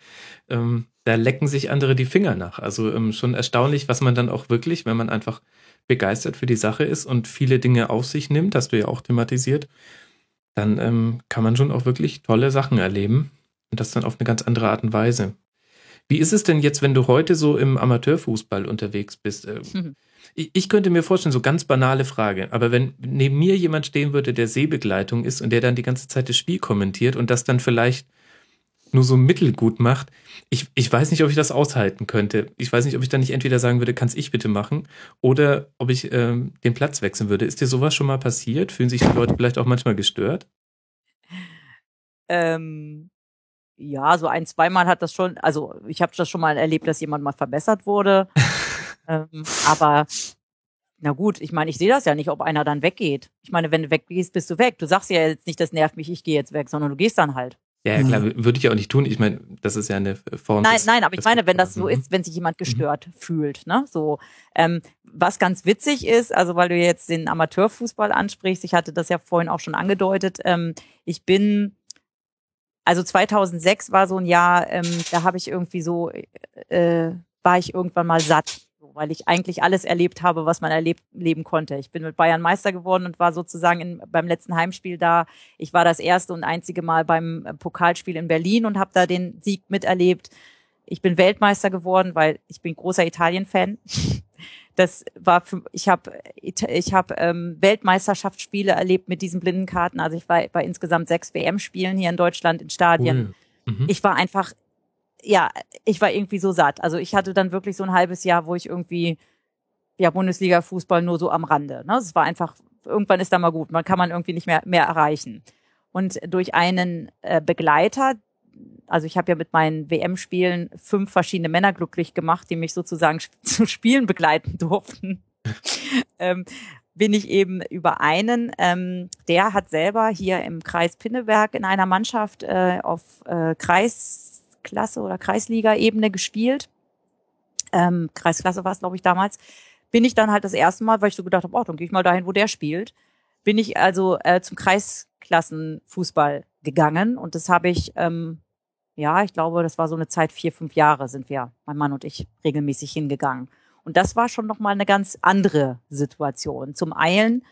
Ähm, da lecken sich andere die Finger nach. Also ähm, schon erstaunlich, was man dann auch wirklich, wenn man einfach begeistert für die Sache ist und viele Dinge auf sich nimmt, hast du ja auch thematisiert, dann ähm, kann man schon auch wirklich tolle Sachen erleben. Und das dann auf eine ganz andere Art und Weise. Wie ist es denn jetzt, wenn du heute so im Amateurfußball unterwegs bist? Äh, *laughs* ich, ich könnte mir vorstellen, so ganz banale Frage, aber wenn neben mir jemand stehen würde, der Sehbegleitung ist und der dann die ganze Zeit das Spiel kommentiert und das dann vielleicht nur so mittelgut macht, ich, ich weiß nicht, ob ich das aushalten könnte. Ich weiß nicht, ob ich dann nicht entweder sagen würde, kann's ich bitte machen, oder ob ich ähm, den Platz wechseln würde. Ist dir sowas schon mal passiert? Fühlen sich die Leute vielleicht auch manchmal gestört? Ähm, ja, so ein, zweimal hat das schon, also ich habe das schon mal erlebt, dass jemand mal verbessert wurde. *laughs* ähm, aber na gut, ich meine, ich sehe das ja nicht, ob einer dann weggeht. Ich meine, wenn du weggehst, bist du weg. Du sagst ja jetzt nicht, das nervt mich, ich gehe jetzt weg, sondern du gehst dann halt. Ja, ja, klar, würde ich ja auch nicht tun. Ich meine, das ist ja eine Form. Nein, des- nein, aber ich meine, wenn das so Mhm. ist, wenn sich jemand gestört fühlt, ne, so. Ähm, was ganz witzig ist, also weil du jetzt den Amateurfußball ansprichst, ich hatte das ja vorhin auch schon angedeutet, ähm, ich bin, also 2006 war so ein Jahr, ähm, da habe ich irgendwie so, äh, war ich irgendwann mal satt, weil ich eigentlich alles erlebt habe, was man erlebt leben konnte. Ich bin mit Bayern Meister geworden und war sozusagen in, beim letzten Heimspiel da. Ich war das erste und einzige Mal beim äh, Pokalspiel in Berlin und habe da den Sieg miterlebt. Ich bin Weltmeister geworden, weil ich bin großer Italien-Fan. *laughs* Das war für, ich habe ich habe ähm, Weltmeisterschaftsspiele erlebt mit diesen blinden Karten. Also ich war bei insgesamt sechs WM-Spielen hier in Deutschland in Stadien Cool. Mhm. ich war einfach, ja, ich war irgendwie so satt. Also ich hatte dann wirklich so ein halbes Jahr, wo ich irgendwie, ja, Bundesliga-Fußball nur so am Rande. Ne? Es war einfach, irgendwann ist da mal gut, man kann man irgendwie nicht mehr, mehr erreichen. Und durch einen äh, Begleiter, also ich habe ja mit meinen WM-Spielen fünf verschiedene Männer glücklich gemacht, die mich sozusagen *laughs* zu Spielen begleiten durften. *laughs* ähm, bin ich eben über einen, ähm, der hat selber hier im Kreis Pinneberg in einer Mannschaft äh, auf äh, Kreisklasse oder Kreisliga-Ebene gespielt. Ähm, Kreisklasse war es, glaube ich, damals. Bin ich dann halt das erste Mal, weil ich so gedacht habe, oh, dann gehe ich mal dahin, wo der spielt. Bin ich also äh, zum Kreisklassenfußball gegangen und das habe ich, ähm, ja, ich glaube, das war so eine Zeit, vier, fünf Jahre sind wir, mein Mann und ich, regelmäßig hingegangen. Und das war schon nochmal eine ganz andere Situation. Zum einen,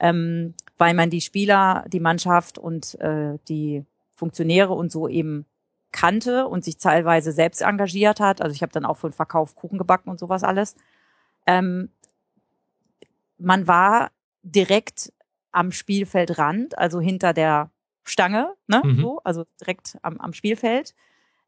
ähm, weil man die Spieler, die Mannschaft und äh, die Funktionäre und so eben kannte und sich teilweise selbst engagiert hat. Also ich habe dann auch für den Verkauf Kuchen gebacken und sowas alles. Ähm, man war direkt am Spielfeldrand, also hinter der Stange, ne? Mhm. So, also direkt am, am Spielfeld.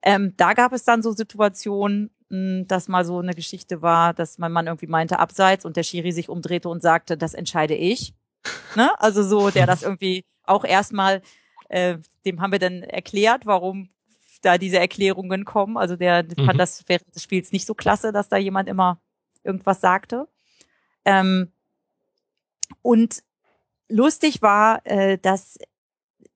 Ähm, da gab es dann so Situationen, mh, dass mal so eine Geschichte war, dass mein Mann irgendwie meinte abseits und der Schiri sich umdrehte und sagte, das entscheide ich. *laughs* Ne? Also so, der das irgendwie auch erstmal, äh, dem haben wir dann erklärt, warum da diese Erklärungen kommen. Also der Mhm. fand das während des Spiels nicht so klasse, dass da jemand immer irgendwas sagte. Ähm, und lustig war, äh, dass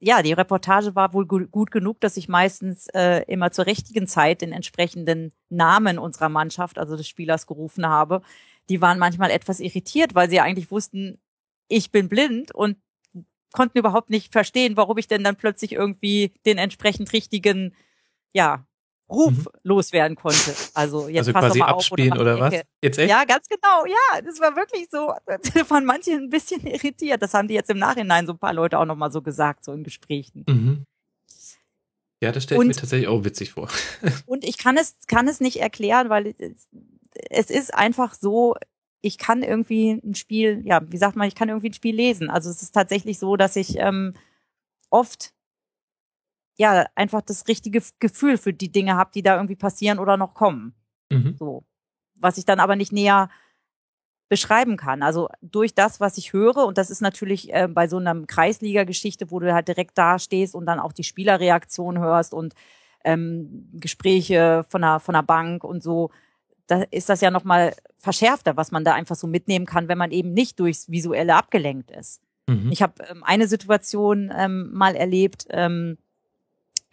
ja, die Reportage war wohl gu gut genug, dass ich meistens äh, immer zur richtigen Zeit den entsprechenden Namen unserer Mannschaft, also des Spielers, gerufen habe. Die waren manchmal etwas irritiert, weil sie eigentlich wussten, ich bin blind und konnten überhaupt nicht verstehen, warum ich denn dann plötzlich irgendwie den entsprechend richtigen, ja, Ruf Mhm. loswerden konnte. Also jetzt Also pass quasi mal auf, abspielen mach oder die was? Jetzt echt? Ja, ganz genau. Ja, das war wirklich so. *laughs* Von manchen ein bisschen irritiert. Das haben die jetzt im Nachhinein so ein paar Leute auch nochmal so gesagt, so in Gesprächen. Mhm. Ja, das stelle ich Und- mir tatsächlich auch witzig vor. *laughs* Und ich kann es, kann es nicht erklären, weil es, es ist einfach so, ich kann irgendwie ein Spiel, ja, wie sagt man, ich kann irgendwie ein Spiel lesen. Also es ist tatsächlich so, dass ich ähm, oft ja einfach das richtige Gefühl für die Dinge habe, die da irgendwie passieren oder noch kommen. Mhm. So. Was ich dann aber nicht näher beschreiben kann. Also durch das, was ich höre, und das ist natürlich äh, bei so einer Kreisliga-Geschichte, wo du halt direkt da stehst und dann auch die Spielerreaktion hörst und ähm, Gespräche von der, von der Bank und so, da ist das ja nochmal verschärfter, was man da einfach so mitnehmen kann, wenn man eben nicht durchs Visuelle abgelenkt ist. Mhm. Ich habe ähm, eine Situation ähm, mal erlebt, ähm,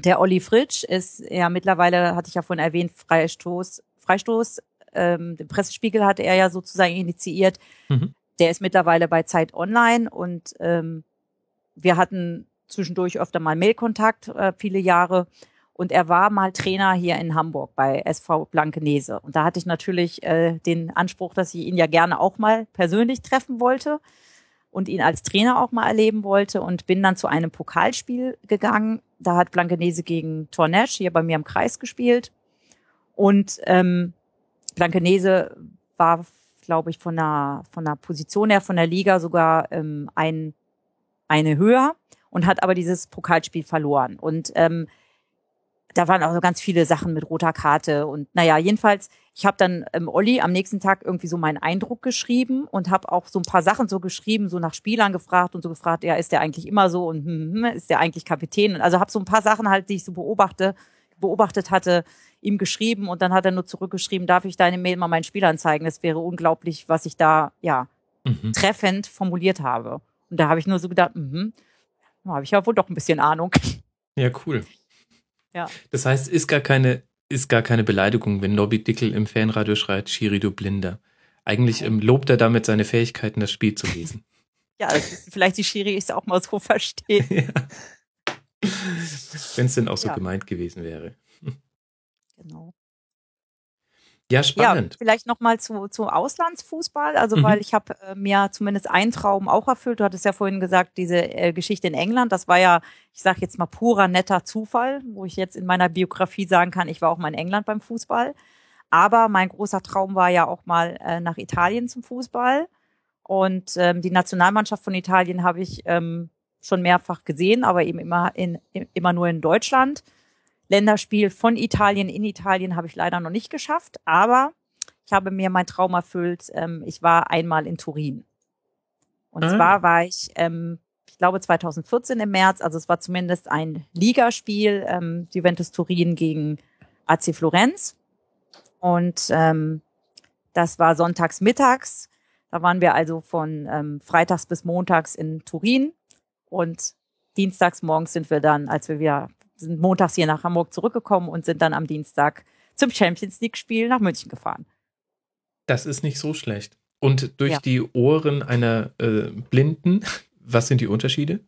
der Olli Fritsch ist ja mittlerweile, hatte ich ja vorhin erwähnt, Freistoß, Freistoß, ähm, den Pressespiegel hatte er ja sozusagen initiiert. Mhm. Der ist mittlerweile bei Zeit Online und ähm, wir hatten zwischendurch öfter mal Mailkontakt, äh, viele Jahre. Und er war mal Trainer hier in Hamburg bei SV Blankenese. Und da hatte ich natürlich äh, den Anspruch, dass ich ihn ja gerne auch mal persönlich treffen wollte und ihn als Trainer auch mal erleben wollte und bin dann zu einem Pokalspiel gegangen. Da hat Blankenese gegen Tornesch hier bei mir im Kreis gespielt. Und ähm, Blankenese war, glaube ich, von der, von der Position her, von der Liga sogar ähm, ein, eine höher und hat aber dieses Pokalspiel verloren. Und ähm, da waren auch so ganz viele Sachen mit roter Karte und naja, jedenfalls, ich habe dann ähm, Olli am nächsten Tag irgendwie so meinen Eindruck geschrieben und habe auch so ein paar Sachen so geschrieben, so nach Spielern gefragt und so gefragt, ja, ist der eigentlich immer so und hm, hm, ist der eigentlich Kapitän? Und also habe so ein paar Sachen halt, die ich so beobachte, beobachtet hatte, ihm geschrieben und dann hat er nur zurückgeschrieben, darf ich deine Mail mal meinen Spielern zeigen? Das wäre unglaublich, was ich da ja Mhm. treffend formuliert habe. Und da habe ich nur so gedacht, mhm, da habe ich ja wohl doch ein bisschen Ahnung. Ja, cool. Ja. Das heißt, ist gar keine, ist gar keine Beleidigung, wenn Nobby Dickel im Fanradio schreit, Schiri, du Blinder. Eigentlich ähm, lobt er damit seine Fähigkeiten, das Spiel zu lesen. *laughs* Ja, ist vielleicht die Schiris auch mal so verstehen. *laughs* ja. Wenn es denn auch so Ja. gemeint gewesen wäre. Genau. Ja, Ja, spannend. vielleicht noch mal zu, zu Auslandsfußball. Also, Mhm. weil ich habe äh, mir zumindest einen Traum auch erfüllt. Du hattest ja vorhin gesagt, diese äh, Geschichte in England, das war ja, ich sage jetzt mal purer netter Zufall, wo ich jetzt in meiner Biografie sagen kann, ich war auch mal in England beim Fußball. Aber mein großer Traum war ja auch mal äh, nach Italien zum Fußball. Und ähm, die Nationalmannschaft von Italien habe ich ähm, schon mehrfach gesehen, aber eben immer in immer nur in Deutschland. Länderspiel von Italien in Italien habe ich leider noch nicht geschafft, aber ich habe mir mein Traum erfüllt. Ähm, ich war einmal in Turin. Und Ah. zwar war ich, ähm, ich glaube 2014 im März, also es war zumindest ein Ligaspiel, ähm, Juventus Turin gegen AC Florenz. Und ähm, das war sonntags mittags. Da waren wir also von ähm, freitags bis montags in Turin. Und dienstags morgens sind wir dann, als wir wieder sind montags hier nach Hamburg zurückgekommen und sind dann am Dienstag zum Champions League Spiel nach München gefahren. Das ist nicht so schlecht. Und durch Ja. die Ohren einer äh, Blinden, *laughs* was sind die Unterschiede?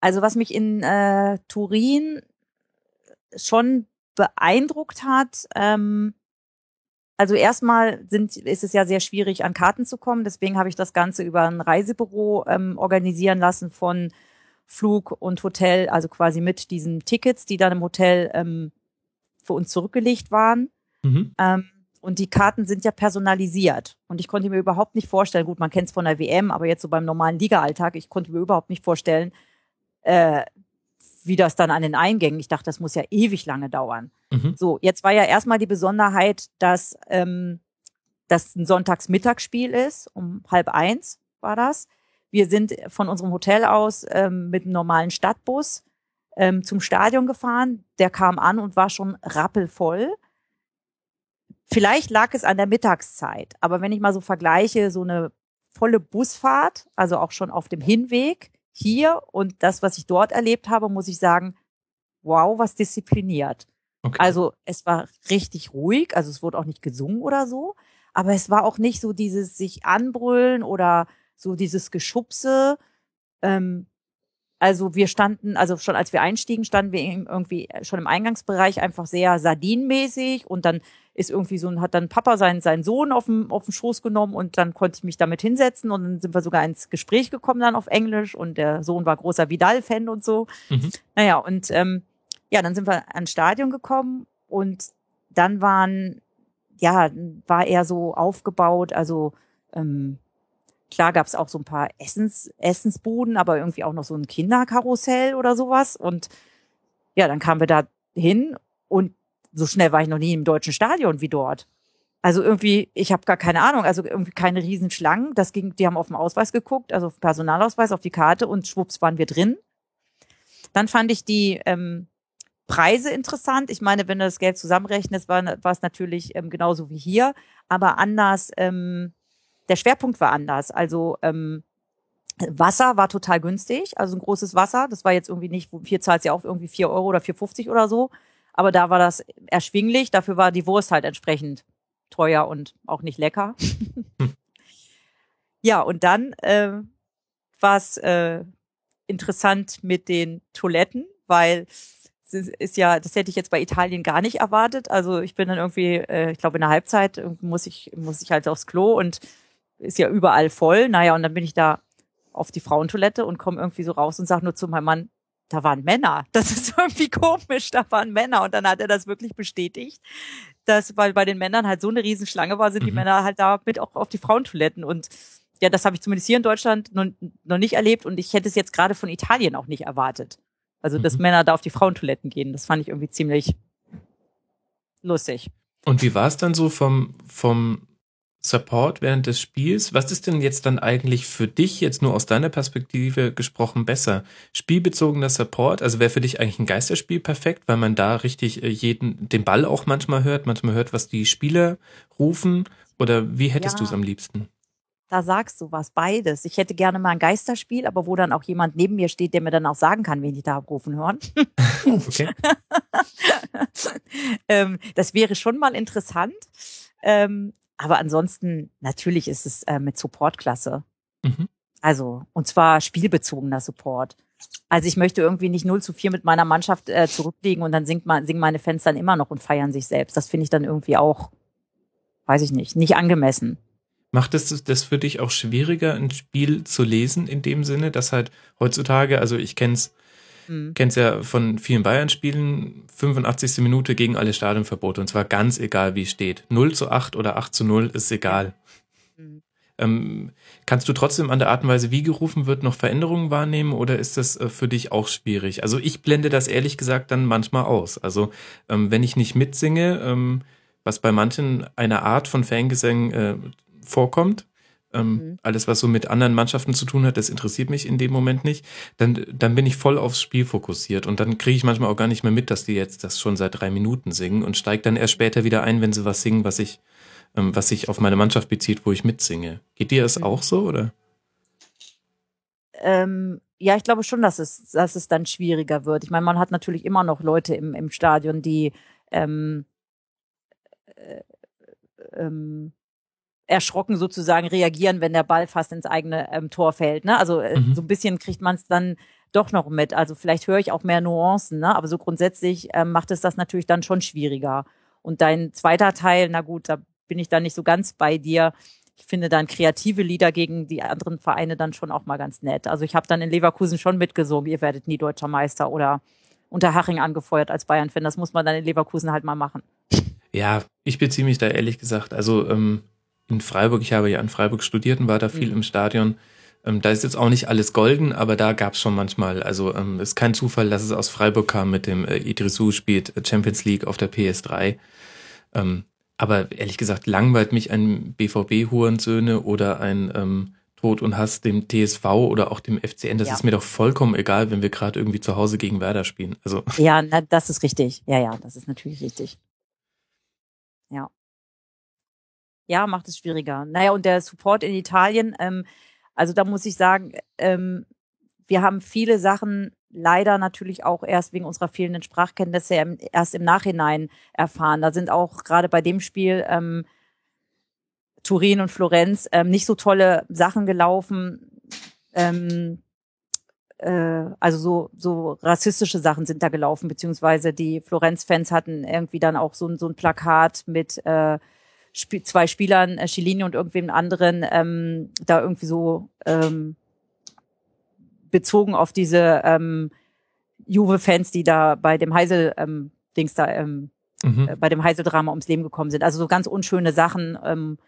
Also was mich in äh, Turin schon beeindruckt hat, ähm, also erstmal sind, ist es ja sehr schwierig, an Karten zu kommen. Deswegen habe ich das Ganze über ein Reisebüro ähm, organisieren lassen von Flug und Hotel, also quasi mit diesen Tickets, die dann im Hotel ähm, für uns zurückgelegt waren. Mhm. Ähm, und die Karten sind ja personalisiert. Und ich konnte mir überhaupt nicht vorstellen, gut, man kennt es von der WM, aber jetzt so beim normalen Liga-Alltag, ich konnte mir überhaupt nicht vorstellen, äh, wie das dann an den Eingängen. Ich dachte, das muss ja ewig lange dauern. Mhm. So, jetzt war ja erstmal die Besonderheit, dass ähm, das ein Sonntagsmittagsspiel ist, um halb eins war das. Wir sind von unserem Hotel aus ähm, mit einem normalen Stadtbus ähm, zum Stadion gefahren. Der kam an und war schon rappelvoll. Vielleicht lag es an der Mittagszeit, aber wenn ich mal so vergleiche, so eine volle Busfahrt, also auch schon auf dem Hinweg hier und das, was ich dort erlebt habe, muss ich sagen, wow, was diszipliniert. Okay. Also es war richtig ruhig, also es wurde auch nicht gesungen oder so, aber es war auch nicht so dieses sich anbrüllen oder so dieses Geschubse. Ähm, also wir standen, also schon als wir einstiegen, standen wir irgendwie schon im Eingangsbereich einfach sehr sardinenmäßig und dann ist irgendwie so, hat dann Papa seinen, seinen Sohn auf dem, auf dem Schoß genommen und dann konnte ich mich damit hinsetzen und dann sind wir sogar ins Gespräch gekommen dann auf Englisch und der Sohn war großer Vidal-Fan und so. Mhm. Naja, und ähm, ja, dann sind wir ans Stadion gekommen und dann waren, ja, war er so aufgebaut, also ähm, klar gab es auch so ein paar Essens, Essensbuden, aber irgendwie auch noch so ein Kinderkarussell oder sowas. Und ja, dann kamen wir da hin und so schnell war ich noch nie im deutschen Stadion wie dort. Also irgendwie, ich habe gar keine Ahnung, also irgendwie keine Riesenschlangen. Das ging, die haben auf den Ausweis geguckt, also auf Personalausweis, auf die Karte und schwupps waren wir drin. Dann fand ich die ähm, Preise interessant. Ich meine, wenn du das Geld zusammenrechnest, war, war es natürlich ähm, genauso wie hier, aber anders. Ähm, der Schwerpunkt war anders. Also ähm, Wasser war total günstig, also ein großes Wasser. Das war jetzt irgendwie nicht, hier zahlt ja auch irgendwie vier Euro oder 4,50 oder so. Aber da war das erschwinglich. Dafür war die Wurst halt entsprechend teuer und auch nicht lecker. *laughs* Ja, und dann äh, war es äh, interessant mit den Toiletten, weil es ist ja, das hätte ich jetzt bei Italien gar nicht erwartet. Also ich bin dann irgendwie, äh, ich glaube in der Halbzeit muss ich muss ich halt aufs Klo und ist ja überall voll. Naja, und dann bin ich da auf die Frauentoilette und komme irgendwie so raus und sage nur zu meinem Mann, da waren Männer. *laughs* Das ist irgendwie komisch, da waren Männer. Und dann hat er das wirklich bestätigt, dass, weil bei den Männern halt so eine Riesenschlange war, sind mhm. die Männer halt da mit auch auf die Frauentoiletten. Und ja, das habe ich zumindest hier in Deutschland noch, noch nicht erlebt und ich hätte es jetzt gerade von Italien auch nicht erwartet. Also, dass mhm. Männer da auf die Frauentoiletten gehen, das fand ich irgendwie ziemlich lustig. Und wie war es dann so vom, vom Support während des Spiels. Was ist denn jetzt dann eigentlich für dich, jetzt nur aus deiner Perspektive gesprochen, besser? Spielbezogener Support, also wäre für dich eigentlich ein Geisterspiel perfekt, weil man da richtig äh, jeden, den Ball auch manchmal hört, manchmal hört, was die Spieler rufen? Oder wie hättest ja. du es am liebsten? Da sagst du was, beides. Ich hätte gerne mal ein Geisterspiel, aber wo dann auch jemand neben mir steht, der mir dann auch sagen kann, wen die da rufen hören. *laughs* okay. *laughs* ähm, das wäre schon mal interessant. Ähm, aber ansonsten, natürlich ist es äh, mit Supportklasse. Mhm. Also, und zwar spielbezogener Support. Also ich möchte irgendwie nicht 0 zu 4 mit meiner Mannschaft äh, zurückliegen und dann singt man, singen meine Fans dann immer noch und feiern sich selbst. Das finde ich dann irgendwie auch, weiß ich nicht, nicht angemessen. Macht es das für dich auch schwieriger, ein Spiel zu lesen in dem Sinne, dass halt heutzutage, also ich kenne es Mhm. Kennst ja von vielen Bayern-Spielen, 85. Minute gegen alle Stadionverbote und zwar ganz egal, wie es steht. 0 zu 8 oder 8 zu 0 ist egal. Mhm. Ähm, kannst du trotzdem an der Art und Weise, wie gerufen wird, noch Veränderungen wahrnehmen oder ist das äh, für dich auch schwierig? Also ich blende das ehrlich gesagt dann manchmal aus. Also ähm, wenn ich nicht mitsinge, ähm, was bei manchen eine Art von Fangesang äh, vorkommt, ähm, mhm. Alles, was so mit anderen Mannschaften zu tun hat, das interessiert mich in dem Moment nicht. Dann, dann bin ich voll aufs Spiel fokussiert und dann kriege ich manchmal auch gar nicht mehr mit, dass die jetzt das schon seit drei Minuten singen und steige dann erst später wieder ein, wenn sie was singen, was ich, ähm, was sich auf meine Mannschaft bezieht, wo ich mitsinge. Geht dir das mhm. auch so oder? Ähm, ja, ich glaube schon, dass es, dass es dann schwieriger wird. Ich meine, man hat natürlich immer noch Leute im, im Stadion, die ähm, äh, ähm, erschrocken sozusagen reagieren, wenn der Ball fast ins eigene ähm, Tor fällt. Ne? Also äh, mhm. so ein bisschen kriegt man es dann doch noch mit. Also vielleicht höre ich auch mehr Nuancen, ne? aber so grundsätzlich ähm, macht es das natürlich dann schon schwieriger. Und dein zweiter Teil, na gut, da bin ich dann nicht so ganz bei dir. Ich finde dann kreative Lieder gegen die anderen Vereine dann schon auch mal ganz nett. Also ich habe dann in Leverkusen schon mitgesungen, ihr werdet nie deutscher Meister oder unter Haching angefeuert als Bayern-Fan. Das muss man dann in Leverkusen halt mal machen. Ja, ich beziehe mich da ehrlich gesagt. Also ähm, in Freiburg, ich habe ja in Freiburg studiert und war da viel mhm. im Stadion. Ähm, da ist jetzt auch nicht alles golden, aber da gab es schon manchmal, also ähm, ist kein Zufall, dass es aus Freiburg kam mit dem äh, Idrisu spielt Champions League auf der PS3. Ähm, aber ehrlich gesagt langweilt mich ein BVB-Hurensöhne oder ein ähm, Tod und Hass dem TSV oder auch dem FCN. Das ja. ist mir doch vollkommen egal, wenn wir gerade irgendwie zu Hause gegen Werder spielen. Also ja, na, das ist richtig. Ja, ja, das ist natürlich richtig. Ja ja, macht es schwieriger. Naja, und der Support in Italien, ähm, also da muss ich sagen, ähm, wir haben viele Sachen leider natürlich auch erst wegen unserer fehlenden Sprachkenntnisse erst im Nachhinein erfahren. Da sind auch gerade bei dem Spiel ähm, Turin und Florenz ähm, nicht so tolle Sachen gelaufen. Ähm, äh, also so, so rassistische Sachen sind da gelaufen, beziehungsweise die Florenz-Fans hatten irgendwie dann auch so, so ein Plakat mit äh, Sp zwei Spielern, äh, Chilini und irgendwem anderen, ähm, da irgendwie so ähm, bezogen auf diese ähm, Juve-Fans, die da bei dem Heisel ähm, Dings da ähm, mhm. äh, bei dem Heisel-Drama ums Leben gekommen sind. Also so ganz unschöne Sachen ähm,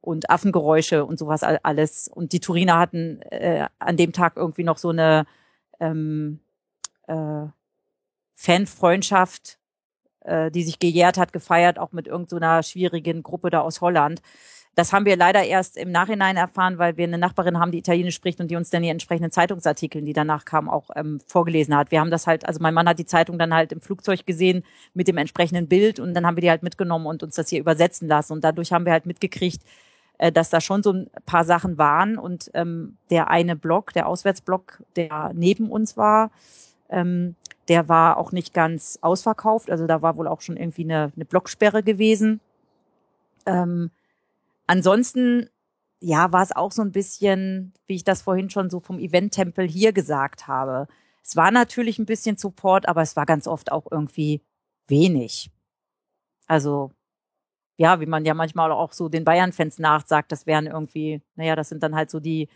und Affengeräusche und sowas alles. Und die Turiner hatten äh, an dem Tag irgendwie noch so eine ähm, äh, Fanfreundschaft, äh, die sich gejährt hat, gefeiert, auch mit irgendeiner so schwierigen Gruppe da aus Holland. Das haben wir leider erst im Nachhinein erfahren, weil wir eine Nachbarin haben, die Italienisch spricht und die uns dann die entsprechenden Zeitungsartikel, die danach kamen, auch ähm, vorgelesen hat. Wir haben das halt, also mein Mann hat die Zeitung dann halt im Flugzeug gesehen mit dem entsprechenden Bild und dann haben wir die halt mitgenommen und uns das hier übersetzen lassen. Und dadurch haben wir halt mitgekriegt, äh, dass da schon so ein paar Sachen waren und ähm, der eine Block, der Auswärtsblock, der neben uns war, ähm, der war auch nicht ganz ausverkauft. Also da war wohl auch schon irgendwie eine, eine Blocksperre gewesen. Ähm, Ansonsten, ja, war es auch so ein bisschen, wie ich das vorhin schon so vom Event-Tempel hier gesagt habe. Es war natürlich ein bisschen Support, aber es war ganz oft auch irgendwie wenig. Also, ja, wie man ja manchmal auch so den Bayern-Fans nachsagt, das wären irgendwie, naja, das sind dann halt so die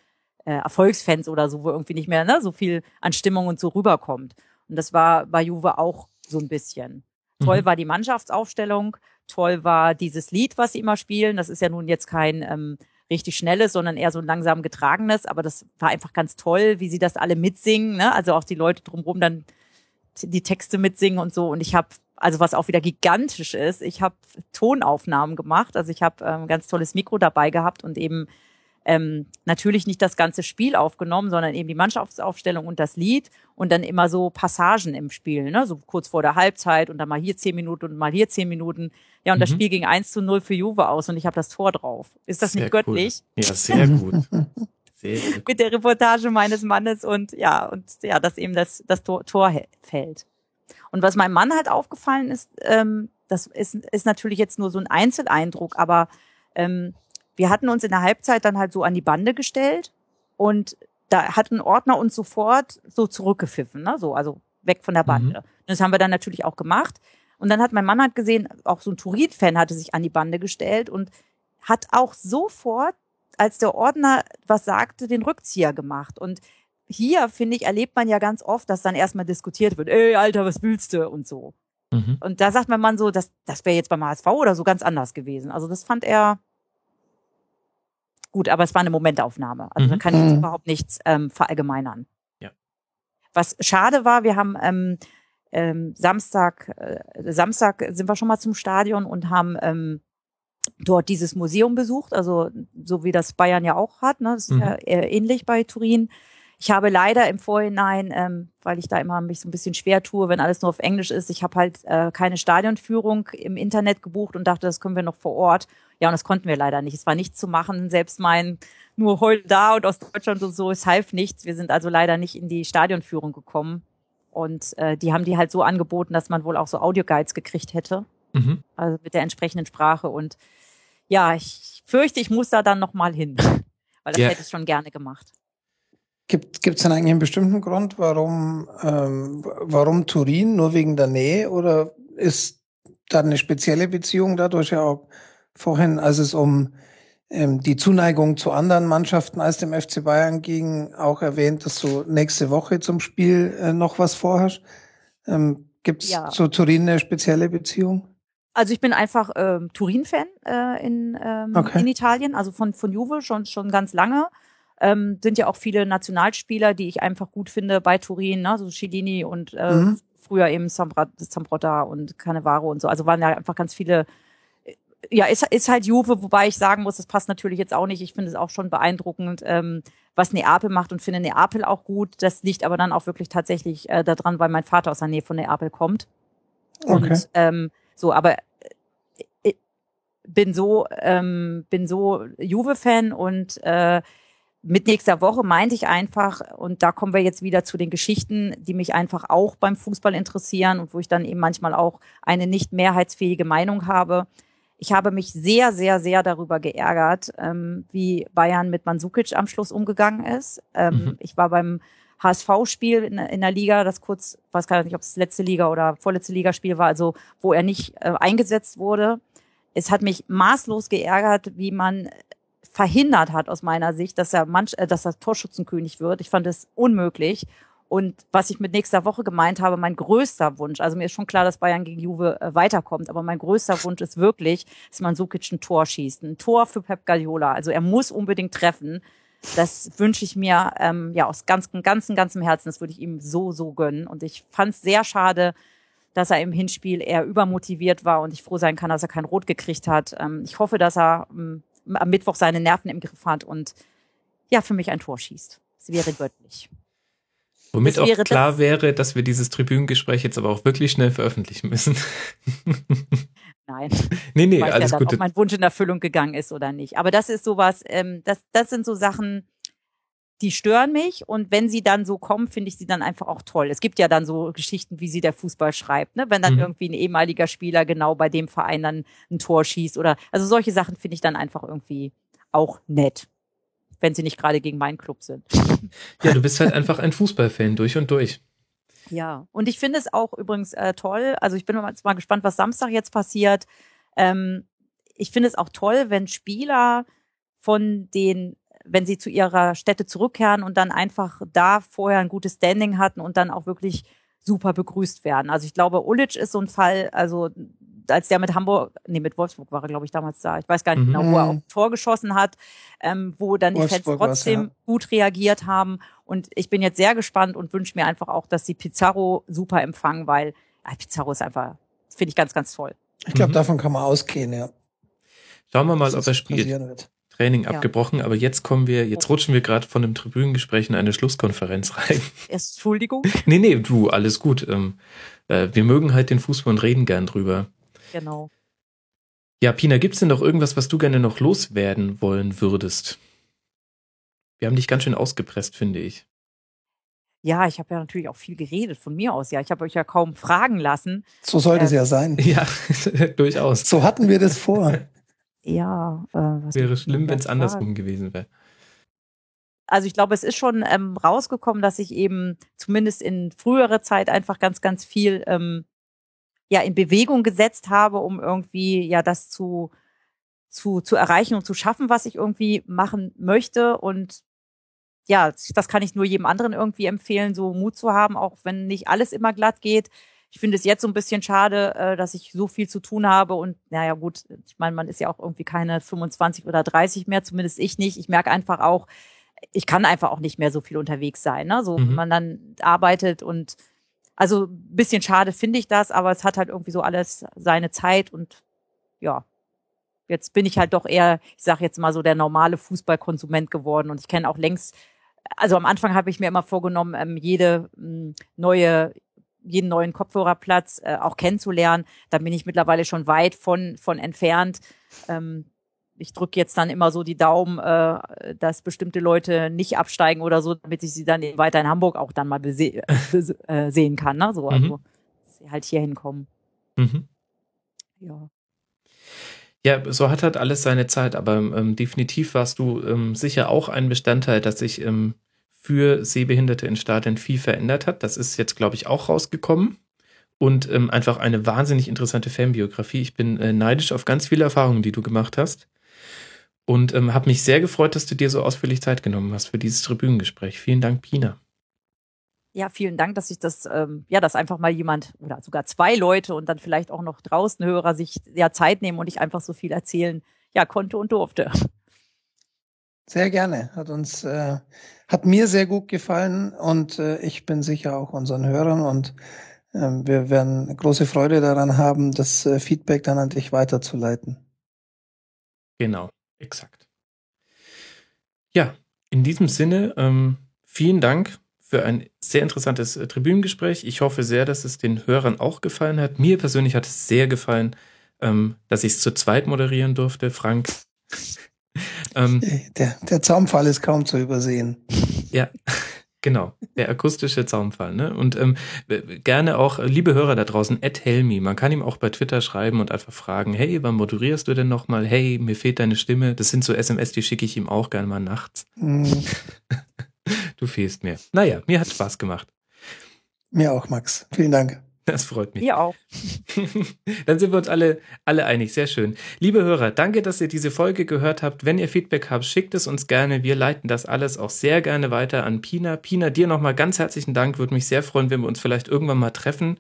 äh, Erfolgsfans oder so, wo irgendwie nicht mehr ne, so viel an Stimmung und so rüberkommt. Und das war bei Juve auch so ein bisschen. Mhm. Toll war die Mannschaftsaufstellung, toll war dieses Lied, was sie immer spielen. Das ist ja nun jetzt kein ähm, richtig schnelles, sondern eher so ein langsam getragenes. Aber das war einfach ganz toll, wie sie das alle mitsingen. Ne? Also auch die Leute drumherum dann die Texte mitsingen und so. Und ich habe, also was auch wieder gigantisch ist, ich habe Tonaufnahmen gemacht. Also ich habe ähm, ganz tolles Mikro dabei gehabt und eben ähm, natürlich nicht das ganze Spiel aufgenommen, sondern eben die Mannschaftsaufstellung und das Lied und dann immer so Passagen im Spiel, ne? so kurz vor der Halbzeit und dann mal hier zehn Minuten und mal hier zehn Minuten. Ja, und mhm. das Spiel ging eins zu null für Juve aus und ich habe das Tor drauf. Ist das sehr nicht göttlich? Cool. Ja, sehr gut. *laughs* Sehr gut. Mit der Reportage meines Mannes und ja, und ja, dass eben das, das Tor, Tor fällt. Und was meinem Mann halt aufgefallen ist, ähm, das ist, ist natürlich jetzt nur so ein Einzeleindruck, aber ähm, wir hatten uns in der Halbzeit dann halt so an die Bande gestellt und da hat ein Ordner uns sofort so zurückgepfiffen, ne? so, also weg von der Bande. Mhm. Das haben wir dann natürlich auch gemacht. Und dann hat mein Mann halt gesehen, auch so ein Turin-Fan hatte sich an die Bande gestellt und hat auch sofort, als der Ordner was sagte, den Rückzieher gemacht. Und hier, finde ich, erlebt man ja ganz oft, dass dann erstmal diskutiert wird, ey, Alter, was willst du? Und so. Mhm. Und da sagt mein Mann so, das, das wäre jetzt beim HSV oder so ganz anders gewesen. Also das fand er, Gut, aber es war eine Momentaufnahme. Also mhm. da kann ich jetzt mhm. überhaupt nichts ähm, verallgemeinern. Ja. Was schade war, wir haben ähm, ähm, Samstag, äh, Samstag sind wir schon mal zum Stadion und haben ähm, dort dieses Museum besucht, also so wie das Bayern ja auch hat. Ne? Das ist mhm. ja ähnlich bei Turin. Ich habe leider im Vorhinein, ähm, weil ich da immer mich so ein bisschen schwer tue, wenn alles nur auf Englisch ist, ich habe halt äh, keine Stadionführung im Internet gebucht und dachte, das können wir noch vor Ort. Ja, und das konnten wir leider nicht. Es war nichts zu machen. Selbst mein nur heute da und aus Deutschland und so, es half nichts. Wir sind also leider nicht in die Stadionführung gekommen. Und äh, die haben die halt so angeboten, dass man wohl auch so Audioguides gekriegt hätte. Mhm. Also mit der entsprechenden Sprache. Und ja, ich fürchte, ich muss da dann nochmal hin. *laughs* Weil das ja. hätte ich schon gerne gemacht. Gibt es denn eigentlich einen bestimmten Grund, warum, ähm, warum Turin? Nur wegen der Nähe? Oder ist da eine spezielle Beziehung dadurch ja auch vorhin, als es um ähm, die Zuneigung zu anderen Mannschaften als dem FC Bayern ging, auch erwähnt, dass du nächste Woche zum Spiel äh, noch was vorhast? Ähm, Gibt es ja. zu Turin eine spezielle Beziehung? Also ich bin einfach ähm, Turin-Fan äh, in, ähm, okay. in Italien, also von, von Juve schon, schon ganz lange. Ähm, sind ja auch viele Nationalspieler, die ich einfach gut finde bei Turin, ne? so Chilini und äh, mhm. früher eben Zambrotta und Cannavaro und so. Also waren ja einfach ganz viele äh, ja, ist, ist halt Juve, wobei ich sagen muss, das passt natürlich jetzt auch nicht. Ich finde es auch schon beeindruckend, ähm, was Neapel macht und finde Neapel auch gut. Das liegt aber dann auch wirklich tatsächlich äh, daran, weil mein Vater aus der Nähe von Neapel kommt. Okay. Und ähm, so, aber äh, bin so ähm, bin so Juve-Fan und äh, mit nächster Woche meinte ich einfach, und da kommen wir jetzt wieder zu den Geschichten, die mich einfach auch beim Fußball interessieren und wo ich dann eben manchmal auch eine nicht mehrheitsfähige Meinung habe. Ich habe mich sehr, sehr, sehr darüber geärgert, ähm, wie Bayern mit Mansukic am Schluss umgegangen ist. Ähm, mhm. Ich war beim HSV-Spiel in, in der Liga, das kurz, weiß gar nicht, ob es letzte Liga oder vorletzte Ligaspiel war, also wo er nicht äh, eingesetzt wurde. Es hat mich maßlos geärgert, wie man verhindert hat aus meiner Sicht, dass er manch, äh, dass er Torschützenkönig wird. Ich fand es unmöglich. Und was ich mit nächster Woche gemeint habe, mein größter Wunsch, also mir ist schon klar, dass Bayern gegen Juve äh, weiterkommt, aber mein größter Wunsch ist wirklich, dass man Sukic ein Tor schießt. Ein Tor für Pep Guardiola. Also er muss unbedingt treffen. Das wünsche ich mir ähm, ja aus ganzem, ganzem, ganzem Herzen. Das würde ich ihm so, so gönnen. Und ich fand es sehr schade, dass er im Hinspiel eher übermotiviert war und ich froh sein kann, dass er kein Rot gekriegt hat. Ähm, ich hoffe, dass er ähm, am Mittwoch seine Nerven im Griff hat und ja, für mich ein Tor schießt. Es wäre göttlich. Womit auch klar das, wäre, dass wir dieses Tribünengespräch jetzt aber auch wirklich schnell veröffentlichen müssen. *laughs* Nein. Nee, nee, ich weiß alles ja dann, gut. Ob mein Wunsch in Erfüllung gegangen ist oder nicht. Aber das ist sowas, ähm, das, das sind so Sachen, die stören mich und wenn sie dann so kommen, finde ich sie dann einfach auch toll. Es gibt ja dann so Geschichten, wie sie der Fußball schreibt, ne? wenn dann mhm. irgendwie ein ehemaliger Spieler genau bei dem Verein dann ein Tor schießt oder also solche Sachen finde ich dann einfach irgendwie auch nett wenn sie nicht gerade gegen meinen Club sind. *laughs* Ja, du bist halt einfach ein Fußballfan durch und durch. Ja, und ich finde es auch übrigens äh, toll. Also ich bin mal, mal gespannt, was Samstag jetzt passiert. Ähm, ich finde es auch toll, wenn Spieler von den, wenn sie zu ihrer Stätte zurückkehren und dann einfach da vorher ein gutes Standing hatten und dann auch wirklich super begrüßt werden. Also ich glaube, Ulic ist so ein Fall, also als der mit Hamburg, nee, mit Wolfsburg war er, glaube ich, damals da. Ich weiß gar nicht mhm. genau, wo er auch Tor geschossen hat, ähm, wo dann die Fans trotzdem ja. gut reagiert haben. Und ich bin jetzt sehr gespannt und wünsche mir einfach auch, dass sie Pizarro super empfangen, weil äh, Pizarro ist einfach, finde ich ganz, ganz toll. Ich glaube, mhm. davon kann man ausgehen, ja. Schauen wir mal, ob er spielt. Training ja. abgebrochen, aber jetzt kommen wir, jetzt rutschen wir gerade von dem Tribünengespräch in eine Schlusskonferenz *laughs* rein. Entschuldigung? *laughs* nee, nee, du, alles gut. Ähm, äh, wir mögen halt den Fußball und reden gern drüber. Genau. Ja, Pina, gibt's denn noch irgendwas, was du gerne noch loswerden wollen würdest? Wir haben dich ganz schön ausgepresst, finde ich. Ja, ich habe ja natürlich auch viel geredet von mir aus. Ja, ich habe euch ja kaum fragen lassen. So sollte es ja ähm, sein. *laughs* Ja, durchaus. So hatten wir das vor. Ja. Äh, wäre schlimm, wenn es andersrum gewesen wäre. Also ich glaube, es ist schon ähm, rausgekommen, dass ich eben zumindest in früherer Zeit einfach ganz, ganz viel ähm, ja in Bewegung gesetzt habe, um irgendwie ja das zu zu zu erreichen und zu schaffen, was ich irgendwie machen möchte und ja, das kann ich nur jedem anderen irgendwie empfehlen, so Mut zu haben, auch wenn nicht alles immer glatt geht. Ich finde es jetzt so ein bisschen schade, äh, dass ich so viel zu tun habe und naja gut, ich meine, man ist ja auch irgendwie keine 25 oder 30 mehr, zumindest ich nicht. Ich merke einfach auch, ich kann einfach auch nicht mehr so viel unterwegs sein. Ne? So, mhm. wenn man dann arbeitet und also ein bisschen schade finde ich das, aber es hat halt irgendwie so alles seine Zeit und ja, jetzt bin ich halt doch eher, ich sage jetzt mal so, der normale Fußballkonsument geworden und ich kenne auch längst, also am Anfang habe ich mir immer vorgenommen, ähm, jede hm, neue jeden neuen Kopfhörerplatz äh, auch kennenzulernen. Da bin ich mittlerweile schon weit von, von entfernt. Ähm, ich drücke jetzt dann immer so die Daumen, äh, dass bestimmte Leute nicht absteigen oder so, damit ich sie dann weiter in Hamburg auch dann mal äh, sehen kann. Ne? So, also, mhm. dass sie halt hier hinkommen. Mhm. Ja. Ja, so hat halt alles seine Zeit, aber ähm, definitiv warst du ähm, sicher auch ein Bestandteil, dass sich ähm, für Sehbehinderte in Stadien viel verändert hat. Das ist jetzt, glaube ich, auch rausgekommen. Und ähm, einfach eine wahnsinnig interessante Fanbiografie. Ich bin äh, neidisch auf ganz viele Erfahrungen, die du gemacht hast. Und ähm, habe mich sehr gefreut, dass du dir so ausführlich Zeit genommen hast für dieses Tribünengespräch. Vielen Dank, Pina. Ja, vielen Dank, dass ich das, ähm, ja, dass einfach mal jemand oder sogar zwei Leute und dann vielleicht auch noch draußen Hörer sich ja Zeit nehmen und ich einfach so viel erzählen, ja, konnte und durfte. Sehr gerne. Hat uns, äh, hat mir sehr gut gefallen und äh, ich bin sicher auch unseren Hörern und äh, wir werden große Freude daran haben, das äh, Feedback dann an dich weiterzuleiten. Genau. Exakt. Ja, in diesem Sinne, ähm, vielen Dank für ein sehr interessantes äh, Tribünengespräch. Ich hoffe sehr, dass es den Hörern auch gefallen hat. Mir persönlich hat es sehr gefallen, ähm, dass ich es zu zweit moderieren durfte. Frank. Ähm, der, der Zaumfall ist kaum zu übersehen. Ja, *laughs* Genau, der akustische Zaumfall. Ne? Und ähm, gerne auch, äh, liebe Hörer da draußen, Ed Helmi. Man kann ihm auch bei Twitter schreiben und einfach fragen, hey, wann moderierst du denn nochmal? Hey, mir fehlt deine Stimme. Das sind so SMS, die schicke ich ihm auch gerne mal nachts. Mhm. *laughs* Du fehlst mir. Naja, mir hat Spaß gemacht. Mir auch, Max. Vielen Dank. Das freut mich. Ihr auch. *laughs* Dann sind wir uns alle, alle einig. Sehr schön. Liebe Hörer, danke, dass ihr diese Folge gehört habt. Wenn ihr Feedback habt, schickt es uns gerne. Wir leiten das alles auch sehr gerne weiter an Pina. Pina, dir nochmal ganz herzlichen Dank. Würde mich sehr freuen, wenn wir uns vielleicht irgendwann mal treffen.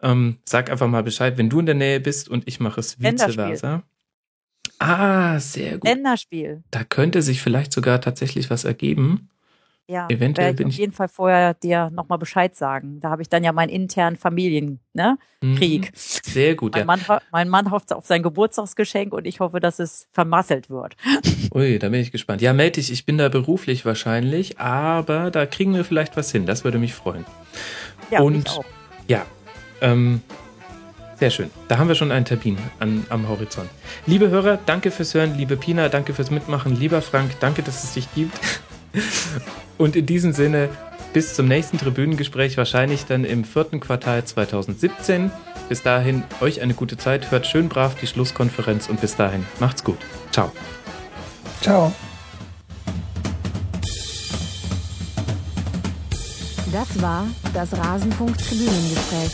Ähm, sag einfach mal Bescheid, wenn du in der Nähe bist und ich mache es vice versa. Ah, sehr gut. Länderspiel. Da könnte sich vielleicht sogar tatsächlich was ergeben. Ja, Eventuell werde ich auf jeden Fall vorher dir nochmal Bescheid sagen. Da habe ich dann ja meinen internen Familienkrieg. Ne? Mhm. Sehr gut, Mein, ja. Mann, mein Mann hofft auf sein Geburtstagsgeschenk und ich hoffe, dass es vermasselt wird. *laughs* Ui, da bin ich gespannt. Ja, melde dich, ich bin da beruflich wahrscheinlich, aber da kriegen wir vielleicht was hin. Das würde mich freuen. Ja, Und- ich auch. Ja, ähm, sehr schön. Da haben wir schon einen Termin an, am Horizont. Liebe Hörer, danke fürs Hören. Liebe Pina, danke fürs Mitmachen. Lieber Frank, danke, dass es dich gibt. *laughs* Und in diesem Sinne, bis zum nächsten Tribünengespräch, wahrscheinlich dann im vierten Quartal 2017. Bis dahin, euch eine gute Zeit. Hört schön brav die Schlusskonferenz und bis dahin, macht's gut. Ciao. Ciao. Das war das Rasenfunk-Tribünengespräch.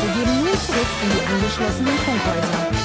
Wir gehen nun zurück in die angeschlossenen Funkhäuser.